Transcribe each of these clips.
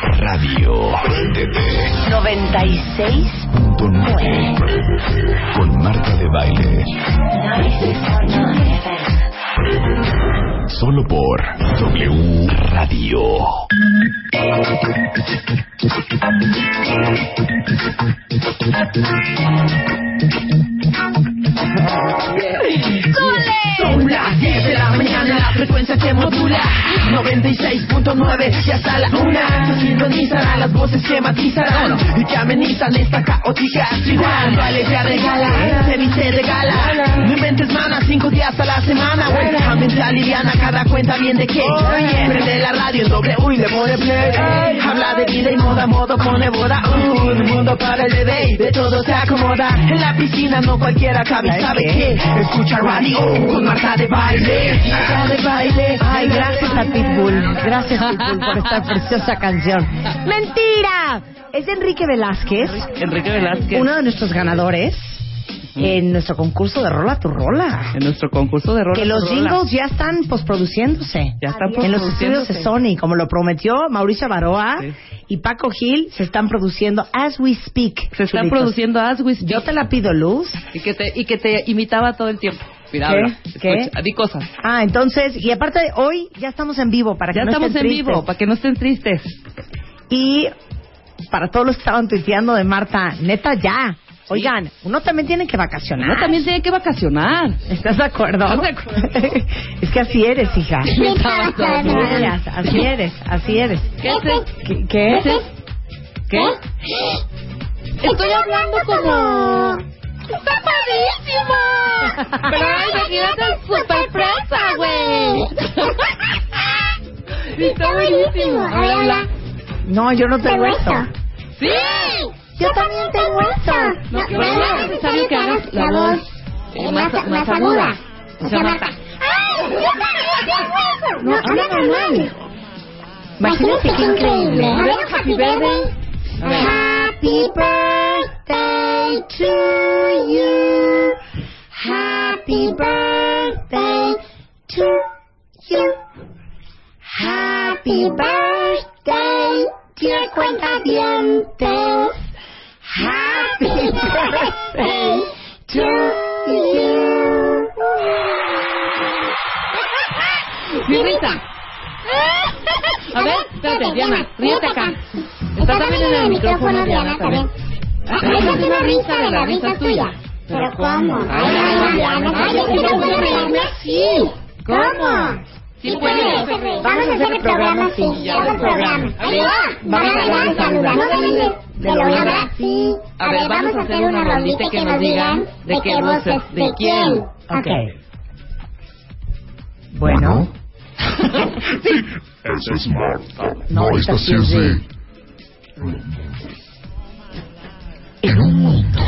Radio NTT 96.9 con Marta de Baile. 96.9 FM. Solo por W Radio. Son las 10 de la mañana, la frecuencia que modula. 96.9 y hasta la una Se sintonizarán las voces que matizarán. Y que amenizan esta caótica ciudad. Tu alegría de gala, se viste de gala. No inventes mana, cinco días a la semana Vuelta mente aliviana, cada cuenta bien de qué. Prende la radio en doble y le pone play. Habla de vida y moda, modo pone boda. El mundo para el bebé, de todo se acomoda. En la piscina no cualquiera cabe, ¿sabe qué? Escucha radio con Marta de baile Marta de baile Ay, gracias a Pitbull. Gracias, Pitbull, por esta preciosa canción. ¡Mentira! Es Enrique Velázquez, Enrique Velázquez, uno de nuestros ganadores en nuestro concurso de Rola tu Rola. en nuestro concurso de rola. Que los rola. jingles ya están posproduciéndose. Ya están En los estudios de. Sony, como lo prometió Mauricio Baroa Sí. y Paco Gil, se están produciendo as we speak. Se están chulitos. produciendo as we speak. Yo te la pido, Luz. y que te y que te imitaba todo el tiempo. Mira, ¿Qué? habla, ¿Qué? di cosas. Ah, entonces, y aparte hoy ya estamos en vivo para que Ya no estamos estén en tristes. vivo, para que no estén tristes. Y para todos los que estaban tuiteando de Marta, neta ya. Oigan, uno también tiene que vacacionar. Uno también tiene que vacacionar. ¿Estás de acuerdo? ¿Estás de acuerdo? es que así eres, hija. Así, eres, así eres. ¿Qué es esto? ¿Qué? qué? ¿Qué? Estoy hablando como... ¡Está padrísimo! Pero imagínate super fresa, güey. Está buenísimo. A ver, habla. No, yo no tengo esto. ¡Sí! Yo también tengo esto. No, pero no es necesario que hagas la voz eh, más, más aguda. O sea, Marta. ¡Ay! Yo también tengo eso. No, habla normal. Imagínate qué increíble. A ver, happy birthday. Happy birthday to you. Happy birthday to you. Happy birthday, dear cuentavientes. Happy birthday to you. Mi risa. A ver, espérate, Diana, ríete acá. Está también en el micrófono, Diana, también. Déjate una risa de la risa tuya. ¿Pero cómo? Ay, ay, Diana, ay, yo quiero reírme así. ¿Cómo? Sí puedes. Vamos a hacer el programa así, todo el programa. Ahí va. Vamos a Vayan saludando de de lo una. Sí. A ver, vamos a hacer una rolita y que nos digan de qué voz es de quién. Ok. Bueno. Esa es Marta. No, No, esta sí sí es de- de... En un mundo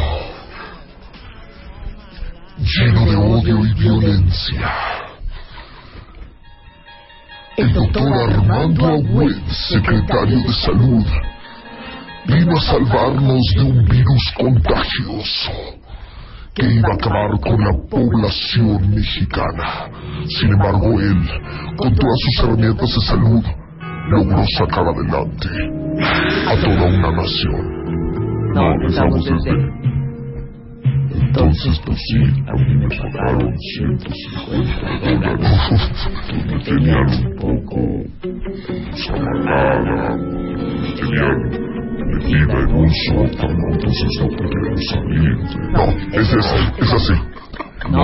lleno de odio y violencia, el doctor Armando Agüed, secretario de Salud, vino a salvarnos de un virus contagioso que iba a acabar con la población mexicana. Sin embargo, él, con todas sus herramientas de salud, logró sacar adelante a toda una nación. No, empezamos desde... Entonces, pues sí, a mí me pagaron 150 dólares. Me tenían un poco pues, amargada. Me tenían metida en un sótano, entonces no pudieron salir. No, es, es, es así. No.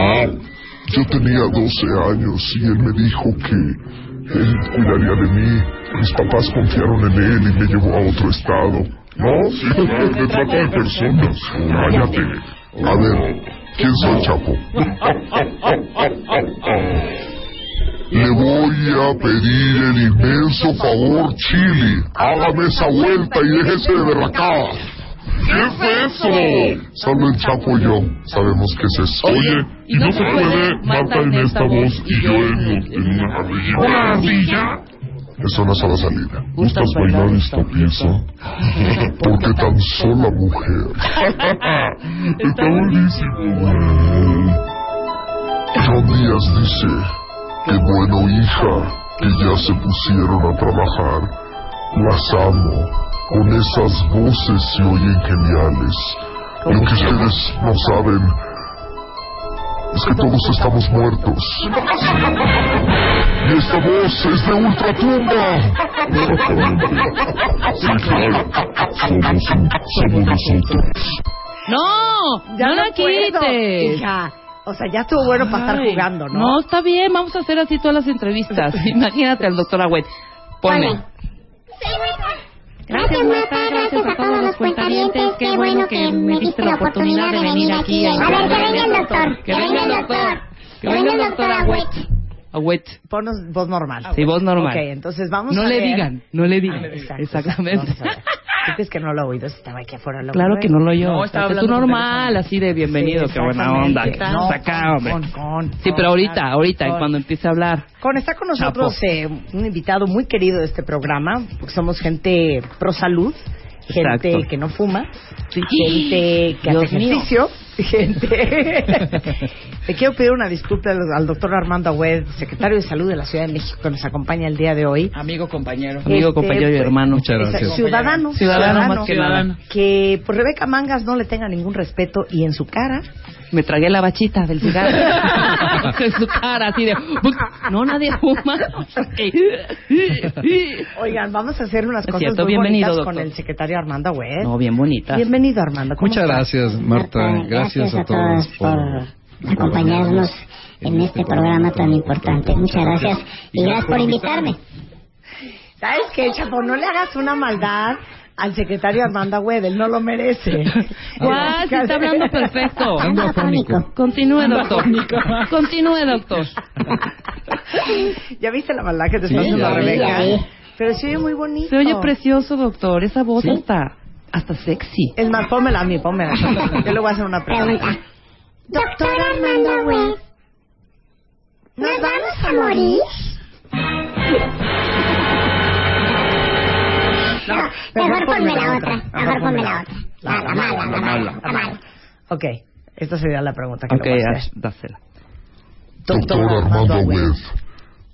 Yo tenía 12 años y él me dijo que él cuidaría de mí. Mis papás confiaron en él y me llevó a otro estado. No, sí, de trata de personas. Cállate. A ver, ¿quién soy, Chapo? Le voy a pedir el inmenso favor, Chili. Hágame esa vuelta y déjese de berracar. ¿Qué es eso? Solo el Chapo y yo sabemos qué es eso. Oye, y no se puede Marta en esta voz y yo en, en una ardilla. ¿Una ardilla? Es una sola salida. ¿Gustas bailar esta pieza? Porque tan sola mujer. Está buenísimo. John Díaz dice, qué bueno hija, que ya se pusieron a trabajar. Las amo. Con esas voces se oyen geniales. Lo que ustedes no saben es que todos estamos muertos. Y esta voz es de ultratumba. Sí, claro. Somos, somos nosotros. No, Ya no no la puedo, quites. hija. O sea, ya estuvo bueno para estar jugando, ¿no? No, está bien, vamos a hacer así todas las entrevistas. Imagínate al doctor Agüet. Ponme. Gracias, Marta. Gracias a todos los cuentavientes. Qué bueno que me diste la oportunidad de venir aquí. A ver, que venga el doctor. Que venga el doctor. Que venga el doctor Agüet. Agüet. Ponos voz normal. Sí, voz normal. Ok, entonces vamos No a le ver- digan, no le digan. Exacto, Exactamente. Ver. ¿Tú crees que no lo he oído? Si Estaba aquí afuera. ¿lo Claro que no lo oyó. No, O sea, estaba tú normal, así de bienvenido, Sí, qué buena onda. que No, acá, hombre. con, con, Sí, pero ahorita, ahorita, con. cuando empiece a hablar. Con está con nosotros eh, un invitado muy querido de este programa, porque somos gente pro salud, gente Exacto. que no fuma, Sí. gente que Dios hace mío. Gente. Le quiero pedir una disculpa al, al doctor Armando Agüed, secretario de Salud de la Ciudad de México, que nos acompaña el día de hoy. Amigo, compañero. Amigo, Este, compañero y pues, hermano. es Ciudadano, Ciudadano más que nada. Que por Rebeca Mangas no le tenga ningún respeto y en su cara Me tragué la bachita del cigarro. en su cara, así de. No, nadie fuma. Oigan, vamos a hacer unas cosas cierto, muy bienvenido, bonitas con el secretario Armando Agüed. no, bien bonita. Bienvenido, Armando. ¿Cómo Muchas estás? gracias, Marta. Gracias a todos por acompañarnos en este programa tan importante. Muchas gracias y gracias por invitarme. ¿Sabes qué, Chapo? No le hagas una maldad al secretario Armando él no lo merece. Guau, sí está hablando perfecto. Ando afónico. Continúe, doctor. Continúe, doctor. ¿Ya viste la maldad que te está Sí, haciendo Rebeca? Pero se oye muy bonito. Se oye precioso, doctor. Esa voz está hasta sexy. Es más, pónmela a mí, pónmela. Yo le voy a hacer una pregunta. Pregunta. Doctor Armando Agüed, ¿nos vamos a morir? No, mejor ponme la otra. Mejor ponme la otra. La, la mala, la mala, la mala. Ok, esta sería la pregunta que Ok, le voy a hacer. dásela. Doctor Armando Agüed,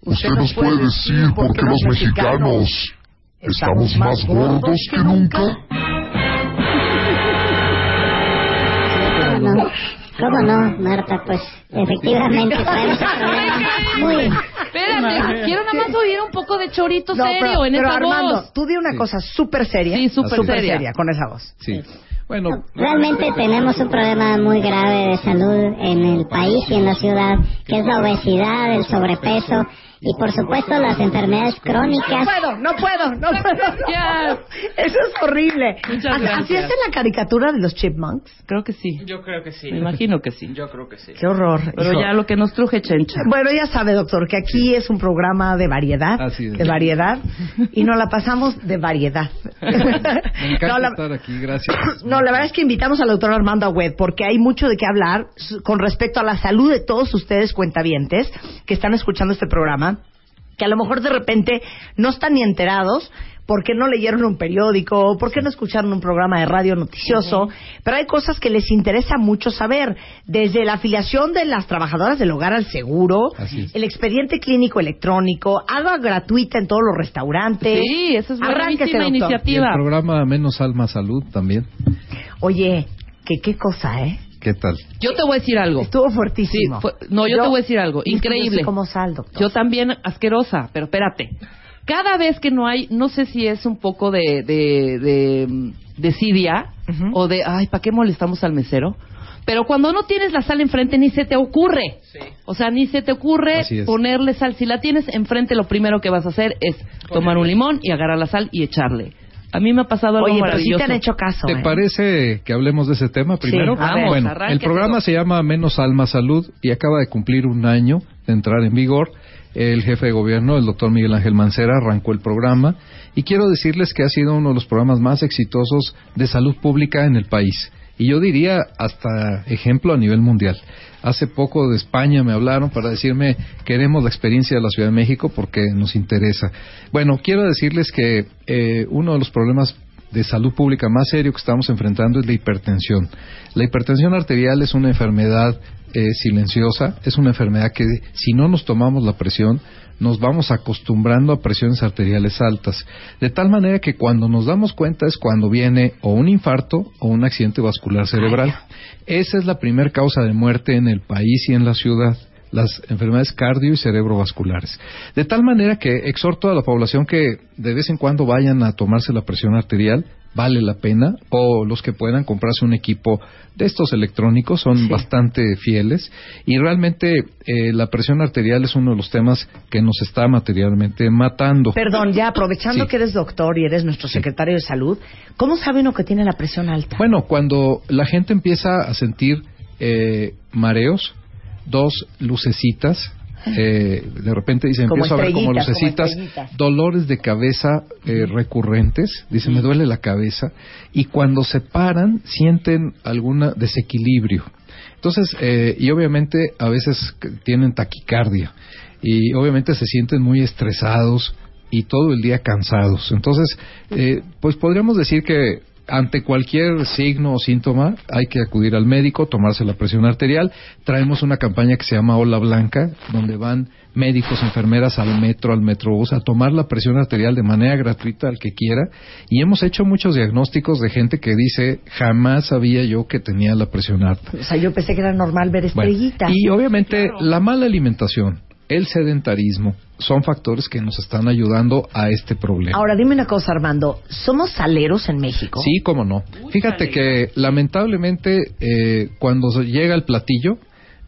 ¿usted nos puede decir por qué los mexicanos estamos más gordos que nunca? ¿Cómo no? ¿Cómo no, Marta? Pues efectivamente traemos un problema muy... Quiero nada más oír un poco de chorito No, serio pero, en pero esa Armando, voz. tú di una cosa súper seria. Sí, súper súper seria. seria con esa voz. Sí. Bueno, Realmente tenemos un problema muy grave de salud en el país y en la ciudad, que es la obesidad, el sobrepeso y por supuesto las enfermedades No crónicas. puedo, no puedo, no puedo. Eso es horrible. Muchas ¿Así- ¿Así gracias. hacen la caricatura de los chipmunks? Creo que sí. Yo creo que sí. Me imagino que sí. Yo creo que sí. Qué horror. Pero hijo. ya lo que nos truje, chencha. Bueno, ya sabe, doctor, que aquí es un programa de variedad, Así es. de variedad, y nos la pasamos de variedad. me encanta no, la, estar aquí, gracias. no, la verdad es que invitamos al doctor Armando Agüed porque hay mucho de qué hablar con respecto a la salud de todos ustedes cuentavientes que están escuchando este programa, que a lo mejor de repente no están ni enterados porque no leyeron un periódico, porque no escucharon un programa de radio noticioso, pero hay cosas que les interesa mucho saber, desde la afiliación de las trabajadoras del hogar al seguro, el expediente clínico electrónico, agua gratuita en todos los restaurantes. Sí, esa es buenísima doctor. Y el iniciativa. programa Menos Alma Salud también. Oye, que qué cosa, ¿eh? ¿Qué tal? Yo te voy a decir algo. Estuvo Sí, fuertísimo. fue- no, yo, te voy a decir algo. es que Increíble. soy como sal, doctor. Yo también asquerosa, pero espérate. cada vez que no hay, no sé si es un poco de, de, de, o de, ay, ¿para qué molestamos al mesero? Pero cuando no tienes la sal enfrente, ni se te ocurre. O sea, ni se te ocurre es. ponerle sal. Si la tienes enfrente, lo primero que vas a hacer es tomar un limón y agarrar la sal y echarle. A mí me ha pasado algo Oye, pero sí maravilloso. te han hecho caso, ¿Te ¿eh? parece que hablemos de ese tema primero? bueno, arránquete, el programa se llama Menos Alma Salud y acaba de cumplir un año de entrar en vigor. El jefe de gobierno, el doctor Miguel Ángel Mancera, arrancó el programa y quiero decirles que ha sido uno de los programas más exitosos de salud pública en el país. Y yo diría hasta ejemplo a nivel mundial. Hace poco de España me hablaron para decirme queremos la experiencia de la Ciudad de México porque nos interesa. Bueno, quiero decirles que eh, uno de los problemas de salud pública más serio que estamos enfrentando es la hipertensión. La hipertensión arterial es una enfermedad eh, silenciosa, es una enfermedad que si no nos tomamos la presión, nos vamos acostumbrando a presiones arteriales altas. De tal manera que cuando nos damos cuenta es cuando viene o un infarto o un accidente vascular cerebral. Esa es la primera causa de muerte en el país y en la ciudad las enfermedades cardio y cerebrovasculares. De tal manera que exhorto a la población que de vez en cuando vayan a tomarse la presión arterial, vale la pena, o los que puedan comprarse un equipo de estos electrónicos, son bastante fieles, y realmente eh, la presión arterial es uno de los temas que nos está materialmente matando. Perdón, ya aprovechando Sí. que eres doctor y eres nuestro secretario de salud, ¿cómo sabe uno que tiene la presión alta? Bueno, cuando la gente empieza a sentir eh, mareos, dos lucecitas, eh, de repente dice, Como empiezo a ver como lucecitas, dolores de cabeza eh, recurrentes, dice, me duele la cabeza, y cuando se paran sienten algún desequilibrio. Entonces, eh, y obviamente a veces tienen taquicardia, y obviamente se sienten muy estresados y todo el día cansados. Entonces, eh, pues podríamos decir que ante cualquier signo o síntoma hay que acudir al médico, tomarse la presión arterial. Traemos una campaña que se llama Ola Blanca, donde van médicos, enfermeras al metro, al metrobús, a tomar la presión arterial de manera gratuita al que quiera. Y hemos hecho muchos diagnósticos de gente que dice, jamás sabía yo que tenía la presión alta. O sea, yo pensé que era normal ver Bueno, estrellitas. y obviamente la mala alimentación, el sedentarismo, son factores que nos están ayudando a este problema. Ahora, dime una cosa, Armando. ¿Somos saleros en México? Sí, cómo no. Fíjate que lamentablemente eh, cuando llega el platillo,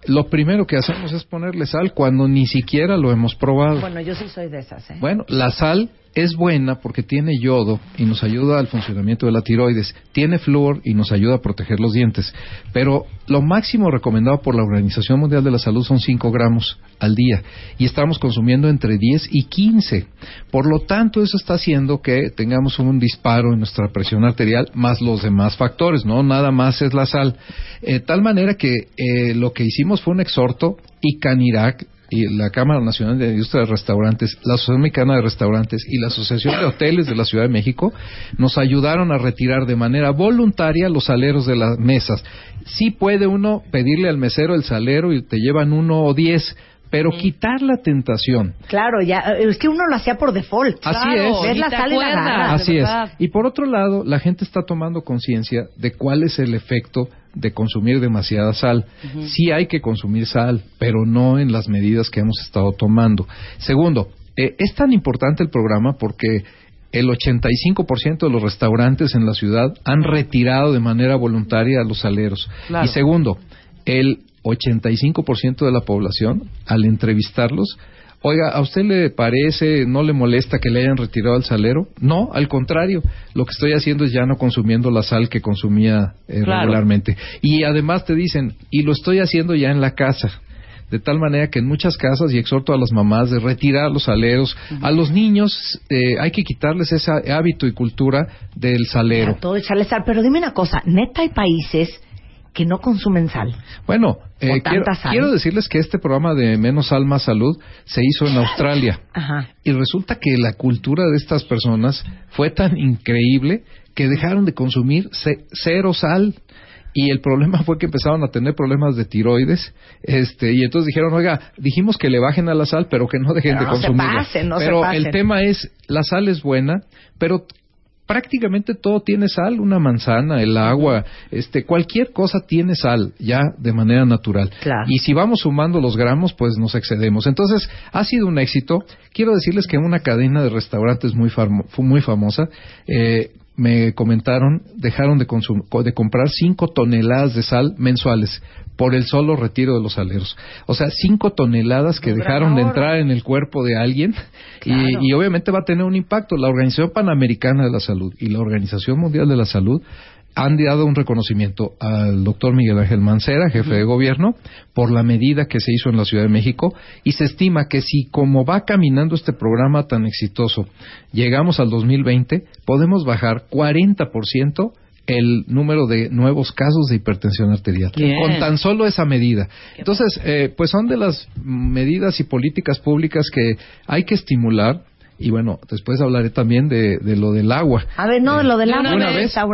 lo primero que hacemos es ponerle sal cuando ni siquiera lo hemos probado. Bueno, yo sí soy de esas, ¿eh? Bueno, la sal es buena porque tiene yodo y nos ayuda al funcionamiento de la tiroides, tiene flúor y nos ayuda a proteger los dientes, pero lo máximo recomendado por la Organización Mundial de la Salud son 5 gramos al día y estamos consumiendo entre 10 y 15. Por lo tanto, eso está haciendo que tengamos un disparo en nuestra presión arterial más los demás factores, no nada más es la sal. Eh, tal manera que eh, lo que hicimos fue un exhorto y Canirac y la Cámara Nacional de Industria de Restaurantes, la Asociación Mexicana de Restaurantes y la Asociación de Hoteles de la Ciudad de México nos ayudaron a retirar de manera voluntaria los saleros de las mesas. Sí puede uno pedirle al mesero el salero y te llevan uno o diez, pero quitar la tentación. Claro, ya, eh, es que uno lo hacía por default. Así Claro, es. Ni la sal y la agarras. Así es. Y por otro lado, la gente está tomando conciencia de cuál es el efecto de consumir demasiada sal. Sí hay que consumir sal, pero no en las medidas que hemos estado tomando. Segundo, eh, es tan importante el programa porque el 85% de los restaurantes en la ciudad han retirado de manera voluntaria a los saleros. Claro. Y segundo, el 85% de la población, al entrevistarlos, Oiga, ¿a usted le parece, no le molesta que le hayan retirado el salero? No, al contrario. Lo que estoy haciendo es ya no consumiendo la sal que consumía eh, Claro. regularmente. Y además te dicen, y lo estoy haciendo ya en la casa. De tal manera que en muchas casas, y exhorto a las mamás de retirar los saleros, a los niños eh, hay que quitarles ese hábito y cultura del salero. A todo echarle sal. Pero dime una cosa, neta hay países que no consumen sal. Bueno, eh, quiero, sal. quiero decirles que este programa de Menos Sal Más Salud se hizo en Australia. Ajá. Y resulta que la cultura de estas personas fue tan increíble que dejaron de consumir ce- cero sal. Y el problema fue que empezaron a tener problemas de tiroides. Este, y entonces dijeron, oiga, dijimos que le bajen a la sal, pero que no dejen Pero de no se consumirla. pasen, no se pero pasen. el tema es, la sal es buena, pero prácticamente todo tiene sal, una manzana, el agua, este, cualquier cosa tiene sal ya de manera natural. Y si vamos sumando los gramos, pues nos excedemos. Entonces, ha sido un éxito. Quiero decirles que una cadena de restaurantes muy, muy famosa, eh, me comentaron, dejaron de, de comprar 5 toneladas de sal mensuales por el solo retiro de los aleros. O sea, 5 toneladas que dejaron de entrar en el cuerpo de alguien y, y, obviamente va a tener un impacto. La Organización Panamericana de la Salud y la Organización Mundial de la Salud han dado un reconocimiento al doctor Miguel Ángel Mancera, jefe de gobierno, por la medida que se hizo en la Ciudad de México y se estima que si como va caminando este programa tan exitoso, llegamos al 2020, podemos bajar 40% el número de nuevos casos de hipertensión arterial con tan solo esa medida. Entonces, eh, pues son de las medidas y políticas públicas que hay que estimular y bueno, después hablaré también de, lo del agua. A ver, no, de lo del agua. Una vez, está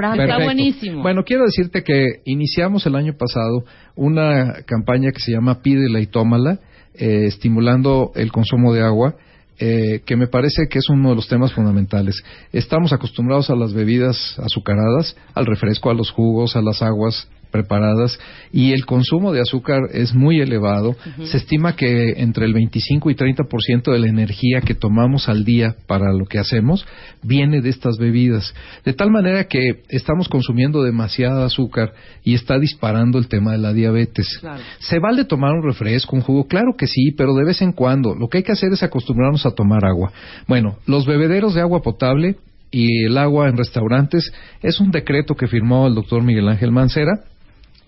buenísimo. Bueno, quiero decirte que iniciamos el año pasado una campaña que se llama Pídela y Tómala, eh, estimulando el consumo de agua. Eh, que me parece que es uno de los temas fundamentales. Estamos acostumbrados a las bebidas azucaradas, al refresco, a los jugos, a las aguas preparadas y el consumo de azúcar es muy elevado. Se estima que entre el 25 y 30% de la energía que tomamos al día para lo que hacemos viene de estas bebidas. De tal manera que estamos consumiendo demasiada azúcar y está disparando el tema de la diabetes. ¿Se vale tomar un refresco, un jugo? Claro que sí, pero de vez en cuando. Lo que hay que hacer es acostumbrarnos a tomar agua. Bueno, los bebederos de agua potable y el agua en restaurantes es un decreto que firmó el doctor Miguel Ángel Mancera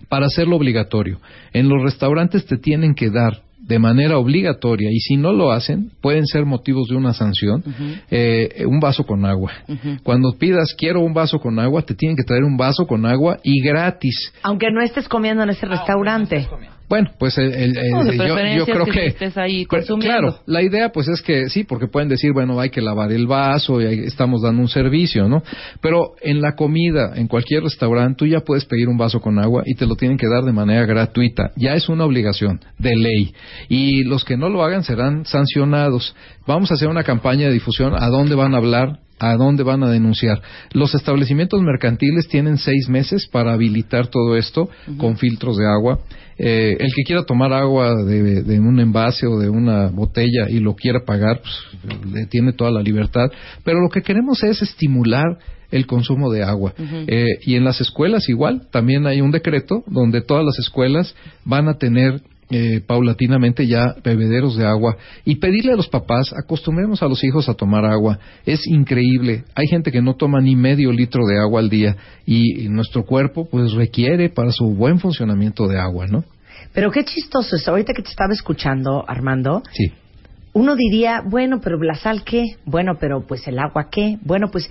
para hacerlo obligatorio. En los restaurantes te tienen que dar de manera obligatoria y si no lo hacen pueden ser motivos de una sanción eh, un vaso con agua. Cuando pidas quiero un vaso con agua te tienen que traer un vaso con agua y gratis. Aunque no estés comiendo en ese restaurante bueno, pues el, yo, creo que, ahí claro, la idea pues es que sí, porque pueden decir, bueno, hay que lavar el vaso y estamos dando un servicio, ¿no? Pero en la comida, en cualquier restaurante, tú ya puedes pedir un vaso con agua y te lo tienen que dar de manera gratuita. Ya es una obligación de ley. Y los que no lo hagan serán sancionados. Vamos a hacer una campaña de difusión a dónde van a hablar a dónde van a denunciar. Los establecimientos mercantiles tienen seis meses para habilitar todo esto con filtros de agua. Eh, el que quiera tomar agua de, un envase o de una botella y lo quiera pagar, pues, le tiene toda la libertad. Pero lo que queremos es estimular el consumo de agua. Eh, y en las escuelas igual, también hay un decreto donde todas las escuelas van a tener eh, paulatinamente ya bebederos de agua y pedirle a los papás, acostumbremos a los hijos a tomar agua. Es increíble. Hay gente que no toma ni medio litro de agua al día y, nuestro cuerpo pues requiere para su buen funcionamiento de agua, ¿no? Pero qué chistoso es. Ahorita que te estaba escuchando, Armando. Sí. Uno diría, bueno, pero la sal qué? Bueno, pero pues el agua qué? Bueno, pues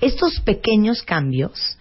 estos pequeños cambios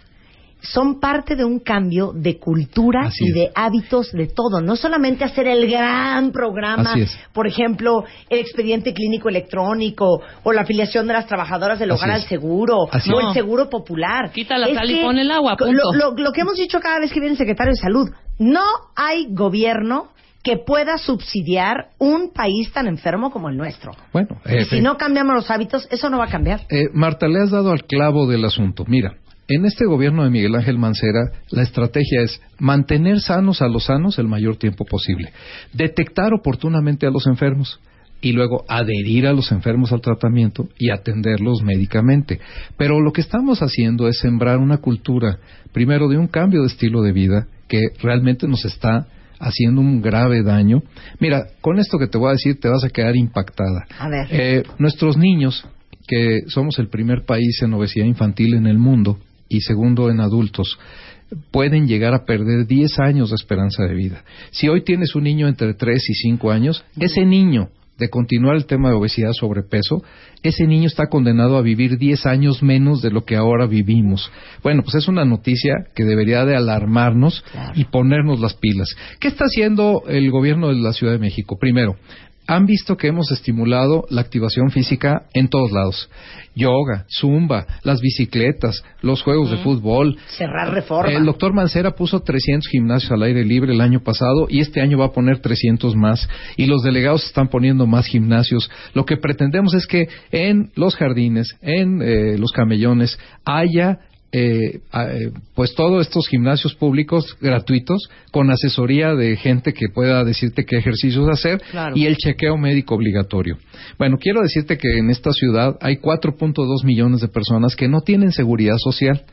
son parte de un cambio de cultura y de hábitos de todo. No solamente hacer el gran programa, por ejemplo, el expediente clínico electrónico o la afiliación de las trabajadoras del hogar al seguro o el seguro popular. Quita la sal y pon el agua. Lo, lo que hemos dicho cada vez que viene el secretario de salud, no hay gobierno que pueda subsidiar un país tan enfermo como el nuestro. Bueno, y si no cambiamos los hábitos, eso no va a cambiar. Eh, Marta, le has dado al clavo del asunto. Mira, en este gobierno de Miguel Ángel Mancera, la estrategia es mantener sanos a los sanos el mayor tiempo posible, detectar oportunamente a los enfermos y luego adherir a los enfermos al tratamiento y atenderlos médicamente. Pero lo que estamos haciendo es sembrar una cultura, primero, de un cambio de estilo de vida que realmente nos está haciendo un grave daño. Mira, con esto que te voy a decir te vas a quedar impactada. A ver. Eh, nuestros niños, que somos el primer país en obesidad infantil en el mundo, y segundo en adultos pueden llegar a perder 10 años de esperanza de vida. Si hoy tienes un niño entre 3 y 5 años, ese niño, de continuar el tema de obesidad, sobrepeso, ese niño está condenado a vivir 10 años menos de lo que ahora vivimos. Bueno, pues es una noticia que debería de alarmarnos y ponernos las pilas. ¿Qué está haciendo el gobierno de la Ciudad de México? Primero, han visto que hemos estimulado la activación física en todos lados. Yoga, zumba, las bicicletas, los juegos de fútbol. Cerrar reforma. El doctor Mancera puso 300 gimnasios al aire libre el año pasado y este año va a poner 300 más. Y los delegados están poniendo más gimnasios. Lo que pretendemos es que en los jardines, en eh, los camellones, haya eh, eh, pues todos estos gimnasios públicos gratuitos con asesoría de gente que pueda decirte qué ejercicios hacer y el chequeo médico obligatorio. Bueno, quiero decirte que en esta ciudad hay 4.2 millones de personas que no tienen seguridad social,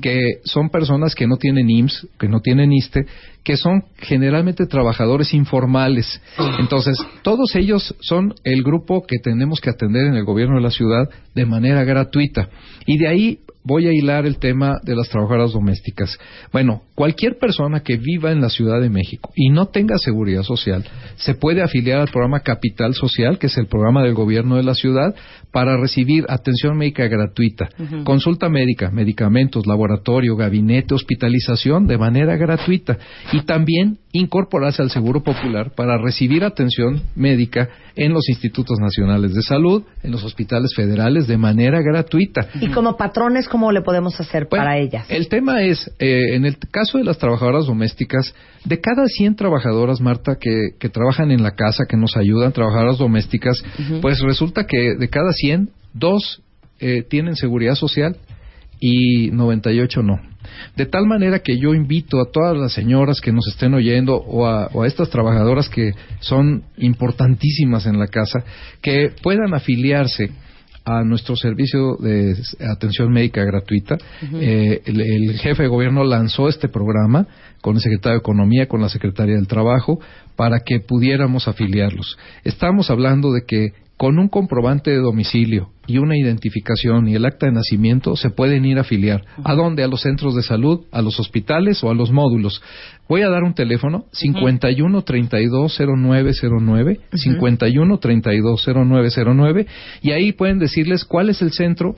que son personas que no tienen IMSS, que no tienen ISTE, que son generalmente trabajadores informales. Entonces, todos ellos son el grupo que tenemos que atender en el gobierno de la ciudad de manera gratuita. Y de ahí voy a hilar el tema de las trabajadoras domésticas. Bueno, cualquier persona que viva en la Ciudad de México y no tenga seguridad social se puede afiliar al programa Capital Social, que es el programa del gobierno de la ciudad, para recibir atención médica gratuita, consulta médica, medicamentos, laboratorio, gabinete, hospitalización de manera gratuita y también incorporarse al Seguro Popular para recibir atención médica en los institutos nacionales de salud, en los hospitales federales de manera gratuita. Y como patrones, ¿cómo le podemos hacer para ellas? El tema es, eh, en el caso de las trabajadoras domésticas, de cada 100 trabajadoras, Marta, que, que trabajan en la casa, que nos ayudan, trabajadoras domésticas, pues resulta que de cada 100, dos eh, tienen seguridad social y 98 no. De tal manera que yo invito a todas las señoras que nos estén oyendo o a, estas trabajadoras que son importantísimas en la casa, que puedan afiliarse a nuestro servicio de atención médica gratuita. Eh, el, jefe de gobierno lanzó este programa con el secretario de Economía, con la secretaria del Trabajo, para que pudiéramos afiliarlos. Estamos hablando de que con un comprobante de domicilio y una identificación y el acta de nacimiento se pueden ir a afiliar. ¿A dónde? A los centros de salud, a los hospitales o a los módulos. Voy a dar un teléfono, 51 32 0909, 51 32 0909, y ahí pueden decirles cuál es el centro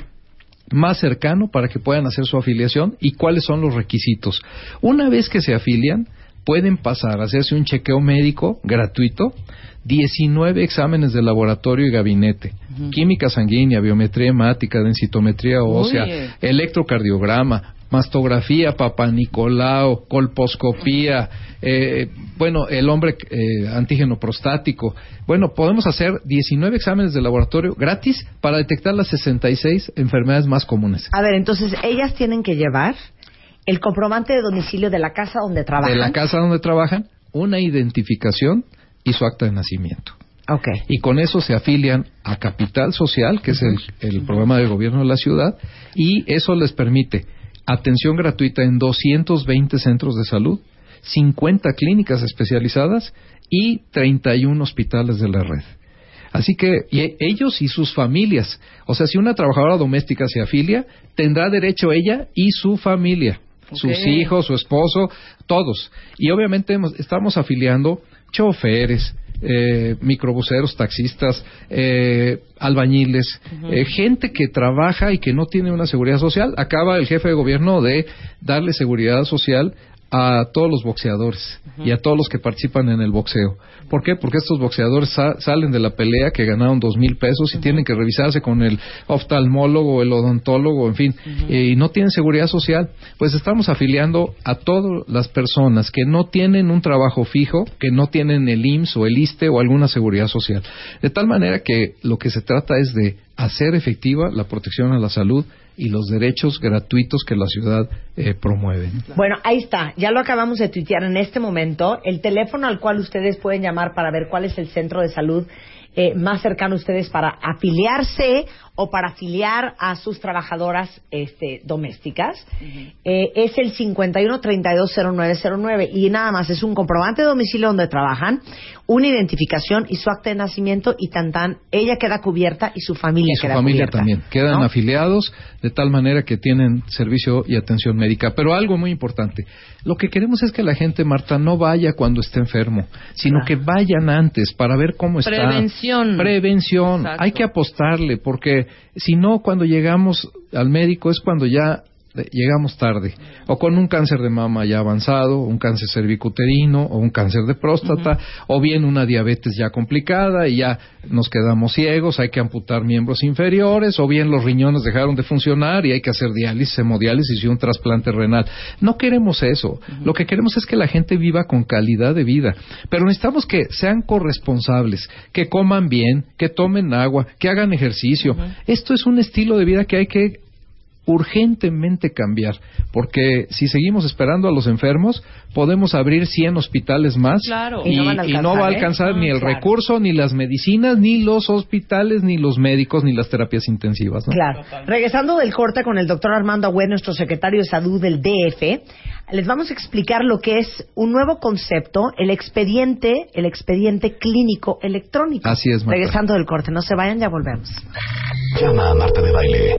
más cercano para que puedan hacer su afiliación y cuáles son los requisitos. Una vez que se afilian, pueden pasar a hacerse un chequeo médico gratuito 19 exámenes de laboratorio y gabinete, química sanguínea, biometría hemática, densitometría ósea, electrocardiograma, mastografía, papanicolao, colposcopía, eh, bueno, el hombre eh, antígeno prostático. Bueno, podemos hacer 19 exámenes de laboratorio gratis para detectar las 66 enfermedades más comunes. A ver, entonces ellas tienen que llevar el comprobante de domicilio de la casa donde trabajan. De la casa donde trabajan, una identificación y su acta de nacimiento. Okay. Y con eso se afilian a Capital Social, que es el, programa del gobierno de la ciudad, y eso les permite atención gratuita en 220 centros de salud, 50 clínicas especializadas y 31 hospitales de la red. Así que ellos y sus familias, o sea, si una trabajadora doméstica se afilia, tendrá derecho ella y su familia, sus hijos, su esposo, todos. Y obviamente estamos afiliando choferes, eh, microbuseros, taxistas, eh, albañiles, eh, gente que trabaja y que no tiene una seguridad social. Acaba el jefe de gobierno de darle seguridad social a todos los boxeadores y a todos los que participan en el boxeo. ¿Por qué? Porque estos boxeadores salen de la pelea que ganaron dos mil pesos y tienen que revisarse con el oftalmólogo, el odontólogo, en fin, y no tienen seguridad social. Pues estamos afiliando a todas las personas que no tienen un trabajo fijo, que no tienen el IMSS o el ISTE o alguna seguridad social. De tal manera que lo que se trata es de hacer efectiva la protección a la salud y los derechos gratuitos que la ciudad eh, promueve. Bueno, ahí está, ya lo acabamos de tuitear en este momento. El teléfono al cual ustedes pueden llamar para ver cuál es el centro de salud eh, más cercano a ustedes para afiliarse o para afiliar a sus trabajadoras este, domésticas eh, es el 51320909 y nada más es un comprobante de domicilio donde trabajan, una identificación y su acta de nacimiento y tan tan ella queda cubierta y su familia y su familia también quedan afiliados de tal manera que tienen servicio y atención médica. Pero algo muy importante, lo que queremos es que la gente Marta no vaya cuando esté enfermo, sino que vayan antes para ver cómo está. Prevención. Prevención. Hay que apostarle porque si no, cuando llegamos al médico es cuando ya llegamos tarde, o con un cáncer de mama ya avanzado, un cáncer cervicuterino, o un cáncer de próstata, o bien una diabetes ya complicada y ya nos quedamos ciegos, hay que amputar miembros inferiores, o bien los riñones dejaron de funcionar y hay que hacer diálisis, hemodiálisis y un trasplante renal. No queremos eso. Lo que queremos es que la gente viva con calidad de vida. Pero necesitamos que sean corresponsables, que coman bien, que tomen agua, que hagan ejercicio. Esto es un estilo de vida que hay que urgentemente cambiar, porque si seguimos esperando a los enfermos, podemos abrir 100 hospitales más y, no, va a alcanzar ¿eh? ni el Claro. recurso, ni las medicinas, ni los hospitales, ni los médicos, ni las terapias intensivas. ¿no? Claro. Regresando del corte con el doctor Armando Agüed, nuestro secretario de salud del DF, les vamos a explicar lo que es un nuevo concepto, el expediente, el expediente clínico electrónico. Así es, Marta. Regresando del corte, no se vayan, ya volvemos. Llama a Marta de Baile.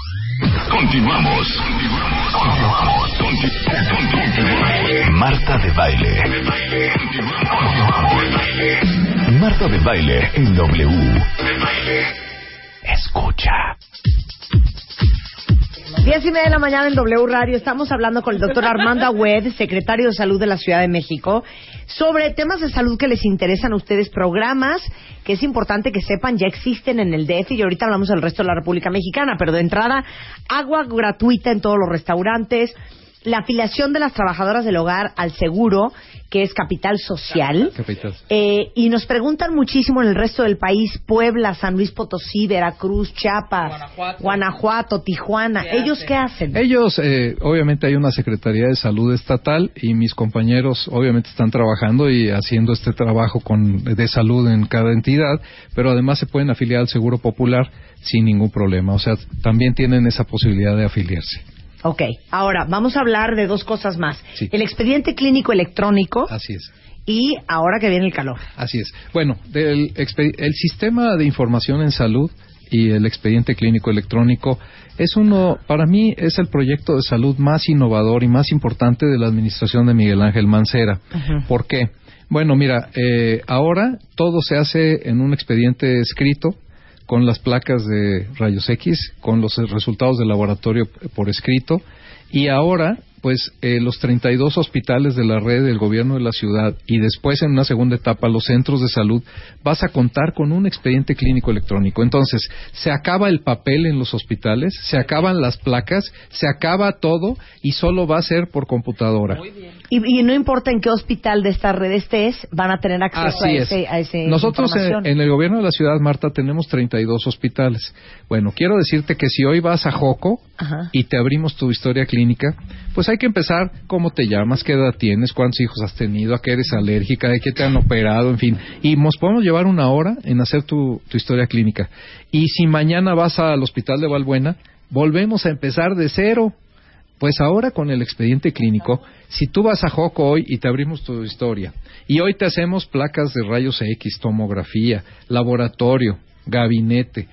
Continuamos. Marta de Baile. Marta de Baile en W. Escucha. Diez y media de la mañana en W Radio. Estamos hablando con el doctor Armando Agüed, secretario de Salud de la Ciudad de México, sobre temas de salud que les interesan a ustedes, programas que es importante que sepan ya existen en el DF y ahorita hablamos del resto de la República Mexicana, pero de entrada, agua gratuita en todos los restaurantes, la afiliación de las trabajadoras del hogar al seguro, que es capital social. Capital. Eh, y nos preguntan muchísimo en el resto del país, Puebla, San Luis Potosí, Veracruz, Chiapas, Guanajuato, Tijuana. ¿Ellos qué hacen? Ellos, eh, obviamente hay una Secretaría de Salud estatal y mis compañeros obviamente están trabajando y haciendo este trabajo con, de salud en cada entidad, pero además se pueden afiliar al Seguro Popular sin ningún problema. O sea, también tienen esa posibilidad de afiliarse. Ok, ahora vamos a hablar de dos cosas más. Sí. El expediente clínico electrónico Así es. y ahora que viene el calor. Así es. Bueno, del expe- el sistema de información en salud y el expediente clínico electrónico es uno, para mí, es el proyecto de salud más innovador y más importante de la administración de Miguel Ángel Mancera. ¿Por qué? Bueno, mira, eh, ahora todo se hace en un expediente escrito con las placas de rayos X, con los resultados del laboratorio por escrito y ahora pues eh, los 32 hospitales de la red del gobierno de la ciudad y después en una segunda etapa los centros de salud vas a contar con un expediente clínico electrónico. Entonces, se acaba el papel en los hospitales, se acaban las placas, se acaba todo y solo va a ser por computadora. Y, y no importa en qué hospital de esta red estés, van a tener acceso a ese, es. a ese Nosotros en, información. en el gobierno de la ciudad, Marta, tenemos 32 hospitales. Bueno, quiero decirte que si hoy vas a Joco Ajá. y te abrimos tu historia clínica, pues hay que empezar cómo te llamas, qué edad tienes, cuántos hijos has tenido, a qué eres alérgica, de qué te han operado, en fin. Y nos podemos llevar una hora en hacer tu, tu historia clínica. Y si mañana vas al hospital de Valbuena, volvemos a empezar de cero. Pues ahora con el expediente clínico, si tú vas a Joco hoy y te abrimos tu historia, y hoy te hacemos placas de rayos X, tomografía, laboratorio, gabinete,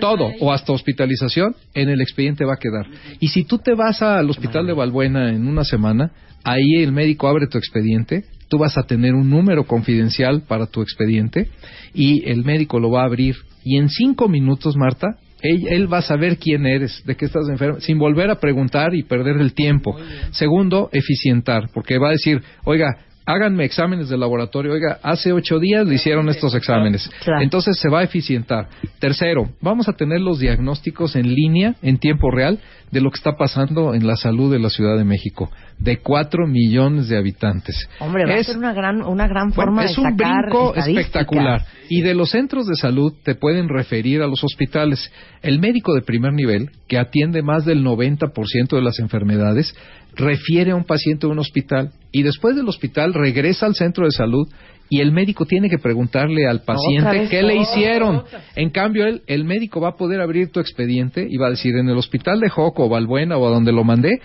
todo, o hasta hospitalización, en el expediente va a quedar. Y si tú te vas al hospital de Valbuena en una semana, ahí el médico abre tu expediente, tú vas a tener un número confidencial para tu expediente y el médico lo va a abrir. Y en cinco minutos, Marta, él, él va a saber quién eres, de qué estás enfermo, sin volver a preguntar y perder el tiempo. Segundo, eficientar, porque va a decir, oiga, háganme exámenes de laboratorio, oiga, hace ocho días le hicieron estos exámenes. Claro. Entonces se va a eficientar. Tercero, vamos a tener los diagnósticos en línea, en tiempo real, de lo que está pasando en la salud de la Ciudad de México, de cuatro millones de habitantes. Hombre, va a Es- ser una gran, una gran bueno, forma es de un sacar brinco espectacular. Y de los centros de salud te pueden referir a los hospitales. El médico de primer nivel, que atiende más del 90% de las enfermedades, refiere a un paciente a un hospital y después del hospital regresa al centro de salud y el médico tiene que preguntarle al paciente qué le hicieron. En cambio, él, el médico va a poder abrir tu expediente y va a decir, en el hospital de Joco o Valbuena o a donde lo mandé,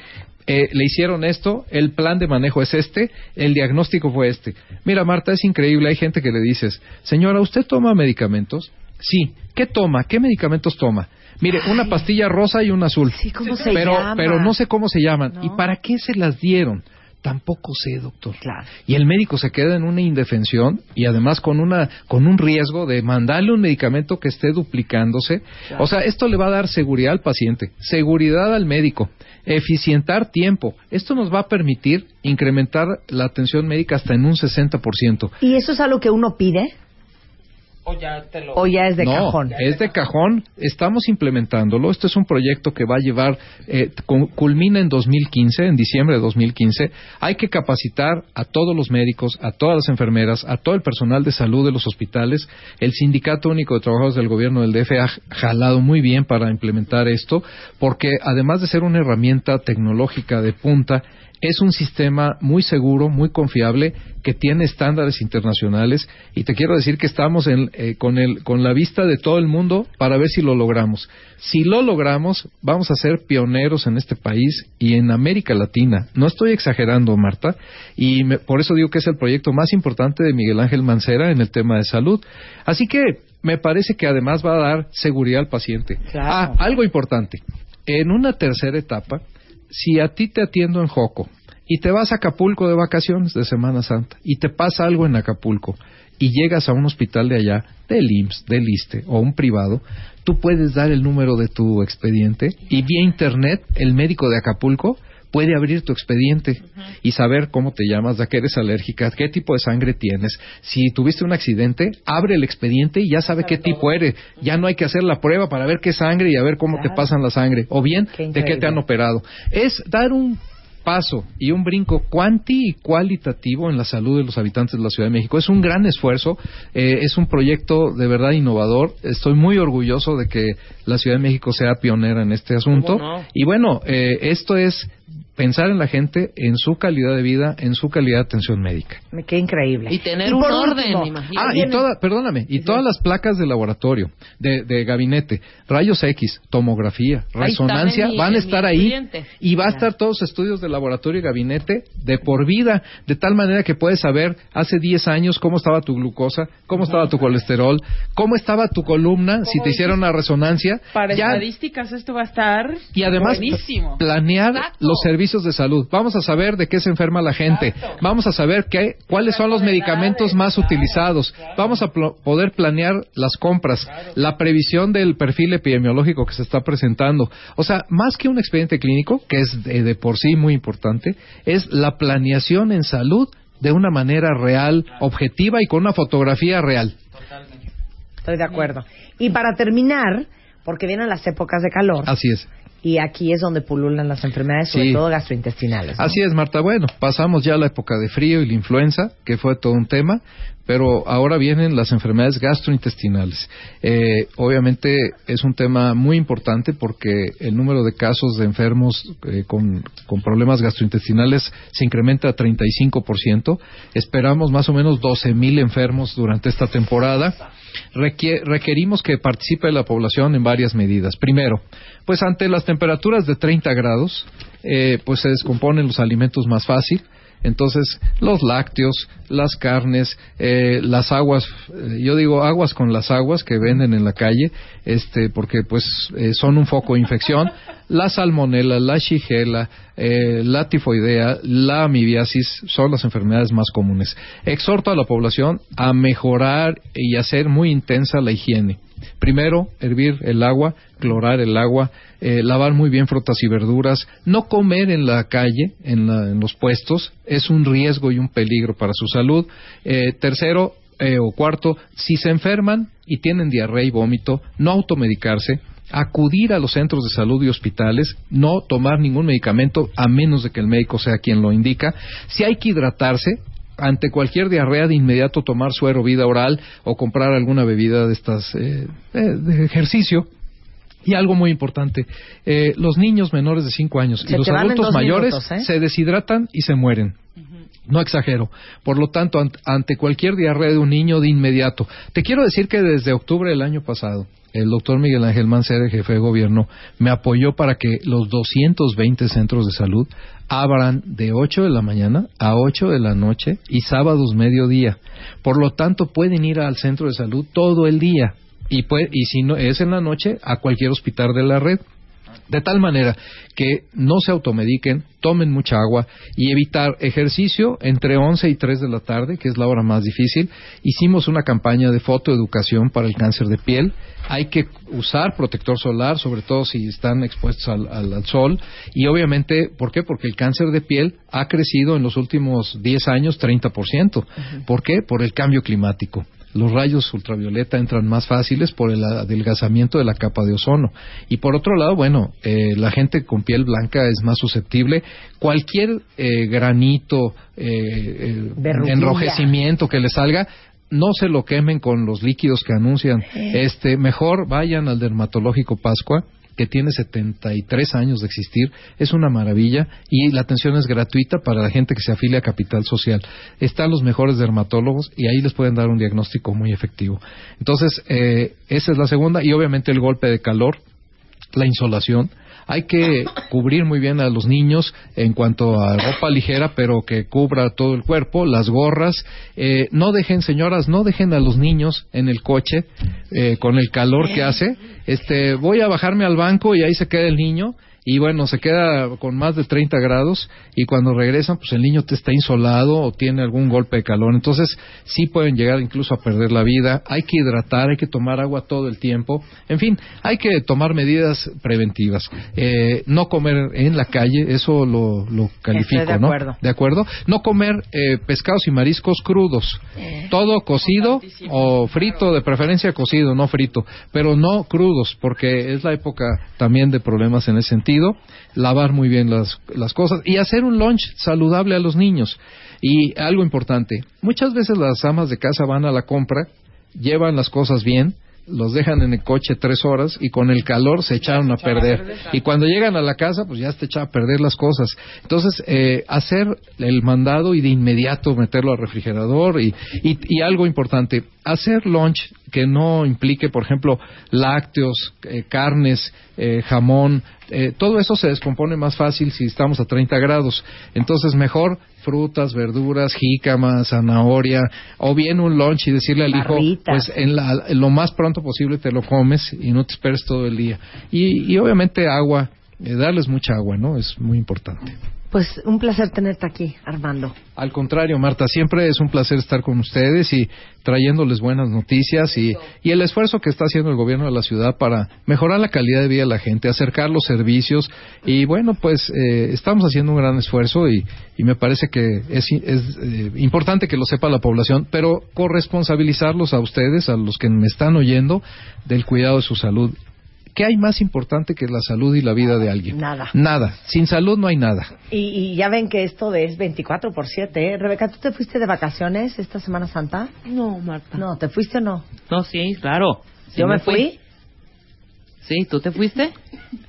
eh, le hicieron esto, el plan de manejo es este, el diagnóstico fue este. Mira, Marta, es increíble, hay gente que le dices, señora, ¿usted toma medicamentos? Sí. ¿Qué toma? ¿Qué medicamentos toma? Mire, una pastilla rosa y una azul. Sí, ¿cómo se pero, llama? pero no sé cómo se llaman. ¿Y para qué se las dieron? Tampoco sé, doctor. Y el médico se queda en una indefensión y además con una con un riesgo de mandarle un medicamento que esté duplicándose. Claro. O sea, esto le va a dar seguridad al paciente, seguridad al médico, eficientar tiempo. Esto nos va a permitir incrementar la atención médica hasta en un 60%. ¿Y eso es algo que uno pide? O ya te lo... ¿O ya es de no, cajón? es de cajón. Estamos implementándolo. Este es un proyecto que va a llevar, eh, cu- culmina en 2015, en diciembre de 2015. Hay que capacitar a todos los médicos, a todas las enfermeras, a todo el personal de salud de los hospitales. El Sindicato Único de Trabajadores del Gobierno del DF ha jalado muy bien para implementar esto, porque además de ser una herramienta tecnológica de punta, es un sistema muy seguro, muy confiable, que tiene estándares internacionales y te quiero decir que estamos en, eh, con, el, con la vista de todo el mundo para ver si lo logramos. Si lo logramos, vamos a ser pioneros en este país y en América Latina. No estoy exagerando, Marta, y me- por eso digo que es el proyecto más importante de Miguel Ángel Mancera en el tema de salud. Así que me parece que además va a dar seguridad al paciente. Claro. Ah, algo importante. En una tercera etapa, si a ti te atiendo en Joco y te vas a Acapulco de vacaciones de Semana Santa y te pasa algo en Acapulco y llegas a un hospital de allá, del IMSS, del ISTE o un privado, tú puedes dar el número de tu expediente y vía internet el médico de Acapulco puede abrir tu expediente y saber cómo te llamas, a qué eres alérgica, qué tipo de sangre tienes. Si tuviste un accidente, abre el expediente y ya sabe qué tipo eres. Ya no hay que hacer la prueba para ver qué sangre y a ver cómo te pasan la sangre. O bien, Qué de qué te han operado. Es dar un paso y un brinco cuanti y cualitativo en la salud de los habitantes de la Ciudad de México. Es un gran esfuerzo, eh, es un proyecto de verdad innovador. Estoy muy orgulloso de que la Ciudad de México sea pionera en este asunto. Y bueno, eh, esto es pensar en la gente, en su calidad de vida, en su calidad de atención médica. Me queda increíble. Y tener Y un orden, último, imagínate. Ah, y toda, perdóname, y todas las placas de laboratorio, de, de gabinete, rayos X, tomografía, Ahí resonancia, mi- van a estar ahí y va a estar todos los estudios de laboratorio y gabinete de por vida, de tal manera que puedes saber hace 10 años cómo estaba tu glucosa, cómo estaba tu colesterol, cómo estaba tu columna, si te hicieron una resonancia, Para ya estadísticas esto va a estar y además buenísimo. planear los servicios de salud. Vamos a saber de qué se enferma la gente. Vamos a saber qué, cuáles son los medicamentos más utilizados. Vamos a poder planear las compras, la previsión del perfil epidemiológico que se está presentando. O sea, más que un expediente clínico, que es de, de por sí muy importante, es la planeación en salud de una manera real, objetiva y con una fotografía real. Estoy de acuerdo. Y para terminar, porque vienen las épocas de calor, Así es. Y aquí es donde pululan las enfermedades, sobre Sí. todo gastrointestinales. ¿no? Así es, Marta. Bueno, pasamos ya la época de frío y la influenza, que fue todo un tema, pero ahora vienen las enfermedades gastrointestinales. Eh, obviamente es un tema muy importante porque el número de casos de enfermos eh, con, problemas gastrointestinales se incrementa a 35%. Esperamos más o menos 12.000 enfermos durante esta temporada. Requie- requerimos que participe la población en varias medidas. Primero, pues ante las temperaturas de 30 grados, eh, pues se descomponen los alimentos más fácil. Entonces, los lácteos, las carnes, eh, las aguas, eh, yo digo aguas con las aguas que venden en la calle, este, porque pues eh, son un foco de infección. La salmonela, la shigella, eh, la tifoidea, la amibiasis son las enfermedades más comunes. Exhorto a la población a mejorar y hacer muy intensa la higiene. Primero, hervir el agua, clorar el agua, eh, lavar muy bien frutas y verduras, no comer en la calle, en, la- los puestos, es un riesgo y un peligro para su salud. Eh, tercero eh, o cuarto, si se enferman y tienen diarrea y vómito, no automedicarse, acudir a los centros de salud y hospitales, no tomar ningún medicamento a menos de que el médico sea quien lo indica. Si hay que hidratarse, ante cualquier diarrea de inmediato tomar suero vida oral o comprar alguna bebida de estas eh, eh, de ejercicio Y algo muy importante, eh, los niños menores de 5 años y los adultos mayores ¿eh? se deshidratan y se mueren. No exagero. Por lo tanto, ante cualquier diarrea de un niño de inmediato. Te quiero decir que desde octubre del año pasado, el doctor Miguel Ángel Mancera, jefe de gobierno, me apoyó para que los 220 centros de salud abran de 8 de la mañana a 8 de la noche y sábados mediodía. Por lo tanto, pueden ir al centro de salud todo el día y, y si no es en la noche, a cualquier hospital de la red. De tal manera que no se automediquen, tomen mucha agua y evitar ejercicio entre 11 y 3 de la tarde, que es la hora más difícil. Hicimos una campaña de fotoeducación para el cáncer de piel. Hay que usar protector solar, sobre todo si están expuestos al, sol. Y obviamente, ¿por qué? Porque el cáncer de piel ha crecido en los últimos 10 años 30%. ¿Por qué? Por el cambio climático los rayos ultravioleta entran más fáciles por el adelgazamiento de la capa de ozono. Y por otro lado, bueno, eh, la gente con piel blanca es más susceptible. Cualquier eh, granito, eh, enrojecimiento que le salga, no se lo quemen con los líquidos que anuncian. Este, mejor vayan al dermatológico Pascua que tiene 73 años de existir, es una maravilla y la atención es gratuita para la gente que se afilia a Capital Social. Están los mejores dermatólogos y ahí les pueden dar un diagnóstico muy efectivo. Entonces, eh, esa es la segunda y obviamente el golpe de calor, la insolación, hay que cubrir muy bien a los niños en cuanto a ropa ligera, pero que cubra todo el cuerpo, las gorras. Eh, no dejen, señoras, no dejen a los niños en el coche eh, con el calor que hace. Este, voy a bajarme al banco y ahí se queda el niño y bueno, se queda con más de 30 grados y cuando regresan, pues el niño te está insolado o tiene algún golpe de calor. Entonces, sí pueden llegar incluso a perder la vida. Hay que hidratar, hay que tomar agua todo el tiempo. En fin, hay que tomar medidas preventivas. Eh, no comer en la calle, eso lo, lo califico, de ¿no? Acuerdo. De acuerdo. No comer eh, pescados y mariscos crudos. Eh, todo cocido o frito, de preferencia cocido, no frito, pero no crudos, porque es la época también de problemas en ese sentido lavar muy bien las, las cosas y hacer un lunch saludable a los niños. Y algo importante, muchas veces las amas de casa van a la compra, llevan las cosas bien, los dejan en el coche tres horas y con el calor se echaron a perder. Y cuando llegan a la casa, pues ya se echa a perder las cosas. Entonces, eh, hacer el mandado y de inmediato meterlo al refrigerador y, y, algo importante, hacer lunch que no implique, por ejemplo, lácteos, eh, carnes, eh, jamón, todo eso se descompone más fácil si estamos a 30 grados. Entonces, mejor frutas, verduras, jícama, zanahoria, o bien un lunch y decirle al hijo, pues en, lo más pronto posible te lo comes y no te esperes todo el día. Y, y obviamente agua, eh, darles mucha agua, ¿no? Es muy importante. Pues un placer tenerte aquí, Armando. Al contrario, Marta, siempre es un placer estar con ustedes y trayéndoles buenas noticias y, y, el esfuerzo que está haciendo el gobierno de la ciudad para mejorar la calidad de vida de la gente, acercar los servicios y bueno, pues eh, estamos haciendo un gran esfuerzo y, y me parece que es, es eh, importante que lo sepa la población, pero corresponsabilizarlos a ustedes, a los que me están oyendo, del cuidado de su salud ¿Qué hay más importante que la salud y la vida de alguien? Nada. Nada. Sin salud no hay nada. Y, ya ven que esto es 24 por 7. ¿eh? Rebeca, ¿tú te fuiste de vacaciones esta Semana Santa? No, Marta. No, ¿te fuiste o no? No, sí, claro. ¿Yo me, fui? Sí, ¿tú te fuiste?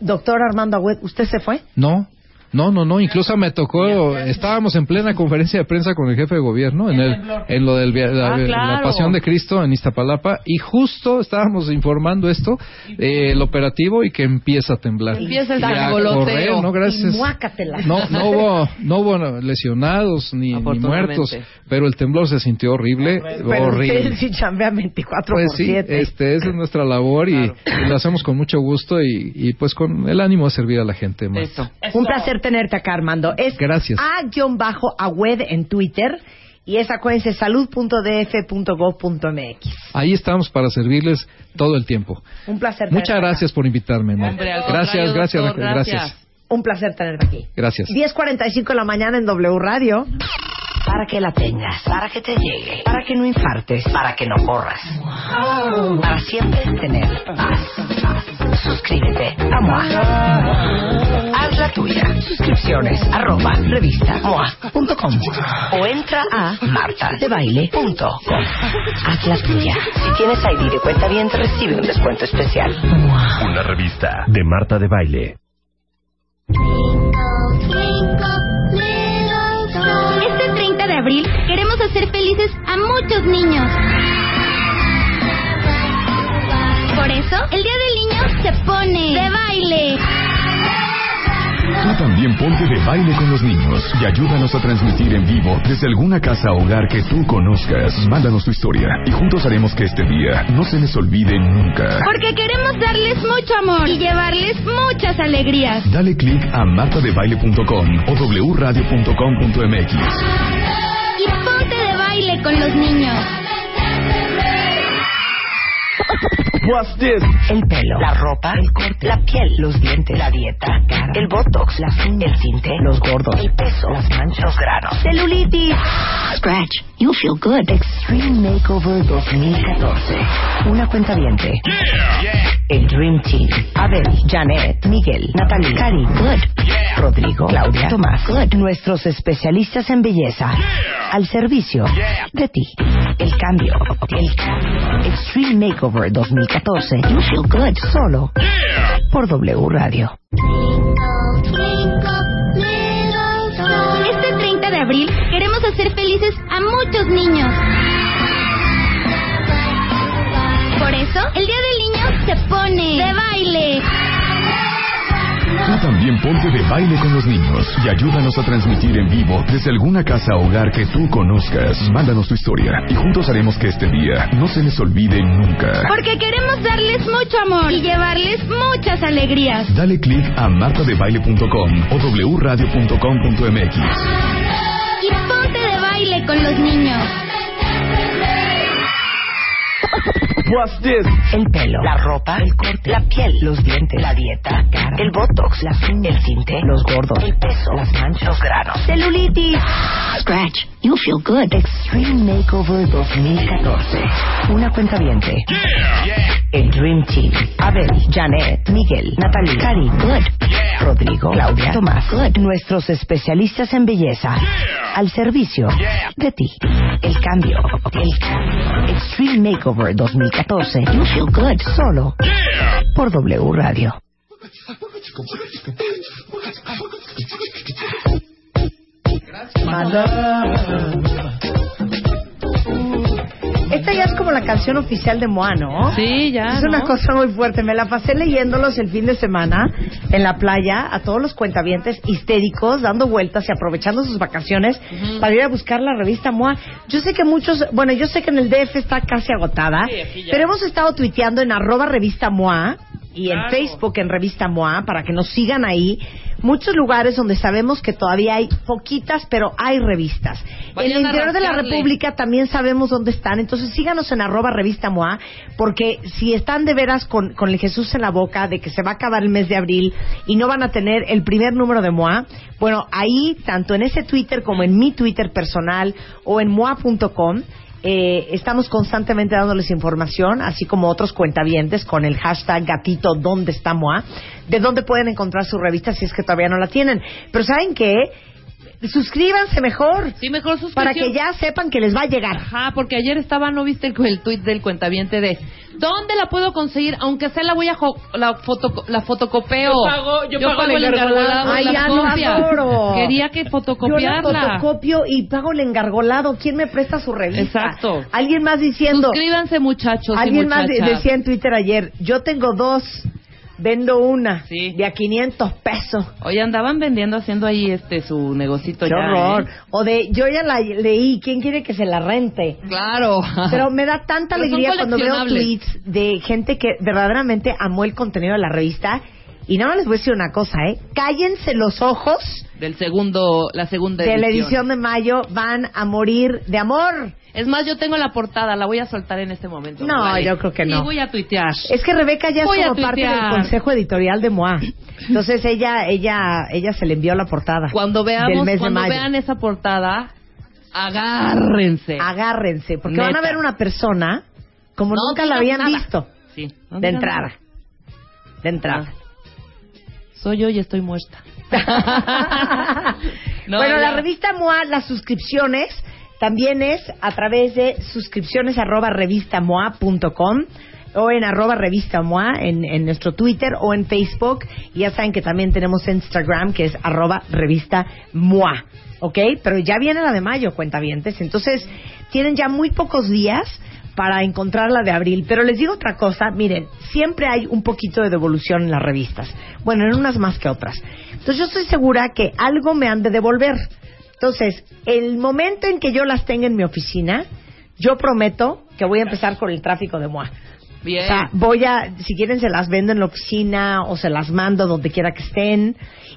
Doctor Armando Agüed, ¿usted se fue? No. No, no, no, incluso me tocó, estábamos en plena conferencia de prensa con el jefe de gobierno en, el, en lo de la, ah, la, Pasión de Cristo en Iztapalapa y justo estábamos informando esto, eh, el operativo y que empieza a temblar. Empieza el correr, no gracias. No, no hubo, no hubo lesionados ni, muertos, pero el temblor se sintió horrible, pero horrible. sí chambea 24 pues sí, este, esa es nuestra labor y, lo hacemos con mucho gusto y, y, pues con el ánimo de servir a la gente. Más. Un placer tenerte acá, Armando. Es Gracias. A-Agüed en Twitter y es acuérdense salud.df.gov.mx. Ahí estamos para servirles todo el tiempo. Un placer. Muchas gracias por invitarme. gracias, gracias, gracias, Un placer tenerte aquí. Gracias. 10.45 de la mañana en W Radio. Para que la tengas, para que te llegue, para que no infartes, para que no corras. Para siempre tener paz. paz. Suscríbete a MOA. Haz la tuya. Suscripciones arroba revista MOA.com o entra a martadebaile.com. Haz la tuya. Si tienes ID de cuenta bien, te recibe un descuento especial. MOA. Una revista de Marta de Baile. Este 30 de abril queremos hacer felices a muchos niños. Por eso, el Día del Niño se pone de baile. Tú también ponte de baile con los niños y ayúdanos a transmitir en vivo desde alguna casa o hogar que tú conozcas. Mándanos tu historia y juntos haremos que este día no se les olvide nunca. Porque queremos darles mucho amor y llevarles muchas alegrías. Dale clic a martadebaile.com o wradio.com.mx. Y ponte de baile con los niños. What's this? El pelo, la ropa, el corte, la piel, los dientes, la dieta, cara, el botox, la el tinte, los gordos, el peso, las manchas, los granos, celulitis. Scratch, you feel good. Extreme Makeover 2014. Una cuenta diente. El Dream Team. Abel, Janet, Miguel, Natalie, Cari, Good. Rodrigo, Claudia, Tomás, Good. Nuestros especialistas en belleza. Al servicio de ti. El cambio. El cambio. Extreme Makeover 2014. You feel good. Solo por W Radio. Este 30 de abril queremos hacer felices a muchos niños. Por eso, el Día del Niño se pone de baile. Tú también ponte de baile con los niños y ayúdanos a transmitir en vivo desde alguna casa o hogar que tú conozcas. Mándanos tu historia y juntos haremos que este día no se les olvide nunca. Porque queremos darles mucho amor y llevarles muchas alegrías. Dale clic a martadebaile.com o wradio.com.mx. Y ponte de baile con los niños. What's this? El pelo, la ropa, el corte, la piel, los dientes, la dieta, cara, el botox, la el tinte, los gordos, el peso, las manchas, los granos, celulitis. Scratch, you feel good. Extreme Makeover 2014. Una cuenta viente. El Dream Team. Abel, Janet, Miguel, Natalie, Cari, Good. Rodrigo, Claudia, Tomás, Good. Nuestros especialistas en belleza. Al servicio de ti. El cambio. El cambio. Extreme Makeover 2014. You feel good. Solo por W Radio. Esta ya es como la canción oficial de Moa, ¿no? Sí, ya. Es ¿no? una cosa muy fuerte. Me la pasé leyéndolos el fin de semana en la playa a todos los cuentavientes histéricos, dando vueltas y aprovechando sus vacaciones para ir a buscar la revista Moa. Yo sé que muchos, bueno, yo sé que en el DF está casi agotada, Sí, pero hemos estado tuiteando en arroba revista Moa y en Claro. Facebook en revista Moa para que nos sigan ahí. Muchos lugares donde sabemos que todavía hay poquitas, pero hay revistas. Vayan en el interior de la rascarle. República también sabemos dónde están. Entonces síganos en arroba revista MOA, porque si están de veras con, con el Jesús en la boca de que se va a acabar el mes de abril y no van a tener el primer número de MOA, bueno, ahí, tanto en ese Twitter como en mi Twitter personal o en moa.com, eh, estamos constantemente dándoles información, así como otros cuentavientes con el hashtag gatito ¿Dónde está MOA? De dónde pueden encontrar su revista si es que todavía no la tienen. Pero ¿saben qué? Suscríbanse mejor. Sí, mejor suscripción. Para que ya sepan que les va a llegar. Ajá, porque ayer estaba, ¿no viste el, el tuit del cuentaviente de ¿Dónde la puedo conseguir? Aunque sea la voy a jo- la, foto, la fotocopeo. Yo pago- yo pago el el engargolado. Ay, ya adoro. Quería que Yo la fotocopiarla. fotocopio y pago el engargolado. ¿Quién me presta su revista? Exacto. Alguien más diciendo. Suscríbanse, muchachos. y Alguien más decía en Twitter ayer. Yo tengo dos. Vendo una. Sí. De a 500 pesos. Oye, andaban vendiendo, haciendo ahí este su negocito Qué ya. horror. ¿eh? O de, yo ya la leí. ¿Quién quiere que se la rente? Claro. Pero me da tanta Pero alegría cuando veo tweets de gente que verdaderamente amó el contenido de la revista. Y nada más les voy a decir una cosa, ¿eh? Cállense los ojos Del segundo, la segunda de edición. la edición de mayo. Van a morir de amor. Es más, yo tengo la portada, la voy a soltar en este momento. No, Vale. yo creo que no. Y voy a tuitear. Es que Rebeca ya Voy es como parte del consejo editorial de MOA. Entonces ella, ella, ella se le envió la portada. Cuando veamos, de cuando vean esa portada, agárrense. Agárrense, porque van a Neta. ver una persona como No nunca la digas nada. visto Sí, no de entrada. nada. de entrada. Soy yo y estoy muerta. No, bueno, la revista MOA, las suscripciones, también es a través de suscripciones arroba revistamoa.com o en arroba revista MOA en, en nuestro Twitter o en Facebook. Y ya saben que también tenemos Instagram que es arroba revista MOA. ¿Ok? Pero ya viene la de mayo, cuentavientes. Entonces, tienen ya muy pocos días para encontrar la de abril. Pero les digo otra cosa, miren, siempre hay un poquito de devolución en las revistas. Bueno, en unas más que otras. Entonces yo estoy segura que algo me han de devolver. Entonces, el momento en que yo las tenga en mi oficina, yo prometo que voy a empezar con el tráfico de MOA. Bien. O sea, voy a, si quieren se las vendo en la oficina o se las mando donde quiera que estén.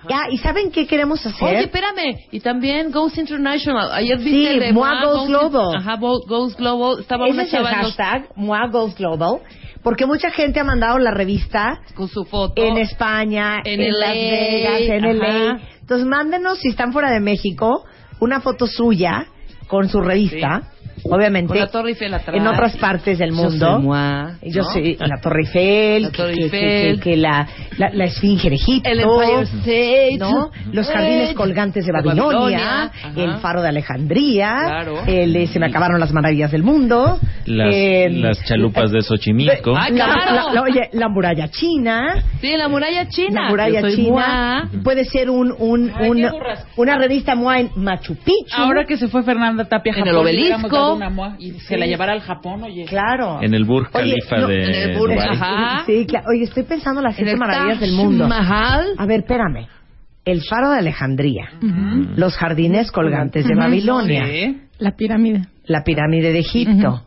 Ya, ¿y saben qué queremos hacer? Oye, espérame. Y también Goes International. Ayer viste Sí, el de Moa Goes Global. Ajá, Goes Global. Estaba Ese una es el en los- hashtag, MOA Goes Global, porque mucha gente ha mandado la revista con su foto en España, en, En Las LA, Vegas, en ajá. LA. Entonces, mándenos, si están fuera de México, una foto suya con su revista. Obviamente, Con la Torre Eiffel atrás. en otras partes del Yo mundo. Moa, Yo ¿no? soy la Torre Eiffel, La Torre que, que- Eiffel. que- que la, la, la Esfinge de Egipto, El Empire State. ¿no? los jardines colgantes de Babilonia, Babilonia, el faro de Alejandría, Claro. el, eh, se me acabaron las maravillas del mundo, Las, eh, las chalupas de Xochimilco. Ay, la, claro. la- la- oye, la muralla china, Sí, la muralla china. la muralla Yo soy china, Moa. puede ser un, un, Ay, un- una revista MOA en Machu Picchu. Ahora que se fue Fernanda Tapia En Japón, el obelisco. Una moa y se la llevara al Japón, oye. Claro. En el Burj Oye, Khalifa no, de en el Burj, ajá. Sí, claro. Oye, estoy pensando en las siete maravillas del mundo. Mahal. A ver, espérame. El faro de Alejandría, los jardines colgantes de Ujú. Babilonia, Sí. La pirámide. la pirámide de Egipto,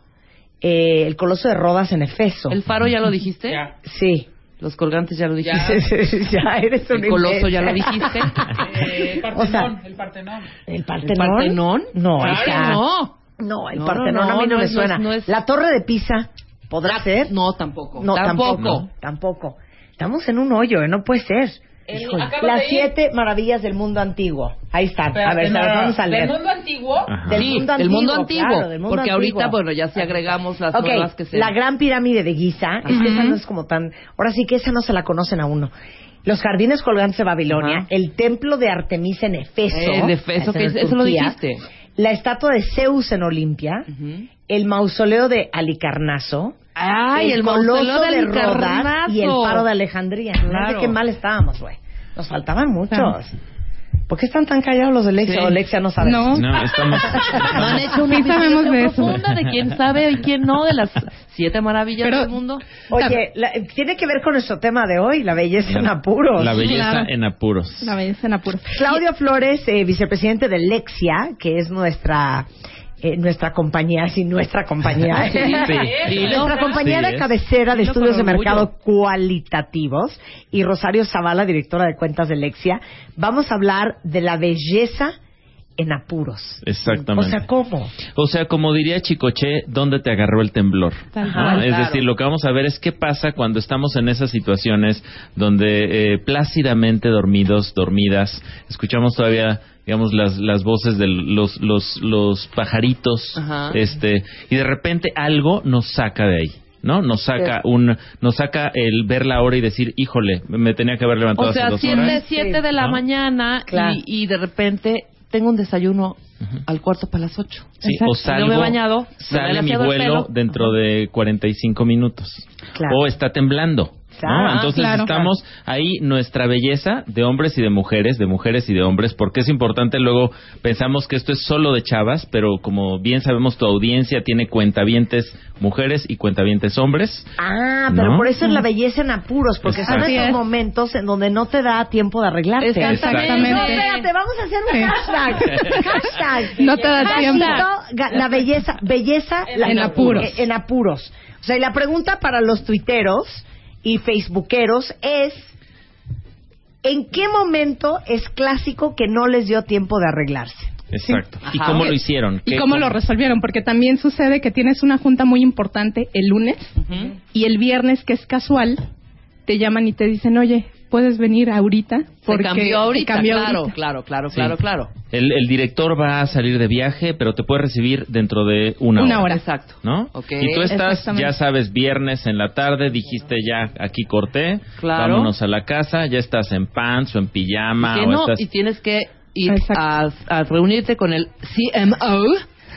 eh, el coloso de Rodas en Efeso. El faro ya lo dijiste. Ya. Sí. Los colgantes ya lo dijiste. ya eres un El coloso ya lo dijiste. Eh, el O sea, Partenón, el Partenón. ¿El Partenón? ¿El Partenón? No, Claro, hija. no. No, el No, Partenón no, a mí no, no me es- suena. es- no es- La Torre de Pisa, ¿podrá ser? No, tampoco. No, tampoco. tampoco. Tampoco. Estamos en un hoyo, ¿eh? no puede ser. El- Las siete maravillas del mundo antiguo. Ahí están. a ver, se no, vamos a leer. Del mundo antiguo. Ajá. Del Sí, mundo antiguo, mundo antiguo. claro, del mundo porque antiguo. ahorita, bueno, ya si agregamos las Ok, nuevas que se... la gran pirámide de Giza, es que esa no es como tan... Ahora sí que esa no se la conocen a uno. Los jardines colgantes de Babilonia, Ajá. el templo de Artemisa en Efeso. Eh, Efeso, que en es- eso lo dijiste. La estatua de Zeus en Olimpia, el mausoleo de Alicarnaso, Ay, el, coloso mausoleo de de Rodas y el faro de Alejandría. Claro. qué mal estábamos, güey. Nos faltaban muchos. ¿Por qué están tan callados los de Lexia? Sí. O Lexia no sabe. No. No, estamos... No han hecho una Sí sabemos de eso. profunda de quién sabe y quién no de las siete maravillas Pero- del mundo. Oye, la- tiene que ver con nuestro tema de hoy, la belleza en apuros. La belleza Claro. en apuros. La belleza en apuros. Claudio Flores, eh, vicepresidente de Lexia, que es nuestra eh, nuestra compañía, sí, nuestra compañía. Sí. Nuestra compañía Sí, de es. cabecera de estudios de mercado cualitativos y Rosario Zavala, directora de cuentas de Lexia, vamos a hablar de la belleza en apuros. Exactamente. O sea, ¿cómo? O sea, como diría Chicoche, ¿dónde te agarró el temblor? Es claro. decir, lo que vamos a ver es qué pasa cuando estamos en esas situaciones donde eh, plácidamente dormidos, dormidas, escuchamos todavía digamos las las voces de los los los pajaritos Ajá. este y de repente algo nos saca de ahí ¿no? Nos saca Sí. un, nos saca el ver la hora y decir, híjole, me tenía que haber levantado O sea, hace dos siete, horas. siete de la ¿No? mañana Claro. y, y de repente tengo un desayuno al cuarto para las ocho. Sí, Exacto. o salgo, no me he bañado. no me sale mi vuelo dentro de 45 minutos. Claro. O está temblando. ¿No? Ah, Entonces claro. estamos ahí nuestra belleza de hombres y de mujeres, de mujeres y de hombres, porque es importante luego pensamos que esto es solo de chavas, pero como bien sabemos tu audiencia tiene cuentavientes mujeres y cuentavientes hombres. Ah, pero ¿No? por eso es la belleza en apuros, porque son esos momentos en donde no te da tiempo de arreglarte. Exactamente. No, espérate, vamos a hacer un hashtag. hashtag. No te da Hashtag, tiempo. La belleza, belleza la- En apuros. En apuros. O sea, y la pregunta para los tuiteros y facebookeros es ¿en qué momento es clásico que no les dio tiempo de arreglarse? Exacto. ¿Y Ajá. cómo lo hicieron? ¿Y ¿Qué- cómo lo resolvieron? Porque también sucede que tienes una junta muy importante el lunes y el viernes, que es casual, te llaman y te dicen, oye, puedes venir ahorita. Se Porque cambió ahorita, se cambió claro, ahorita. claro, claro, Sí. claro, claro. El, el director va a salir de viaje, pero te puede recibir dentro de una, Una hora. hora. Exacto. ¿No? Ok. Y tú estás, ya sabes, viernes en la tarde, dijiste ya, aquí corté, Claro. vámonos a la casa, ya estás en pants o en pijama Y que o no, estás... y tienes que ir a, a reunirte con el CMO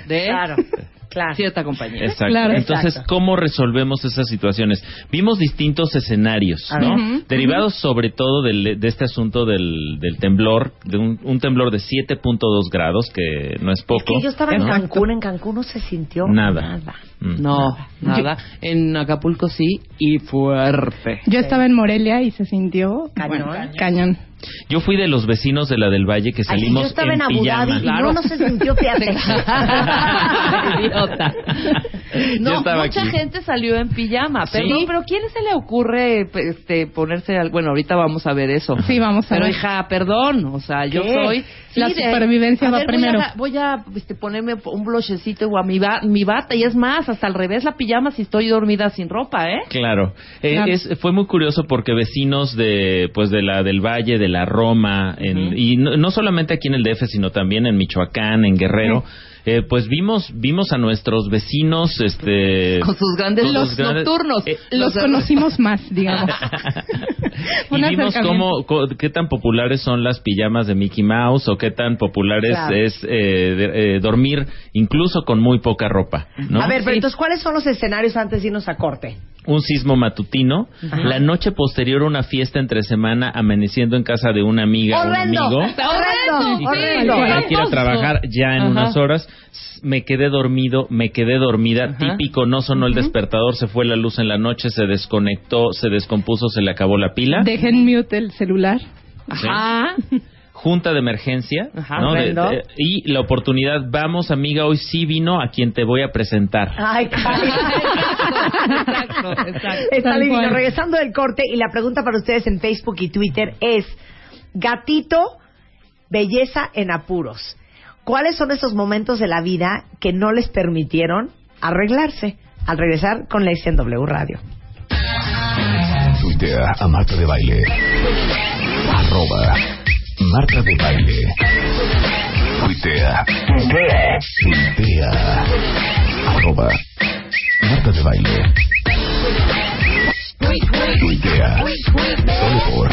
de Claro, claro. cierta compañía. Exacto. Claro. Entonces, Exacto. ¿cómo resolvemos esas situaciones? Vimos distintos escenarios, ¿no? Derivados sobre todo del- de este asunto del, del temblor, de un, un temblor de 7.2 grados, que no es poco. Que yo estaba en ¿no? Cancún, en Cancún no se sintió Nada. Mm. No, nada. En Acapulco sí y fuerte. Yo estaba en Morelia y se sintió Cañón. bueno, cañón. Yo fui de los vecinos de la del Valle que Ay, sí, salimos yo estaba en, Abu pijama. Dhabi y no, no se sintió, fíjate. Idiota. No, mucha aquí. gente salió en pijama. ¿Sí? Pero, pero ¿quién se le ocurre este, ponerse al... Bueno, ahorita vamos a ver eso. Sí, vamos a Pero ver. hija, perdón, o sea, yo ¿Qué? soy... La de- supervivencia a va ver, primero. Voy a, voy a, este, ponerme un blochecito o a mi, ba- mi bata y es más, hasta al revés la pijama si estoy dormida sin ropa, ¿eh? Claro, Eh, Claro. es- fue muy curioso porque vecinos de pues de la del Valle, de la Roma, en- y no, no solamente aquí en el DF, sino también en Michoacán, en Guerrero, eh, pues vimos vimos a nuestros vecinos, este, Con sus grandes con los grandes- nocturnos. eh, Los conocimos más, digamos. Y vimos cómo, co- qué tan populares son las pijamas de Mickey Mouse o qué tan populares Claro. es eh, de- eh, dormir incluso con muy poca ropa, ¿no? A ver, pero entonces, ¿cuáles son los escenarios antes de irnos a corte? un sismo matutino, Ajá. la noche posterior una fiesta entre semana amaneciendo en casa de una amiga o un amigo. ¡Horrendo! Y ¡Horrendo! ir a trabajar ya en Ajá. unas horas. Me quedé dormido, me quedé dormida. Ajá. Típico, no sonó el despertador, se fue la luz en la noche, se desconectó, se descompuso, se le acabó la pila. Dejen mute el celular. Ajá. Junta de emergencia. Ajá. ¿no? De- Horrendo. de- y la oportunidad, vamos amiga, hoy sí vino a quien te voy a presentar. Ay, Exacto, exacto. Está divino. Regresando del corte, y la pregunta para ustedes en Facebook y Twitter es: Gatito, belleza en apuros. ¿Cuáles son esos momentos de la vida que no les permitieron arreglarse? Al regresar con en W Radio. Tuitea a Marta de Baile. Arroba Marta de Baile. Tuitea. Tuitea. Arroba Marta de Baile. Tuitea. Solo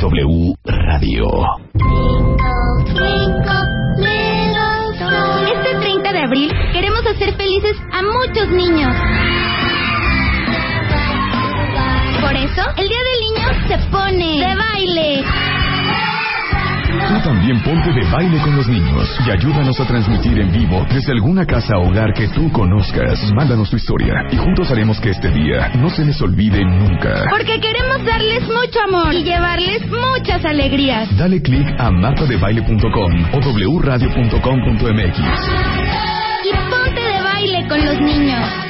W Radio. Este 30 de abril queremos hacer felices a muchos niños. Por eso, el Día del Niño se pone de baile. Tú también ponte de baile con los niños y ayúdanos a transmitir en vivo desde alguna casa o hogar que tú conozcas. Mándanos tu historia y juntos haremos que este día no se les olvide nunca. Porque queremos darles mucho amor y llevarles muchas alegrías. Dale click a martadebaile.com o wradio.com.mx. Y ponte de baile con los niños.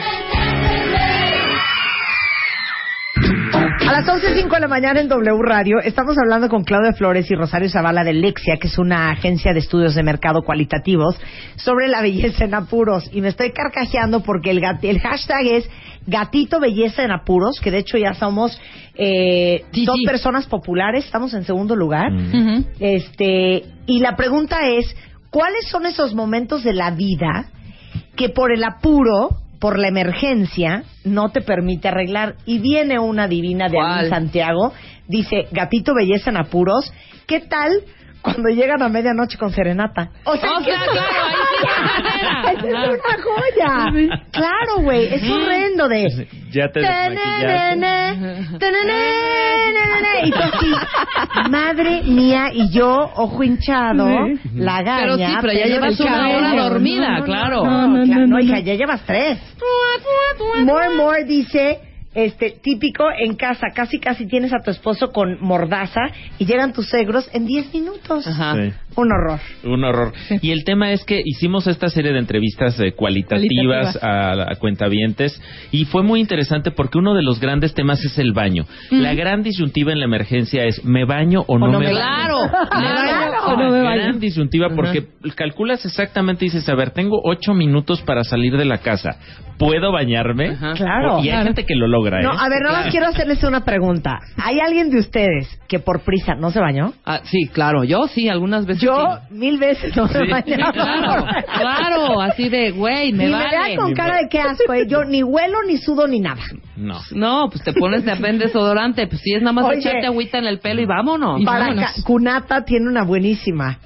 A las 11.05 de la mañana en W Radio estamos hablando con Claudia Flores y Rosario Zavala de Lexia, que es una agencia de estudios de mercado cualitativos, sobre la belleza en apuros. Y me estoy carcajeando porque el, gat- el hashtag es Gatito Belleza en Apuros, que de hecho ya somos eh, dos personas populares, estamos en segundo lugar. Mm. Este, y la pregunta es, ¿cuáles son esos momentos de la vida que por el apuro, por la emergencia, no te permite arreglar? Y viene una divina de Santiago, dice, gatito belleza en apuros, ¿qué tal cuando llegan a medianoche con serenata? O sea, O ¿qué sea, tal? claro, ahí sí es Esa es una joya. Claro, güey, es horrendo de... Ya te desmaquillaste. Y tú así, madre mía, y yo, ojo hinchado, la gaña. Pero sí, pero ya llevas una hora dormida, No, no, claro. No, no, no, no, hija, ya llevas tres. More, more dice, este, típico en casa, casi casi tienes a tu esposo con mordaza y llegan tus suegros en 10 minutos. Ajá. Sí. Un horror. Un horror. Y el tema es que hicimos esta serie de entrevistas eh, cualitativas, Cualitativas. a, a cuentavientes y fue muy interesante porque uno de los grandes temas es el baño. La gran disyuntiva en la emergencia es ¿me baño o no, no me me baño? Claro, Claro. es una no me gran baño. disyuntiva porque calculas exactamente, dices, a ver, tengo ocho minutos para salir de la casa. ¿Puedo bañarme? Claro. Y hay Claro. gente que lo logra, ¿eh? No, a ver, nada más quiero hacerles una pregunta. ¿Hay alguien de ustedes que por prisa no se bañó? Ah, sí, claro, yo sí, algunas veces. Yo mil veces no Sí, me bañaba. claro, claro, así de, güey, me Ni vale. me vean con cara de qué asco, ¿eh? Yo ni huelo, ni sudo, ni nada. No. No, pues te pones de repente desodorante, pues sí, es nada más Oye. echarte agüita en el pelo y vámonos. Para ca- Cunata tiene una buenísima.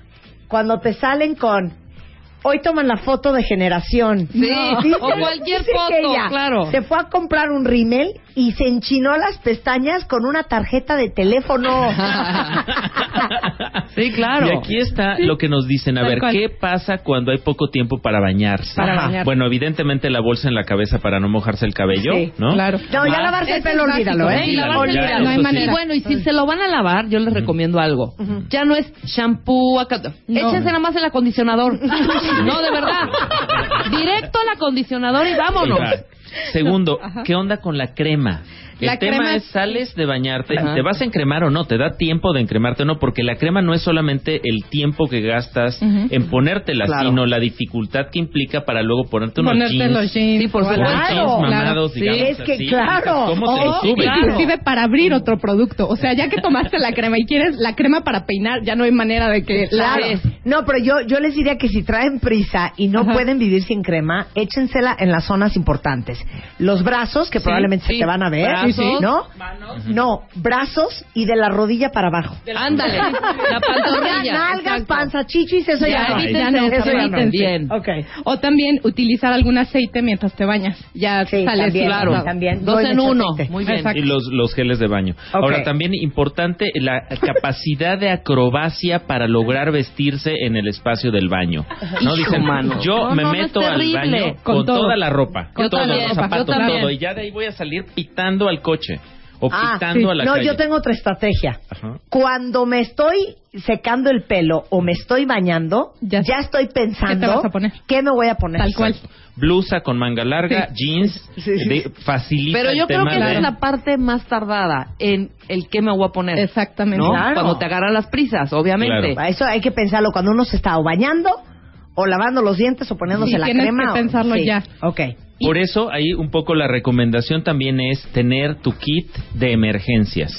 Cuando te salen con hoy toman la foto de generación. Sí, o cualquier dice que foto, ella claro. Se fue a comprar un rímel y se enchinó las pestañas con una tarjeta de teléfono. sí, claro. Y aquí está lo que nos dicen. A ver, cual. ¿qué pasa cuando hay poco tiempo para bañarse? Para Ajá. bañarse. Bueno, evidentemente la bolsa en la cabeza para no mojarse el cabello, Sí, ¿no? claro. No, ya lavarse el pelo, olvídalo, ¿eh? Sí, lavarse el Ya, pelo. eso No hay sí. manera. Y bueno, y si se lo van a lavar, yo les recomiendo algo. Ya no es shampoo, acá- échense nada más el acondicionador. no, de verdad. Directo al acondicionador y vámonos. Segundo, ¿qué onda con la crema? El La tema crema- es, sales de bañarte, Ajá. ¿te vas a encremar o no? ¿Te da tiempo de encremarte o no? Porque la crema no es solamente el tiempo que gastas en ponértela, Claro. sino la dificultad que implica para luego ponerte unos Ponerte jeans. los jeans. Sí, por jeans Claro. mamados, Sí, digamos es que así. claro. ¿Cómo se O los sube? inclusive para abrir otro producto. O sea, ya que tomaste la crema y quieres la crema para peinar, ya no hay manera de que la Claro. No, pero yo, yo les diría que si traen prisa y no Ajá. pueden vivir sin crema, échensela en las zonas importantes. Los brazos, que Sí, probablemente se sí. te van a ver, Brazos, ¿no? No, brazos y de la rodilla para abajo. Ándale, la pantorrilla. Ya, Nalgas, exacto. panza, chichis, eso ya, Ya, Ya no, eso, ya no. Bien. O también utilizar algún aceite mientras te bañas. Ya Sí, sales también, claro. también. Dos en uno. aceite. Muy bien. Exacto. Y los, los geles de baño. Ahora, también importante la capacidad de acrobacia para lograr vestirse en el espacio del baño. ¿No? Hijo, Dicen, mano. yo No, me no, no, es meto al baño Con toda la ropa, con todos los zapatos, todo. Y ya de ahí voy a salir pitando al coche. O Ah, pitando a la no, calle. yo tengo otra estrategia. Ajá. Cuando me estoy secando el pelo o me estoy bañando, ya, estoy pensando ¿Qué te vas a poner? qué me voy a poner. Tal cual. Blusa con manga larga, jeans, Sí, sí. de- facilita Pero yo el creo tema que esa de- es la parte más tardada en el que me voy a poner. Exactamente. ¿no? Claro. Cuando te agarran las prisas, obviamente. Para Eso hay que pensarlo cuando uno se está o bañando o lavando los dientes o poniéndose Sí, la tienes crema. que o- pensarlo sí. ya. Ok. Por eso ahí un poco la recomendación también es tener tu kit de emergencias.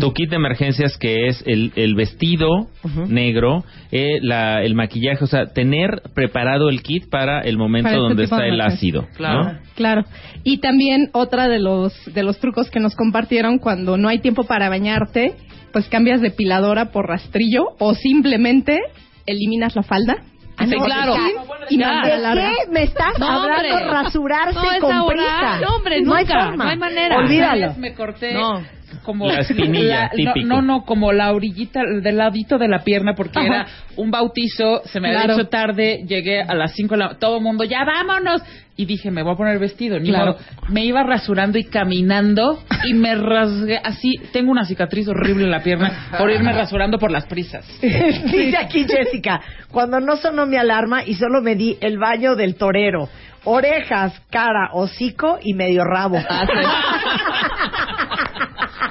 Tu kit de emergencias que es el, el vestido negro, eh, la- el maquillaje, o sea, tener preparado el kit para el momento Para este donde está el ácido. ¿no? Claro. Y también otra de los de los trucos que nos compartieron cuando no hay tiempo para bañarte, pues cambias depiladora por rastrillo o simplemente eliminas la falda. Ah, Sí, no, claro. está- Y ¿De qué me estás No, hablando? Rasurarse No, es con ahora. prisa. No, hombre, no hay nunca. forma. No hay manera. Olvídalo. Me corté No. Como La espinilla, no, típico. no, no, como la orillita del ladito de la pierna porque Ajá. era un bautizo, se me había Claro. hecho tarde, llegué a las 5 de la todo el mundo, ya vámonos. Y dije, me voy a poner vestido. Ni Claro. modo. Me iba rasurando y caminando y me rasgué así. Tengo una cicatriz horrible en la pierna por irme rasurando por las prisas. Dice aquí Jessica, cuando no sonó mi alarma y solo me di el baño del torero. Orejas, cara, hocico y medio rabo.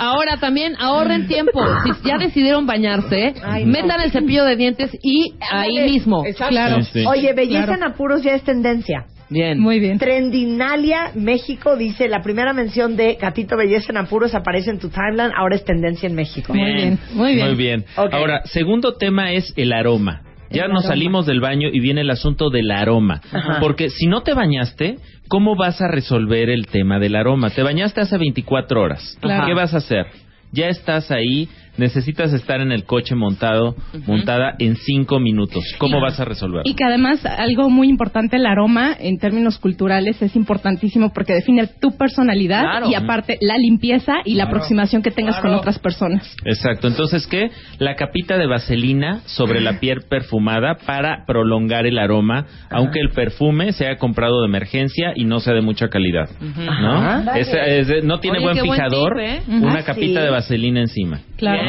Ahora también ahorren tiempo. Si ya decidieron bañarse, Ay, no. metan el cepillo de dientes y ahí mismo. Exacto. Claro. Sí, sí. Oye, belleza Claro. en apuros ya es tendencia. Bien. Muy bien. Trendinalia México dice, la primera mención de Gatito Belleza en apuros aparece en tu timeline, ahora es tendencia en México. Muy bien, muy bien. Muy bien. Ahora, segundo tema es el aroma. Ya nos salimos del baño y viene el asunto del aroma. Ajá. Porque si no te bañaste, ¿cómo vas a resolver el tema del aroma? Te bañaste hace 24 horas. Claro. ¿Qué vas a hacer? Ya estás ahí, necesitas estar en el coche montado, montada en 5 minutos. ¿Cómo vas a resolver? Y que además algo muy importante, el aroma en términos culturales es importantísimo porque define tu personalidad Claro. y aparte la limpieza y la aproximación que tengas con otras personas. Exacto. Entonces, ¿qué? La capita de vaselina sobre la piel perfumada para prolongar el aroma, aunque el perfume sea comprado de emergencia y no sea de mucha calidad. ¿No? Ajá. Es- es de- no tiene Oye, buen fijador, tip, ¿eh? una Ah, capita sí. de vaselina encima. Claro.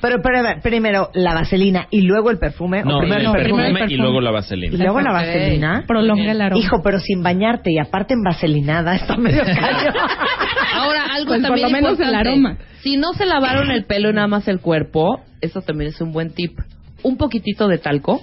Pero, pero, primero la vaselina y luego el perfume. o No, primero el perfume, el y luego la Y vaselina. luego la vaselina. Prolonga el aroma. Hijo, pero sin bañarte y aparte en vaselinada está medio cañón. Ahora, algo Pues por también lo menos el aroma. Si no se lavaron el pelo y nada más el cuerpo, eso también es un buen tip. un poquitito de talco,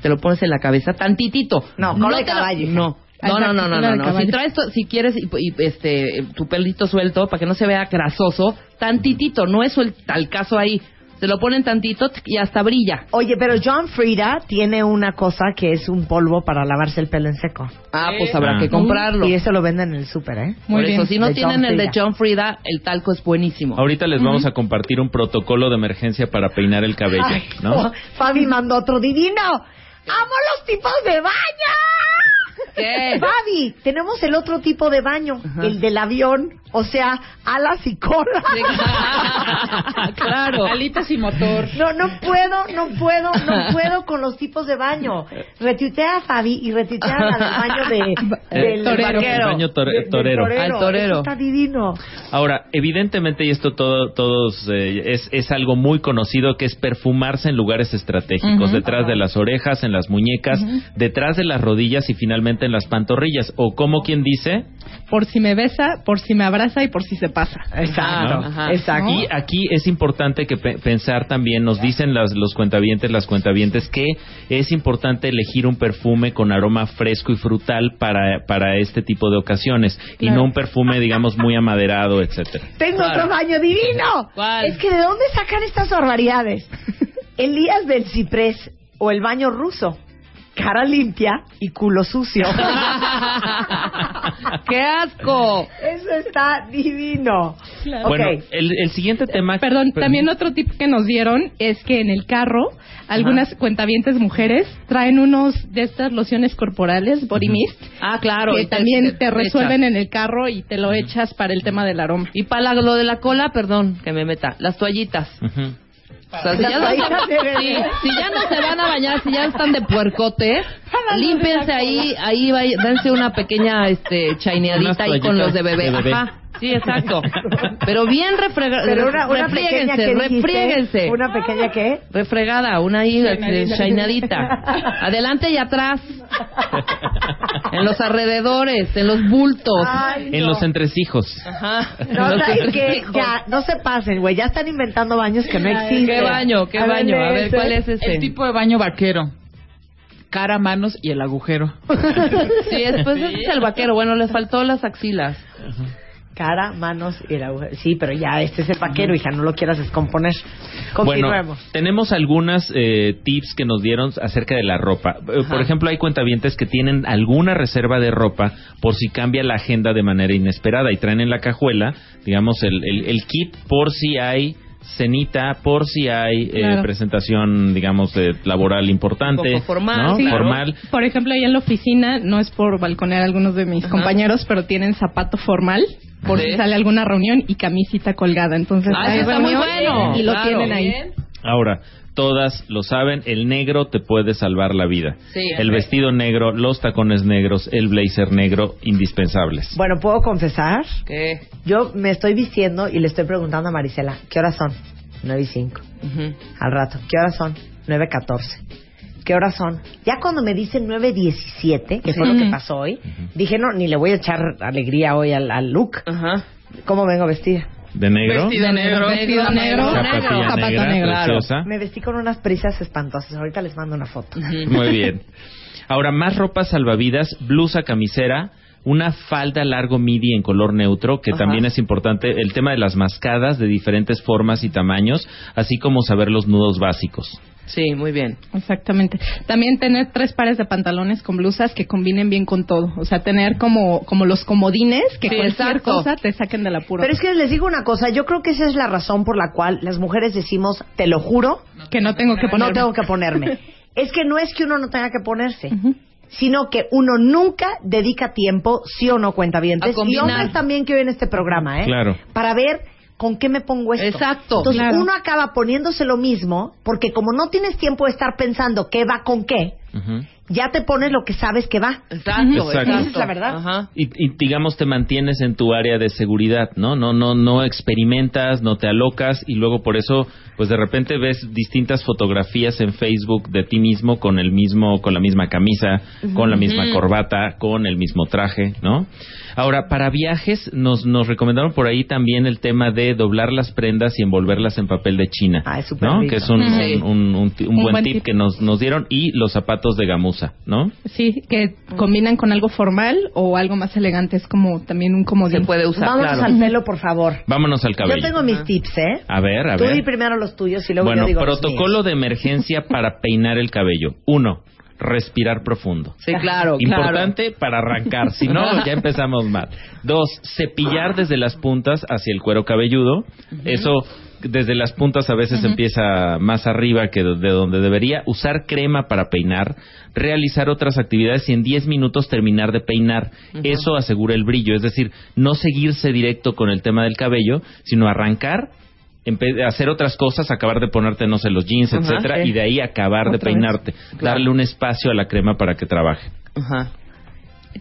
te lo pones en la cabeza, tantitito. No, cola de te lo- caballo. No. No, no, no, no, no. Si traes, to- si quieres, y, y, este, tu pelito suelto, para que no se vea grasoso, tantitito, no es el talcazo ahí. Se lo ponen tantito y hasta brilla. Oye, pero John Frieda tiene una cosa que es un polvo para lavarse el pelo en seco. Ah, pues habrá Ah. que comprarlo. Y eso lo venden en el súper, ¿eh? Por eso, si no De John tienen el de. John Frieda, el talco es buenísimo. Ahorita les vamos a compartir un protocolo de emergencia para peinar el cabello, Ay, ¿no? Fabi mandó otro divino. ¡Amo los tipos de baño! ¿Qué? Fabi, tenemos el otro tipo de baño, el del avión, o sea, alas y cola. claro. Alitas y motor. No, no puedo, no puedo, no puedo con los tipos de baño. Retuitea a Fabi y retuitea al baño de, del torero. El baño tore- De- del torero. Al torero. Eso está divino. Ahora, evidentemente, y esto todo, todos eh, es, es algo muy conocido, que es perfumarse en lugares estratégicos, detrás de las orejas, en las muñecas, detrás de las rodillas y finalmente en las pantorrillas. O como quien dice, Por si me besa, por si me abraza y por si se pasa. Exacto, exacto. Y aquí es importante que pe- pensar también, nos dicen las, los cuentavientes, las cuentavientes, que es importante elegir un perfume con aroma fresco y frutal para, para este tipo de ocasiones y no un perfume, digamos, muy amaderado, etcétera. Tengo Claro. otro baño divino. ¿Cuál? Es que ¿de dónde sacan estas barbaridades? Elías del Ciprés o el baño ruso. Cara limpia y culo sucio. ¡Qué asco! Eso está divino. Claro. Bueno, Ok. el, el siguiente tema... Perdón, también otro tip que nos dieron es que en el carro algunas cuentavientes mujeres traen unos de estas lociones corporales, body mist, Ah, claro. que también te- te, te resuelven en el carro y te lo echas para el tema del aroma. Y para lo de la cola, perdón, que me meta, las toallitas. Ujú. O sea, si ya, no, si ya no se van a bañar, si ya están de puercote, límpiense ahí, ahí vaya- dense una pequeña este chaineadita ahí con los de bebé. toallitas de bebé. Ajá. Sí, exacto. Pero bien refrega Pero una, una pequeña que refriéguense. Una pequeña que Refregada, una ahí este, chainadita. Adelante y atrás. En los alrededores, en los bultos. Ay, En los entresijos. Ajá. No, En los ¿sabes qué? Ya, se pasen, güey. Ya están inventando baños que no existen. ¿Qué baño? ¿Qué baño? A ver, ese. ¿cuál es ese? El tipo de baño vaquero. Cara, manos y el agujero. Sí, después ese es el vaquero. Bueno, les faltó las axilas. Cara, manos y el agujero. Sí, pero ya, este es el vaquero, hija. No lo quieras descomponer. Bueno, Continuemos. tenemos algunas eh, tips que nos dieron acerca de la ropa. Eh, Por ejemplo, hay cuentavientes que tienen alguna reserva de ropa por si cambia la agenda de manera inesperada y traen en la cajuela, digamos, el, el- el kit por si hay cenita, por si hay eh, presentación, digamos, eh, laboral importante, Un poco formal, ¿no? sí. formal. Por ejemplo, ahí en la oficina, no es por balconear a algunos de mis Ajá. compañeros, pero tienen zapato formal por Sí. si sale alguna reunión y camisita colgada. Entonces, Ah, está muy bueno. y lo Claro. tienen ahí. Ahora, todas lo saben, el negro te puede salvar la vida. Sí, el vestido negro, los tacones negros, el blazer negro, indispensables. Bueno, ¿puedo confesar? ¿Qué? Yo me estoy vistiendo y le estoy preguntando a Marisela, ¿qué horas son? 9 y 5. Ujú. Al rato, ¿qué horas son? 9.14. ¿Qué horas son? Ya cuando me dicen 9.17, que fue lo que pasó hoy, dije, no, ni le voy a echar alegría hoy al, al look. Ajá. ¿Cómo vengo vestida? ¿De negro? Vestido negro. Vestido negro, Zapatilla negra, negro. preciosa. Me vestí con unas prisas espantosas. Ahorita les mando una foto. Muy bien. Ahora, más ropa salvavidas, blusa, camisera, una falda largo midi en color neutro, que Ajá. también es importante, el tema de las mascadas de diferentes formas y tamaños, así como saber los nudos básicos. Sí, muy bien. Exactamente. También tener tres pares de pantalones con blusas que combinen bien con todo. O sea, tener como, como los comodines que Sí, cualquier exacto. cosa te saquen del apuro. Pero es que les digo una cosa, yo creo que esa es la razón por la cual las mujeres decimos, te lo juro, que no tengo que poner. no tengo que ponerme. es que no es que uno no tenga que ponerse, sino que uno nunca dedica tiempo, sí o no cuenta bien. A Y combinar. hombres también que ven este programa, ¿eh? Claro. Para ver con qué me pongo esto. Exacto. Entonces Claro. uno acaba poniéndose lo mismo, porque como no tienes tiempo de estar pensando qué va con qué. Ya te pones lo que sabes que va. Exacto, Exacto. Esa es la verdad. Y, y, digamos te mantienes en tu área de seguridad, ¿no? No no no experimentas, no te alocas y luego por eso pues de repente ves distintas fotografías en Facebook de ti mismo con el mismo con la misma camisa, con la misma corbata, con el mismo traje, ¿no? Ahora, para viajes nos nos recomendaron por ahí también el tema de doblar las prendas y envolverlas en papel de China, súper ¿no? rico. Que es un, Sí. un, un- un ti- un Un buen, buen tip, tip. que nos nos dieron y los zapatos de gamuza, ¿no? Sí, que combinan con algo formal o algo más elegante. Es como también un comodín. Se puede usar, Vámonos claro. al pelo, por favor. Vámonos al cabello. Yo tengo mis tips, ¿eh? A ver, a Tú ver. di primero los tuyos y luego bueno, yo digo los protocolo de emergencia para peinar el cabello. Uno, respirar profundo. Sí, claro, claro. Importante para arrancar, si no, ya empezamos mal. Dos, cepillar desde las puntas hacia el cuero cabelludo. Eso, desde las puntas a veces empieza más arriba que de donde debería. Usar crema para peinar. Realizar otras actividades y en 10 minutos terminar de peinar. Eso asegura el brillo. Es decir, no seguirse directo con el tema del cabello, sino arrancar hacer otras cosas, acabar de ponerte, no sé, los jeans, Ajá, etcétera, sí. y de ahí acabar de Otra peinarte. Darle un espacio a la crema para que trabaje. Ajá.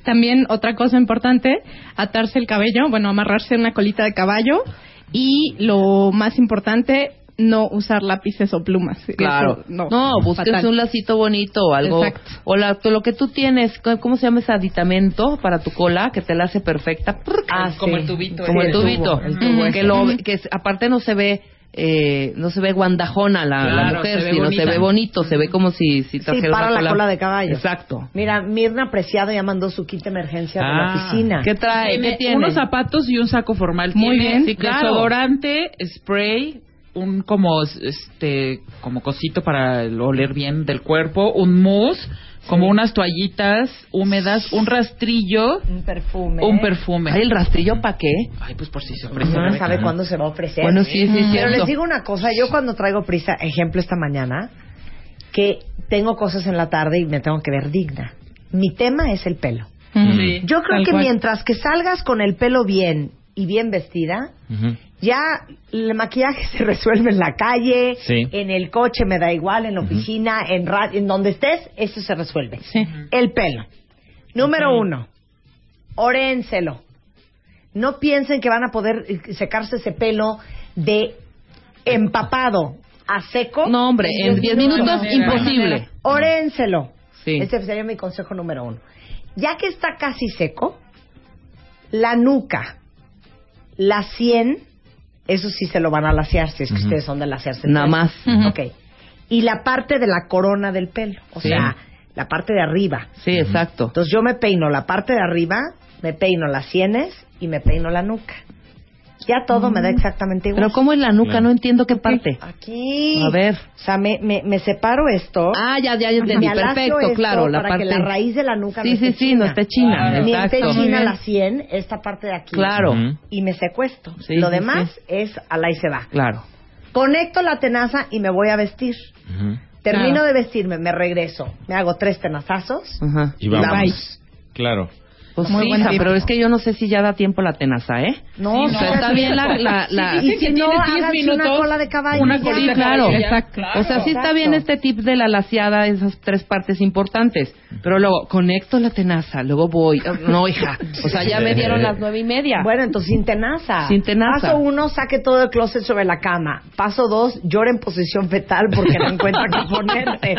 También otra cosa importante, atarse el cabello, bueno, amarrarse una colita de caballo y lo más importante, no usar lápices o plumas. Claro. Eso, no, no, búsquese fatal. un lacito bonito o algo. Exacto. O la- lo que tú tienes, ¿cómo- ¿cómo se llama ese aditamento para tu cola que te la hace perfecta? Ah, Como sí. el tubito. Como Sí, el el tubito. tubo, el tubo que, lo, que aparte no se ve. Eh, no se ve guandajona la, mujer, sino bonita. se ve bonito, se ve como si, si Sí, trajeras para una la cola de caballo. Exacto. Mira, Mirna Preciado ya mandó su kit de emergencia de la Ah, oficina. ¿Qué trae? Tiene ¿Qué tiene? unos zapatos y un saco formal. Muy Tiene bien. Sí, claro. desodorante, spray, un como este como cosito para el oler bien del cuerpo, un mousse, como unas toallitas húmedas, un rastrillo, Un perfume. un perfume. Ay, el rastrillo para qué? Ay, pues por si se ofrece. no sabe cuándo se va a ofrecer. Bueno, sí, sí, Pero cierto. les digo una cosa, yo cuando traigo prisa, ejemplo esta mañana, que tengo cosas en la tarde y me tengo que ver digna. Mi tema es el pelo. Sí. Yo creo que cual. mientras que salgas con el pelo bien y bien vestida. Ya el maquillaje se resuelve en la calle, Sí. en el coche me da igual, en la oficina, en, ra- en donde estés, eso se resuelve. Sí. El pelo. Número uno, orénselo. No piensen que van a poder eh, secarse ese pelo de empapado a seco. No, hombre, en 10 minutos, imposible. Orénselo. Sí. Ese sería mi consejo número uno. Ya que está casi seco, la nuca, la sien, eso sí se lo van a lasear, si es que ustedes son de lasearse. Nada pelo. más. Ujú. Ok. Y la parte de la corona del pelo, o Sí. sea, la parte de arriba. Sí, exacto. Entonces yo me peino la parte de arriba, me peino las sienes y me peino la nuca. Ya todo me da exactamente igual. Pero ¿cómo es la nuca? No entiendo qué parte. Aquí. A ver. O sea, me, me, me separo esto. Ah, ya, ya, ya entendí. Perfecto, esto claro. La para parte... que la raíz de la nuca Sí, no sí, esté sí, china. no esté china. Ni esté Exacto. Muy china la sien, esta parte de aquí. Claro. Y me secuesto. Sí, Lo sí, demás sí. es a la y se va. Claro. Conecto la tenaza y me voy a vestir. Ujú. Termino Claro. de vestirme, me regreso. Me hago tres tenazazos. Ajá. Y vamos. bye. Claro. Pues Muy sí, buen hija, tip. pero es que yo no sé si ya da tiempo la tenaza, ¿eh? No, o sea, está bien la... la, la- Y si no, tienes 10 háganse minutos, una cola de caballo. una Sí, claro. Exacto. Claro. O sea, sí está bien este tip de la laseada, esas tres partes importantes. Pero luego, conecto la tenaza, luego voy. No, hija. O sea, ya me dieron las nueve y media. Bueno, entonces sin tenaza. Sin tenaza. Paso uno, saque todo el closet sobre la cama. Paso dos, llora en posición fetal porque no encuentra qué ponerse.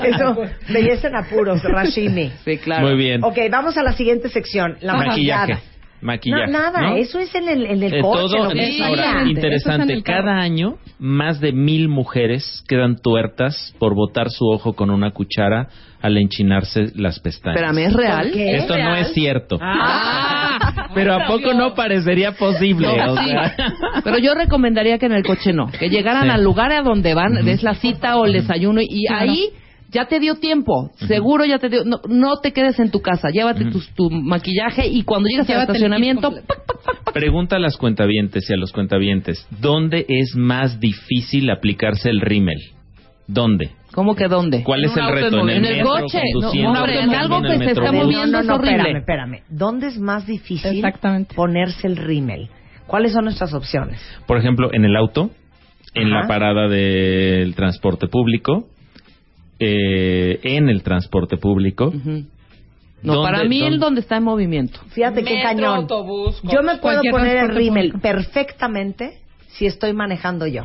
Eso, belleza en apuros, Rashimi. Sí, claro. Muy bien. Ok, vamos a la siguiente sección, la Maquillaje. maquillada. Maquillaje. No, nada, ¿no? eso es en el, en el Eh, coche. todo lo que es ahora es interesante. Cada año, más de mil mujeres quedan tuertas por botar su ojo con una cuchara al enchinarse las pestañas. Espérame, ¿es real? ¿Por qué? Esto no es cierto. Ah. Pero ¿a poco no parecería posible? No, O sí. sea, Pero yo recomendaría que en el coche no, que llegaran Sí. al lugar a donde van, des la cita o el desayuno y Claro. ahí ya te dio tiempo, seguro ya te dio, no, no te quedes en tu casa, llévate tus- tu, maquillaje y cuando llegas al estacionamiento. Pregunta a las cuentavientes y a los cuentavientes, ¿dónde es más difícil aplicarse el rímel? ¿Dónde? ¿cómo que dónde? ¿Cuál es el reto? en ¿En el, en el metro, coche, no, hombre, en algo que se está moviendo. No, no, no, es horrible. espérame, espérame. ¿Dónde es más difícil ponerse el rímel? ¿Cuáles son nuestras opciones? Por ejemplo, en el auto, en Ajá. la parada del transporte público, eh, en el transporte público. No, ¿Dónde- para mí dónde- el donde está en movimiento. Fíjate qué cañón. yo me puedo poner el rímel perfectamente si estoy manejando yo.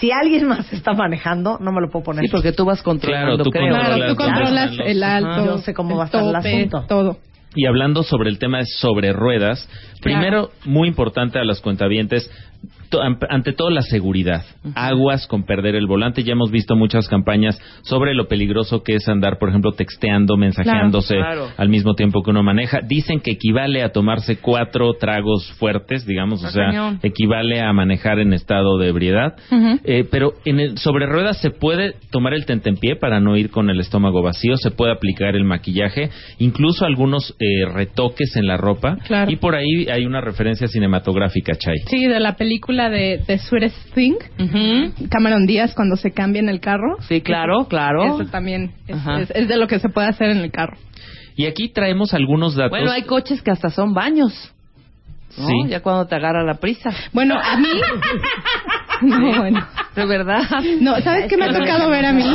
Si alguien más está manejando, no me lo puedo poner. Sí, porque tú vas controlando, Claro, tú creo. controlas Claro, tú controlas los- el alto. Yo sé cómo va a estar el asunto. todo. Y hablando sobre el tema de sobre ruedas, primero, muy importante a los cuentavientes, ante todo la seguridad. Aguas con perder el volante. Ya hemos visto muchas campañas sobre lo peligroso que es andar, por ejemplo, texteando, mensajeándose Claro, claro. al mismo tiempo que uno maneja. Dicen que equivale a tomarse cuatro tragos fuertes, digamos, o Ah, sea, equivale a manejar en estado de ebriedad. Eh, pero en el sobre ruedas se puede tomar el tentempié para no ir con el estómago vacío, se puede aplicar el maquillaje, incluso algunos eh, retoques en la ropa. Claro. Y por ahí hay una referencia cinematográfica, Chay. Sí, de la película de The Sweetest Thing. Cameron Díaz cuando se cambia en el carro. Sí, claro, claro. Eso también es, es- es de lo que se puede hacer en el carro. Y aquí traemos algunos datos. Bueno, hay coches que hasta son baños. ¿no? Sí. Ya cuando te agarra la prisa. Bueno, a mí... No, bueno. De verdad. No, ¿sabes qué me ha tocado ver a mí?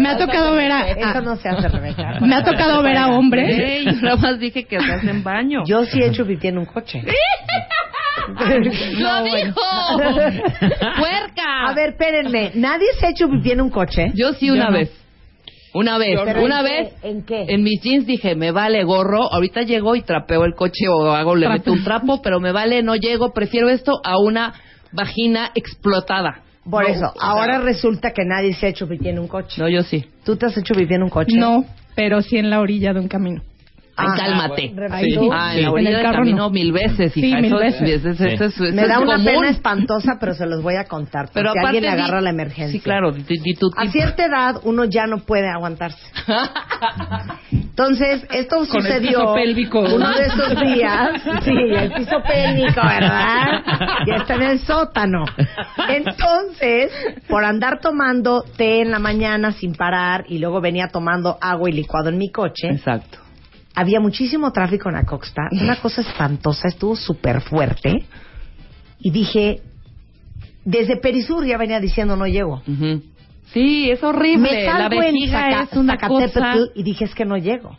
Me ha tocado ver a... Eso no se hace, Rebeca. Me ha tocado ver a hombres. Nada más dije que se hacen baño. Yo sí he hecho pipí en un coche. ¡Lo dijo! ¡Puerca! A ver, espérenme. ¿Nadie se ha hecho pipí en un coche? Yo sí una Yo no. vez. Una vez, ¿Pero una en vez. qué? ¿En qué? En mis jeans dije, me vale gorro. Ahorita llego y trapeo el coche o hago, le meto un trapo, pero me vale, no llego. Prefiero esto a una vagina explotada. Por No, eso, o sea, ahora resulta que nadie se ha hecho pipí en un coche. No, yo sí. ¿Tú te has hecho pipí en un coche? No, pero sí en la orilla de un camino. Ay, Ah, cálmate. bueno. Sí. sí. Ah, en Sí. la orilla En el del camino no. mil veces, Sí, hija. mil eso, es- veces. eso es- Sí. eso es- eso Me es da una común. pena espantosa, pero se los voy a contar. Pero aparte alguien le di- agarra la emergencia. Sí, claro. Di, di tu A cierta edad uno ya no puede aguantarse. Entonces, esto Con el sucedió piso pélvico. uno de esos días. Sí, el piso pélvico, ¿verdad? Ya está en el sótano. Entonces, por andar tomando té en la mañana sin parar y luego venía tomando agua y licuado en mi coche, Exacto. Había muchísimo tráfico en Acoxpa, una cosa espantosa, estuvo súper fuerte. Y dije, desde Perisur ya venía diciendo no llego. Sí, es horrible. Me la salgo en Zaca- es una cosa... y dije es que no llego.